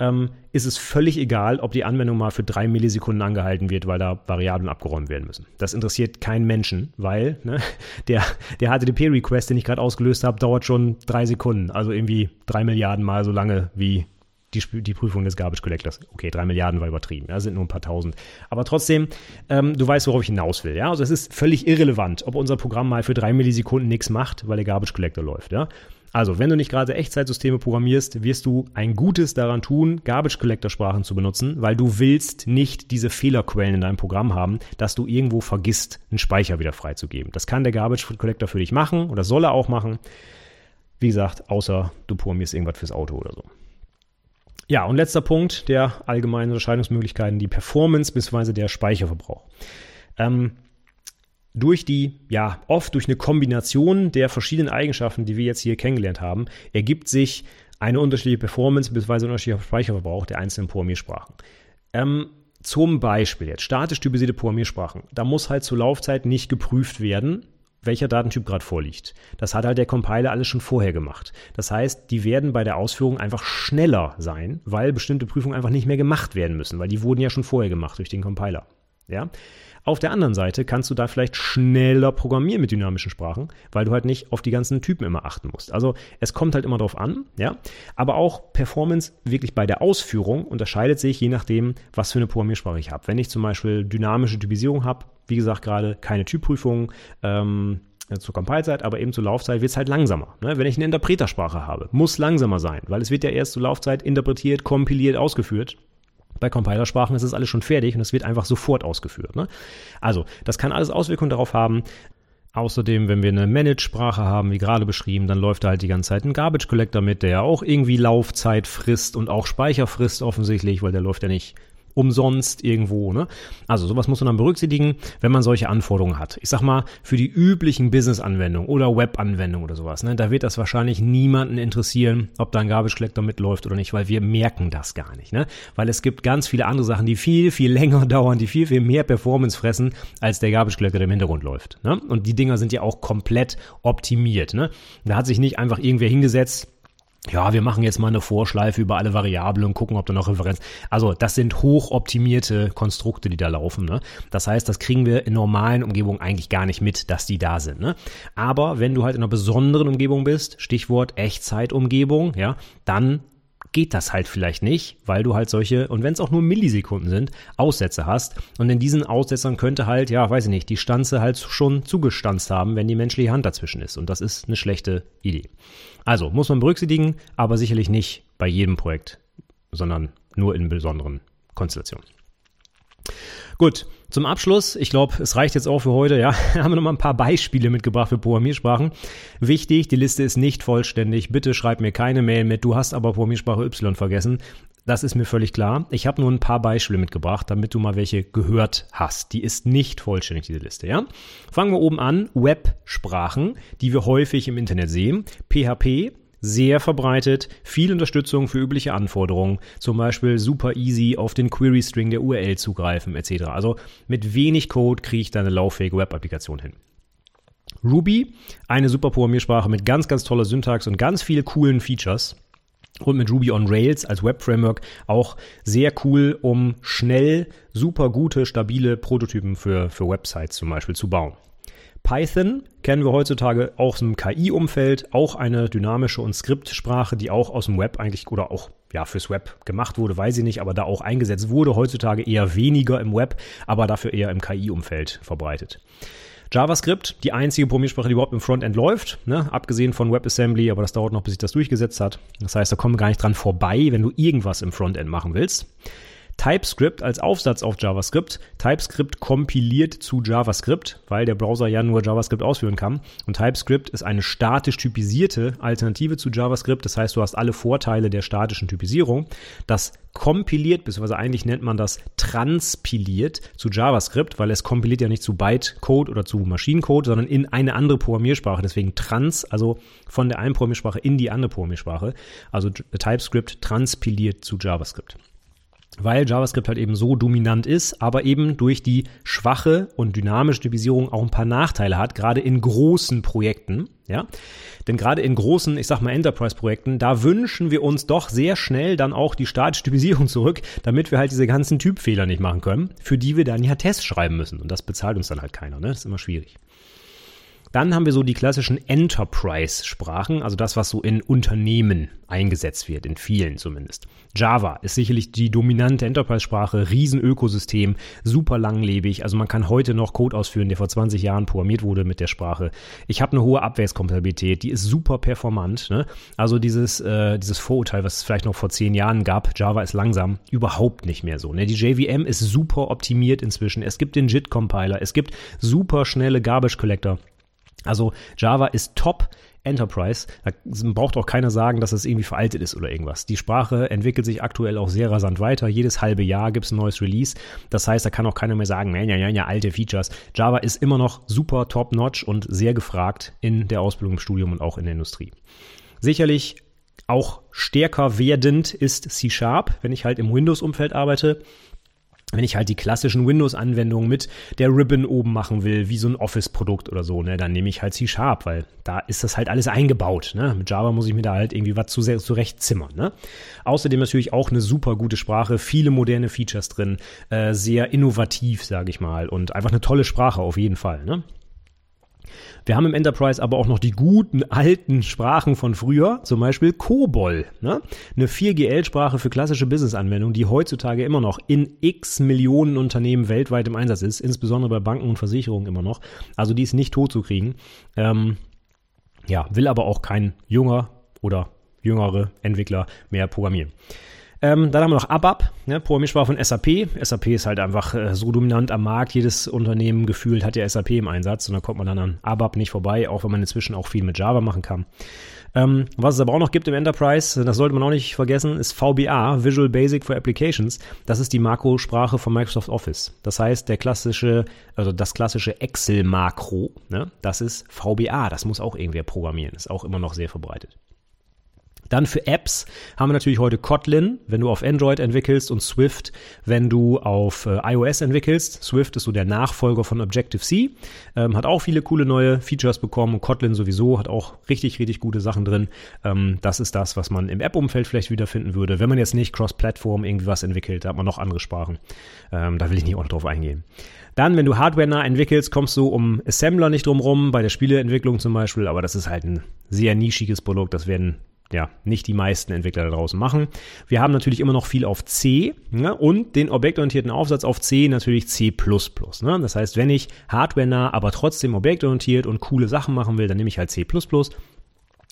ähm, ist es völlig egal, ob die Anwendung mal für drei Millisekunden angehalten wird, weil da Variablen abgeräumt werden müssen. Das interessiert keinen Menschen, weil ne, der, der HTTP-Request, den ich gerade ausgelöst habe, dauert schon drei Sekunden. Also irgendwie drei Milliarden Mal so lange wie die, die Prüfung des Garbage Collectors. Okay, drei Milliarden war übertrieben, ja, sind nur ein paar tausend. Aber trotzdem, ähm, du weißt, worauf ich hinaus will. Ja? Also es ist völlig irrelevant, ob unser Programm mal für drei Millisekunden nichts macht, weil der Garbage Collector läuft. Ja? Also, wenn du nicht gerade Echtzeitsysteme programmierst, wirst du ein Gutes daran tun, Garbage Collector Sprachen zu benutzen, weil du willst nicht diese Fehlerquellen in deinem Programm haben, dass du irgendwo vergisst, einen Speicher wieder freizugeben. Das kann der Garbage Collector für dich machen oder soll er auch machen. Wie gesagt, außer du programmierst irgendwas fürs Auto oder so. Ja, und letzter Punkt der allgemeinen Unterscheidungsmöglichkeiten, die Performance bzw. der Speicherverbrauch. Ähm, durch die, ja, oft durch eine Kombination der verschiedenen Eigenschaften, die wir jetzt hier kennengelernt haben, ergibt sich eine unterschiedliche Performance bzw. unterschiedlicher Speicherverbrauch der einzelnen Programmiersprachen. Ähm, zum Beispiel jetzt statisch typisierte Programmiersprachen. Da muss halt zur Laufzeit nicht geprüft werden, welcher Datentyp gerade vorliegt. Das hat halt der Compiler alles schon vorher gemacht. Das heißt, die werden bei der Ausführung einfach schneller sein, weil bestimmte Prüfungen einfach nicht mehr gemacht werden müssen, weil die wurden ja schon vorher gemacht durch den Compiler. Ja? Auf der anderen Seite kannst du da vielleicht schneller programmieren mit dynamischen Sprachen, weil du halt nicht auf die ganzen Typen immer achten musst. Also es kommt halt immer drauf an, ja. Aber auch Performance wirklich bei der Ausführung unterscheidet sich je nachdem, was für eine Programmiersprache ich habe. Wenn ich zum Beispiel dynamische Typisierung habe, wie gesagt gerade keine Typprüfung, ähm, zur Compile-Zeit, aber eben zur Laufzeit wird es halt langsamer. Ne? Wenn ich eine Interpretersprache habe, muss langsamer sein, weil es wird ja erst zur Laufzeit interpretiert, kompiliert, ausgeführt. Bei Compilersprachen ist es alles schon fertig und es wird einfach sofort ausgeführt. Ne? Also, das kann alles Auswirkungen darauf haben. Außerdem, wenn wir eine Manage-Sprache haben, wie gerade beschrieben, dann läuft da halt die ganze Zeit ein Garbage Collector mit, der ja auch irgendwie Laufzeit frisst und auch Speicher frisst offensichtlich, weil der läuft ja nicht umsonst irgendwo. Ne? Also sowas muss man dann berücksichtigen, wenn man solche Anforderungen hat. Ich sag mal, für die üblichen Business-Anwendungen oder Web-Anwendungen oder sowas, ne, da wird das wahrscheinlich niemanden interessieren, ob da ein Garbage mitläuft oder nicht, weil wir merken das gar nicht. Ne? Weil es gibt ganz viele andere Sachen, die viel, viel länger dauern, die viel, viel mehr Performance fressen, als der Garbage der im Hintergrund läuft. Ne? Und die Dinger sind ja auch komplett optimiert. Ne? Da hat sich nicht einfach irgendwer hingesetzt, ja, wir machen jetzt mal eine Vorschleife über alle Variablen und gucken, ob da noch Referenz. Also das sind hochoptimierte Konstrukte, die da laufen. Ne? Das heißt, das kriegen wir in normalen Umgebungen eigentlich gar nicht mit, dass die da sind. Ne? Aber wenn du halt in einer besonderen Umgebung bist, Stichwort Echtzeitumgebung, ja, dann geht das halt vielleicht nicht, weil du halt solche, und wenn es auch nur Millisekunden sind, Aussätze hast. Und in diesen Aussetzern könnte halt, ja, weiß ich nicht, die Stanze halt schon zugestanzt haben, wenn die menschliche Hand dazwischen ist. Und das ist eine schlechte Idee. Also muss man berücksichtigen, aber sicherlich nicht bei jedem Projekt, sondern nur in besonderen Konstellationen. Gut, zum Abschluss, ich glaube, es reicht jetzt auch für heute, ja, haben wir noch mal ein paar Beispiele mitgebracht für Programmiersprachen. Wichtig, die Liste ist nicht vollständig. Bitte schreib mir keine Mail mit, du hast aber Programmiersprache Y vergessen. Das ist mir völlig klar. Ich habe nur ein paar Beispiele mitgebracht, damit du mal welche gehört hast. Die ist nicht vollständig, diese Liste, ja? Fangen wir oben an. Websprachen, die wir häufig im Internet sehen. PHP, sehr verbreitet, viel Unterstützung für übliche Anforderungen, zum Beispiel super easy auf den Query String der URL zugreifen etc. Also mit wenig Code kriege ich da eine lauffähige Web-Applikation hin. Ruby, eine super Programmiersprache mit ganz, ganz toller Syntax und ganz vielen coolen Features. Und mit Ruby on Rails als Web-Framework auch sehr cool, um schnell super gute, stabile Prototypen für, für Websites zum Beispiel zu bauen. Python kennen wir heutzutage auch aus dem KI-Umfeld, auch eine dynamische und Skriptsprache, die auch aus dem Web eigentlich oder auch ja fürs Web gemacht wurde, weiß ich nicht, aber da auch eingesetzt wurde. Heutzutage eher weniger im Web, aber dafür eher im KI-Umfeld verbreitet. JavaScript, die einzige Programmiersprache, die überhaupt im Frontend läuft, ne? abgesehen von WebAssembly, aber das dauert noch, bis sich das durchgesetzt hat. Das heißt, da kommen wir gar nicht dran vorbei, wenn du irgendwas im Frontend machen willst. TypeScript als Aufsatz auf JavaScript. TypeScript kompiliert zu JavaScript, weil der Browser ja nur JavaScript ausführen kann. Und TypeScript ist eine statisch typisierte Alternative zu JavaScript. Das heißt, du hast alle Vorteile der statischen Typisierung. Das kompiliert, beziehungsweise eigentlich nennt man das transpiliert zu JavaScript, weil es kompiliert ja nicht zu Bytecode oder zu Maschinencode, sondern in eine andere Programmiersprache. Deswegen trans, also von der einen Programmiersprache in die andere Programmiersprache. Also TypeScript transpiliert zu JavaScript weil JavaScript halt eben so dominant ist, aber eben durch die schwache und dynamische Typisierung auch ein paar Nachteile hat, gerade in großen Projekten, ja. Denn gerade in großen, ich sag mal Enterprise-Projekten, da wünschen wir uns doch sehr schnell dann auch die statische Typisierung zurück, damit wir halt diese ganzen Typfehler nicht machen können, für die wir dann ja Tests schreiben müssen. Und das bezahlt uns dann halt keiner, ne? Das ist immer schwierig. Dann haben wir so die klassischen Enterprise-Sprachen, also das, was so in Unternehmen eingesetzt wird, in vielen zumindest. Java ist sicherlich die dominante Enterprise-Sprache, Riesenökosystem, super langlebig. Also man kann heute noch Code ausführen, der vor 20 Jahren programmiert wurde mit der Sprache. Ich habe eine hohe Abwärtskompatibilität, die ist super performant. Ne? Also dieses, äh, dieses Vorurteil, was es vielleicht noch vor 10 Jahren gab, Java ist langsam, überhaupt nicht mehr so. Ne? Die JVM ist super optimiert inzwischen. Es gibt den JIT-Compiler, es gibt super schnelle Garbage-Collector. Also Java ist top Enterprise. Da braucht auch keiner sagen, dass es irgendwie veraltet ist oder irgendwas. Die Sprache entwickelt sich aktuell auch sehr rasant weiter. Jedes halbe Jahr gibt es ein neues Release. Das heißt, da kann auch keiner mehr sagen, ja, ja, ja, alte Features. Java ist immer noch super top-notch und sehr gefragt in der Ausbildung, im Studium und auch in der Industrie. Sicherlich auch stärker werdend ist C Sharp, wenn ich halt im Windows-Umfeld arbeite wenn ich halt die klassischen Windows-Anwendungen mit der Ribbon oben machen will, wie so ein Office-Produkt oder so, ne, dann nehme ich halt C-Sharp, weil da ist das halt alles eingebaut. Ne? Mit Java muss ich mir da halt irgendwie was zu sehr zurechtzimmern. Ne? Außerdem natürlich auch eine super gute Sprache, viele moderne Features drin, äh, sehr innovativ, sage ich mal, und einfach eine tolle Sprache auf jeden Fall. Ne? Wir haben im Enterprise aber auch noch die guten alten Sprachen von früher, zum Beispiel COBOL, ne? eine 4GL-Sprache für klassische Business-Anwendungen, die heutzutage immer noch in x Millionen Unternehmen weltweit im Einsatz ist, insbesondere bei Banken und Versicherungen immer noch. Also die ist nicht tot zu kriegen. Ähm, ja, will aber auch kein junger oder jüngere Entwickler mehr programmieren. Ähm, dann haben wir noch ABAP, ne, Programmiersprache von SAP. SAP ist halt einfach äh, so dominant am Markt. Jedes Unternehmen gefühlt hat ja SAP im Einsatz und da kommt man dann an ABAP nicht vorbei, auch wenn man inzwischen auch viel mit Java machen kann. Ähm, was es aber auch noch gibt im Enterprise, das sollte man auch nicht vergessen, ist VBA, Visual Basic for Applications. Das ist die Makrosprache von Microsoft Office. Das heißt, der klassische, also das klassische Excel-Makro, ne, das ist VBA. Das muss auch irgendwer programmieren. Ist auch immer noch sehr verbreitet. Dann für Apps haben wir natürlich heute Kotlin, wenn du auf Android entwickelst und Swift, wenn du auf äh, iOS entwickelst. Swift ist so der Nachfolger von Objective-C, ähm, hat auch viele coole neue Features bekommen Kotlin sowieso hat auch richtig, richtig gute Sachen drin. Ähm, das ist das, was man im App-Umfeld vielleicht wiederfinden würde. Wenn man jetzt nicht Cross-Plattform irgendwie was entwickelt, da hat man noch andere Sprachen. Ähm, da will ich nicht auch noch drauf eingehen. Dann, wenn du Hardware nah entwickelst, kommst du um Assembler nicht drum rum, bei der Spieleentwicklung zum Beispiel, aber das ist halt ein sehr nischiges Produkt. Das werden ja, nicht die meisten Entwickler da draußen machen. Wir haben natürlich immer noch viel auf C ne, und den objektorientierten Aufsatz auf C natürlich C++. Ne? Das heißt, wenn ich hardware-nah, aber trotzdem objektorientiert und coole Sachen machen will, dann nehme ich halt C++.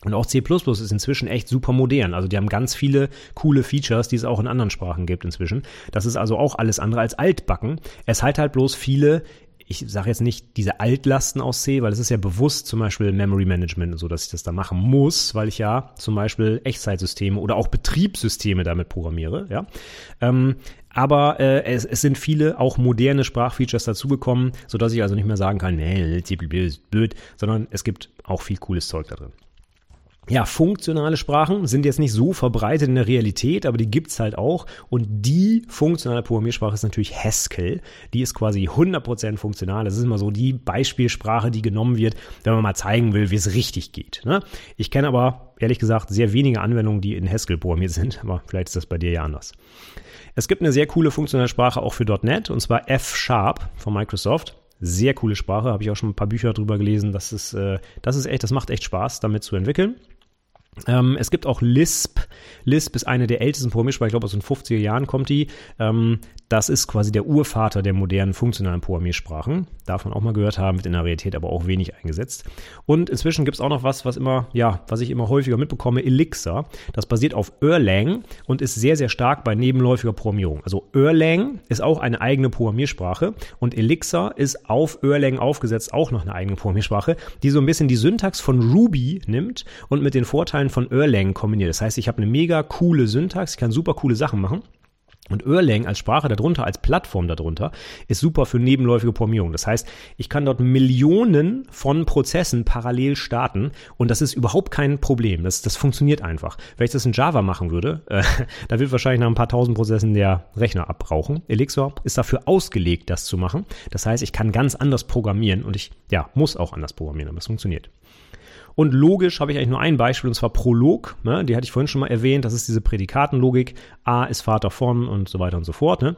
Und auch C++ ist inzwischen echt super modern. Also die haben ganz viele coole Features, die es auch in anderen Sprachen gibt inzwischen. Das ist also auch alles andere als altbacken. Es hat halt bloß viele ich sage jetzt nicht diese Altlasten aus C, weil es ist ja bewusst zum Beispiel Memory Management und so, dass ich das da machen muss, weil ich ja zum Beispiel Echtzeitsysteme oder auch Betriebssysteme damit programmiere, ja. Ähm, aber äh, es, es sind viele auch moderne Sprachfeatures dazugekommen, sodass ich also nicht mehr sagen kann, nee, blöd, sondern es gibt auch viel cooles Zeug da drin. Ja, funktionale Sprachen sind jetzt nicht so verbreitet in der Realität, aber die gibt's halt auch. Und die funktionale Programmiersprache ist natürlich Haskell. Die ist quasi 100% funktional. Das ist immer so die Beispielsprache, die genommen wird, wenn man mal zeigen will, wie es richtig geht. Ne? Ich kenne aber, ehrlich gesagt, sehr wenige Anwendungen, die in Haskell programmiert sind. Aber vielleicht ist das bei dir ja anders. Es gibt eine sehr coole funktionale Sprache auch für .NET, und zwar F-Sharp von Microsoft. Sehr coole Sprache, habe ich auch schon ein paar Bücher drüber gelesen. Das ist, äh, das ist echt, das macht echt Spaß, damit zu entwickeln. Ähm, es gibt auch Lisp. Lisp ist eine der ältesten Programmiersprachen, ich glaube aus den 50er Jahren kommt die. Ähm, das ist quasi der Urvater der modernen funktionalen Programmiersprachen. Man auch mal gehört haben, wird in der Realität aber auch wenig eingesetzt. Und inzwischen gibt es auch noch was, was immer, ja, was ich immer häufiger mitbekomme, Elixir. Das basiert auf Erlang und ist sehr, sehr stark bei nebenläufiger Programmierung. Also Erlang ist auch eine eigene Programmiersprache und Elixir ist auf Erlang aufgesetzt auch noch eine eigene Programmiersprache, die so ein bisschen die Syntax von Ruby nimmt und mit den Vorteilen von Erlang kombiniert. Das heißt, ich habe eine mega coole Syntax, ich kann super coole Sachen machen. Und Erlang als Sprache darunter, als Plattform darunter, ist super für nebenläufige Programmierung. Das heißt, ich kann dort Millionen von Prozessen parallel starten und das ist überhaupt kein Problem. Das, das funktioniert einfach. Wenn ich das in Java machen würde, äh, da wird wahrscheinlich nach ein paar tausend Prozessen der Rechner abbrauchen. Elixir ist dafür ausgelegt, das zu machen. Das heißt, ich kann ganz anders programmieren und ich ja, muss auch anders programmieren, aber es funktioniert. Und logisch habe ich eigentlich nur ein Beispiel, und zwar Prolog. Ne? Die hatte ich vorhin schon mal erwähnt. Das ist diese Prädikatenlogik. A ist Vater von und so weiter und so fort. Ne?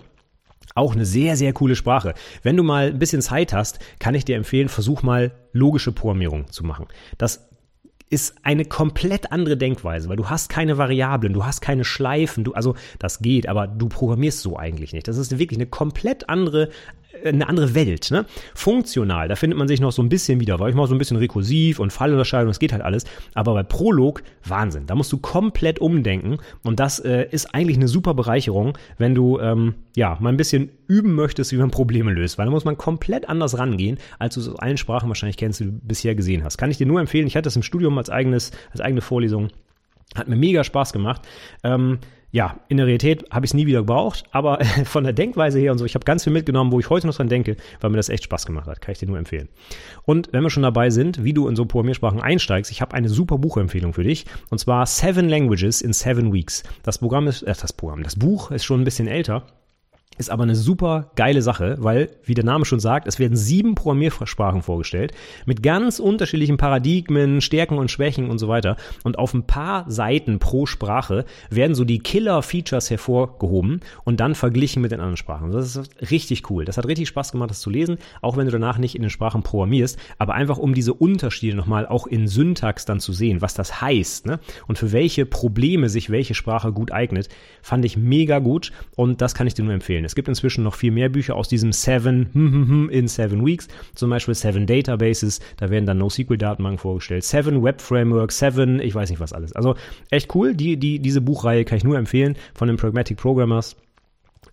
Auch eine sehr, sehr coole Sprache. Wenn du mal ein bisschen Zeit hast, kann ich dir empfehlen, versuch mal logische Programmierung zu machen. Das ist eine komplett andere Denkweise, weil du hast keine Variablen, du hast keine Schleifen, du, also das geht, aber du programmierst so eigentlich nicht. Das ist wirklich eine komplett andere eine andere Welt. Ne? Funktional, da findet man sich noch so ein bisschen wieder, weil ich mache so ein bisschen rekursiv und Fallunterscheidung, das geht halt alles. Aber bei Prolog, Wahnsinn, da musst du komplett umdenken und das äh, ist eigentlich eine super Bereicherung, wenn du ähm, ja mal ein bisschen üben möchtest, wie man Probleme löst, weil da muss man komplett anders rangehen, als du es aus allen Sprachen wahrscheinlich kennst, die du bisher gesehen hast. Kann ich dir nur empfehlen. Ich hatte das im Studium als eigenes, als eigene Vorlesung. Hat mir mega Spaß gemacht. Ähm, ja, in der Realität habe ich es nie wieder gebraucht, aber von der Denkweise her und so, ich habe ganz viel mitgenommen, wo ich heute noch dran denke, weil mir das echt Spaß gemacht hat. Kann ich dir nur empfehlen. Und wenn wir schon dabei sind, wie du in so Programmiersprachen einsteigst, ich habe eine super Buchempfehlung für dich. Und zwar Seven Languages in Seven Weeks. Das Programm ist, äh, das Programm, das Buch ist schon ein bisschen älter. Ist aber eine super geile Sache, weil, wie der Name schon sagt, es werden sieben Programmiersprachen vorgestellt mit ganz unterschiedlichen Paradigmen, Stärken und Schwächen und so weiter. Und auf ein paar Seiten pro Sprache werden so die Killer-Features hervorgehoben und dann verglichen mit den anderen Sprachen. Das ist richtig cool. Das hat richtig Spaß gemacht, das zu lesen, auch wenn du danach nicht in den Sprachen programmierst, aber einfach um diese Unterschiede nochmal auch in Syntax dann zu sehen, was das heißt ne? und für welche Probleme sich welche Sprache gut eignet, fand ich mega gut und das kann ich dir nur empfehlen. Es gibt inzwischen noch viel mehr Bücher aus diesem Seven hm, hm, hm, in Seven Weeks, zum Beispiel Seven Databases, da werden dann NoSQL-Datenbanken vorgestellt, Seven Web Framework, Seven, ich weiß nicht was alles. Also echt cool, die, die, diese Buchreihe kann ich nur empfehlen von den Pragmatic Programmers.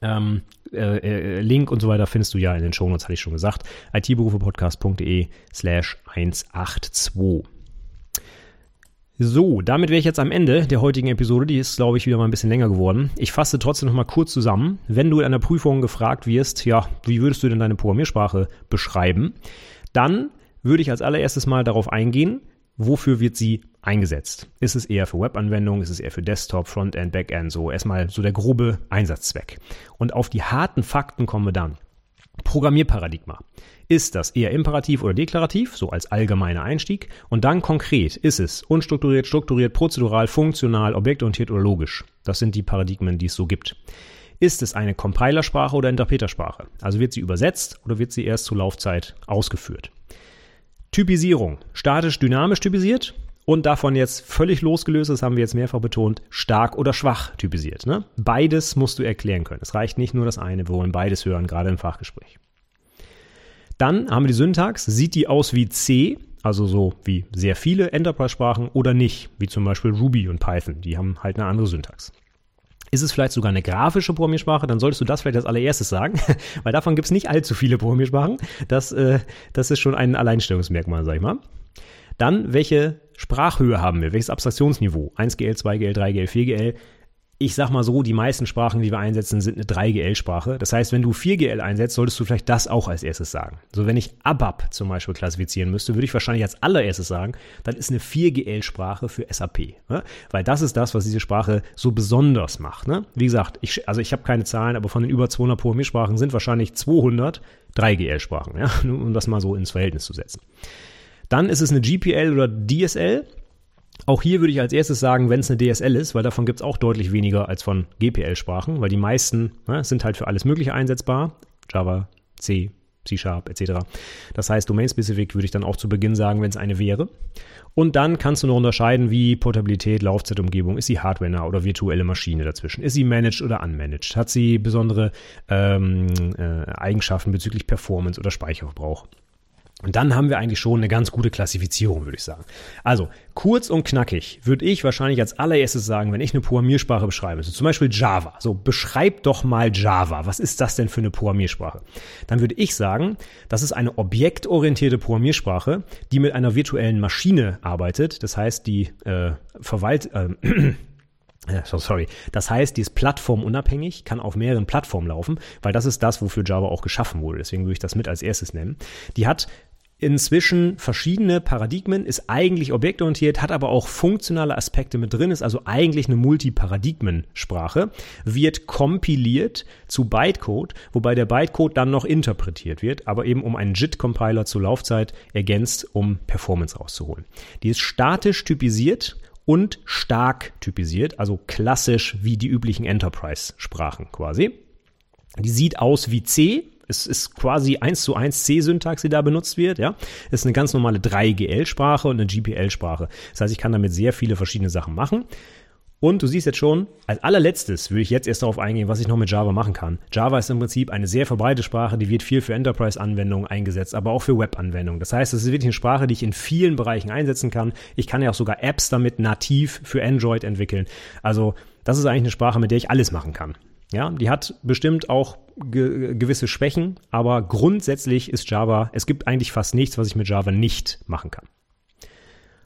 Ähm, äh, äh, Link und so weiter findest du ja in den Shownotes, hatte ich schon gesagt. itberufepodcast.de slash 182. So, damit wäre ich jetzt am Ende der heutigen Episode. Die ist, glaube ich, wieder mal ein bisschen länger geworden. Ich fasse trotzdem noch mal kurz zusammen. Wenn du in einer Prüfung gefragt wirst, ja, wie würdest du denn deine Programmiersprache beschreiben? Dann würde ich als allererstes mal darauf eingehen, wofür wird sie eingesetzt? Ist es eher für Webanwendungen? Ist es eher für Desktop, Frontend, Backend? So erstmal so der grobe Einsatzzweck. Und auf die harten Fakten kommen wir dann. Programmierparadigma. Ist das eher imperativ oder deklarativ, so als allgemeiner Einstieg? Und dann konkret, ist es unstrukturiert, strukturiert, prozedural, funktional, objektorientiert oder logisch? Das sind die Paradigmen, die es so gibt. Ist es eine Compilersprache oder Interpretersprache? Also wird sie übersetzt oder wird sie erst zur Laufzeit ausgeführt? Typisierung. Statisch, dynamisch typisiert und davon jetzt völlig losgelöst, das haben wir jetzt mehrfach betont, stark oder schwach typisiert. Ne? Beides musst du erklären können. Es reicht nicht nur das eine, wir wollen beides hören, gerade im Fachgespräch. Dann haben wir die Syntax. Sieht die aus wie C, also so wie sehr viele Enterprise-Sprachen oder nicht, wie zum Beispiel Ruby und Python. Die haben halt eine andere Syntax. Ist es vielleicht sogar eine grafische Programmiersprache, dann solltest du das vielleicht als allererstes sagen, weil davon gibt es nicht allzu viele Programmiersprachen. Das, äh, das ist schon ein Alleinstellungsmerkmal, sag ich mal. Dann, welche Sprachhöhe haben wir? Welches Abstraktionsniveau? 1GL, 2GL, 3GL, 4GL? Ich sag mal so, die meisten Sprachen, die wir einsetzen, sind eine 3GL-Sprache. Das heißt, wenn du 4GL einsetzt, solltest du vielleicht das auch als erstes sagen. So, wenn ich ABAP zum Beispiel klassifizieren müsste, würde ich wahrscheinlich als allererstes sagen, dann ist eine 4GL-Sprache für SAP. Ne? Weil das ist das, was diese Sprache so besonders macht. Ne? Wie gesagt, ich, also ich habe keine Zahlen, aber von den über 200 Programmiersprachen sind wahrscheinlich 200 3GL-Sprachen, ja? um das mal so ins Verhältnis zu setzen. Dann ist es eine GPL oder DSL. Auch hier würde ich als erstes sagen, wenn es eine DSL ist, weil davon gibt es auch deutlich weniger als von GPL-Sprachen, weil die meisten ne, sind halt für alles Mögliche einsetzbar. Java, C, C-Sharp etc. Das heißt, Domain-Specific würde ich dann auch zu Beginn sagen, wenn es eine wäre. Und dann kannst du noch unterscheiden, wie Portabilität, Laufzeitumgebung, ist sie hardware oder virtuelle Maschine dazwischen? Ist sie managed oder unmanaged? Hat sie besondere ähm, äh, Eigenschaften bezüglich Performance oder Speicherverbrauch? Und dann haben wir eigentlich schon eine ganz gute Klassifizierung, würde ich sagen. Also, kurz und knackig würde ich wahrscheinlich als allererstes sagen, wenn ich eine Programmiersprache beschreibe, so zum Beispiel Java. So, beschreib doch mal Java. Was ist das denn für eine Programmiersprache? Dann würde ich sagen, das ist eine objektorientierte Programmiersprache, die mit einer virtuellen Maschine arbeitet. Das heißt, die äh, verwalt, äh, So, sorry. Das heißt, die ist plattformunabhängig, kann auf mehreren Plattformen laufen, weil das ist das, wofür Java auch geschaffen wurde. Deswegen würde ich das mit als erstes nennen. Die hat inzwischen verschiedene Paradigmen, ist eigentlich objektorientiert, hat aber auch funktionale Aspekte mit drin, ist also eigentlich eine Multiparadigmensprache, wird kompiliert zu Bytecode, wobei der Bytecode dann noch interpretiert wird, aber eben um einen JIT-Compiler zur Laufzeit ergänzt, um Performance rauszuholen. Die ist statisch typisiert und stark typisiert, also klassisch wie die üblichen Enterprise-Sprachen quasi. Die sieht aus wie C, es ist quasi eins zu eins C-Syntax, die da benutzt wird, ja. Es ist eine ganz normale 3GL-Sprache und eine GPL-Sprache. Das heißt, ich kann damit sehr viele verschiedene Sachen machen. Und du siehst jetzt schon, als allerletztes würde ich jetzt erst darauf eingehen, was ich noch mit Java machen kann. Java ist im Prinzip eine sehr verbreitete Sprache, die wird viel für Enterprise-Anwendungen eingesetzt, aber auch für Web-Anwendungen. Das heißt, es ist wirklich eine Sprache, die ich in vielen Bereichen einsetzen kann. Ich kann ja auch sogar Apps damit nativ für Android entwickeln. Also, das ist eigentlich eine Sprache, mit der ich alles machen kann. Ja, die hat bestimmt auch ge gewisse Schwächen, aber grundsätzlich ist Java, es gibt eigentlich fast nichts, was ich mit Java nicht machen kann.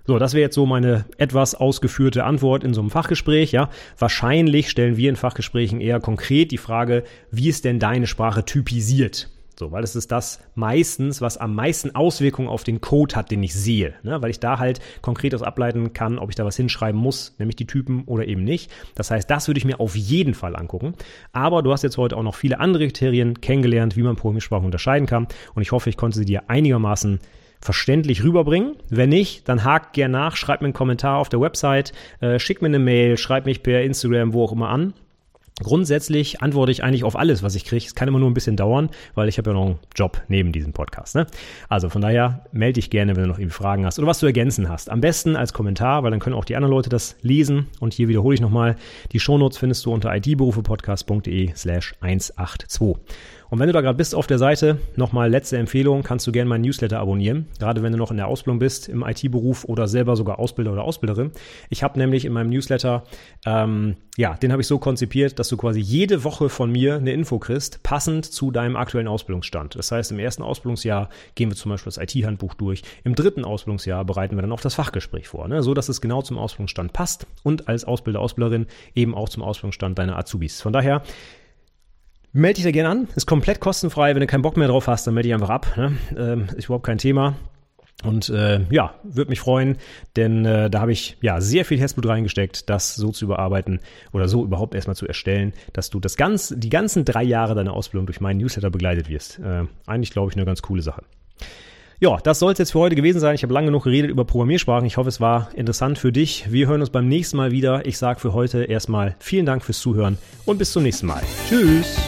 So, das wäre jetzt so meine etwas ausgeführte Antwort in so einem Fachgespräch, ja. Wahrscheinlich stellen wir in Fachgesprächen eher konkret die Frage, wie ist denn deine Sprache typisiert? So, weil es ist das meistens, was am meisten Auswirkungen auf den Code hat, den ich sehe. Ne? Weil ich da halt konkret aus ableiten kann, ob ich da was hinschreiben muss, nämlich die Typen oder eben nicht. Das heißt, das würde ich mir auf jeden Fall angucken. Aber du hast jetzt heute auch noch viele andere Kriterien kennengelernt, wie man Programmiersprachen unterscheiden kann. Und ich hoffe, ich konnte sie dir einigermaßen verständlich rüberbringen. Wenn nicht, dann hakt gern nach, schreib mir einen Kommentar auf der Website, äh, schick mir eine Mail, schreib mich per Instagram, wo auch immer an. Grundsätzlich antworte ich eigentlich auf alles, was ich kriege. Es kann immer nur ein bisschen dauern, weil ich habe ja noch einen Job neben diesem Podcast. Ne? Also von daher melde dich gerne, wenn du noch irgendwie Fragen hast oder was du ergänzen hast. Am besten als Kommentar, weil dann können auch die anderen Leute das lesen. Und hier wiederhole ich nochmal, die Shownotes findest du unter itberufepodcast.de slash 182. Und wenn du da gerade bist auf der Seite, nochmal letzte Empfehlung, kannst du gerne meinen Newsletter abonnieren, gerade wenn du noch in der Ausbildung bist, im IT-Beruf oder selber sogar Ausbilder oder Ausbilderin. Ich habe nämlich in meinem Newsletter, ähm, ja, den habe ich so konzipiert, dass du quasi jede Woche von mir eine Info kriegst, passend zu deinem aktuellen Ausbildungsstand. Das heißt, im ersten Ausbildungsjahr gehen wir zum Beispiel das IT-Handbuch durch, im dritten Ausbildungsjahr bereiten wir dann auch das Fachgespräch vor, ne? so dass es genau zum Ausbildungsstand passt und als Ausbilder, Ausbilderin eben auch zum Ausbildungsstand deiner Azubis. Von daher Melde dich da gerne an. Ist komplett kostenfrei. Wenn du keinen Bock mehr drauf hast, dann melde dich einfach ab. Ne? Ähm, ist überhaupt kein Thema. Und äh, ja, würde mich freuen, denn äh, da habe ich ja sehr viel Herzblut reingesteckt, das so zu überarbeiten oder so überhaupt erstmal zu erstellen, dass du das ganz, die ganzen drei Jahre deiner Ausbildung durch meinen Newsletter begleitet wirst. Äh, eigentlich glaube ich eine ganz coole Sache. Ja, das soll es jetzt für heute gewesen sein. Ich habe lange genug geredet über Programmiersprachen. Ich hoffe, es war interessant für dich. Wir hören uns beim nächsten Mal wieder. Ich sage für heute erstmal vielen Dank fürs Zuhören und bis zum nächsten Mal. Tschüss.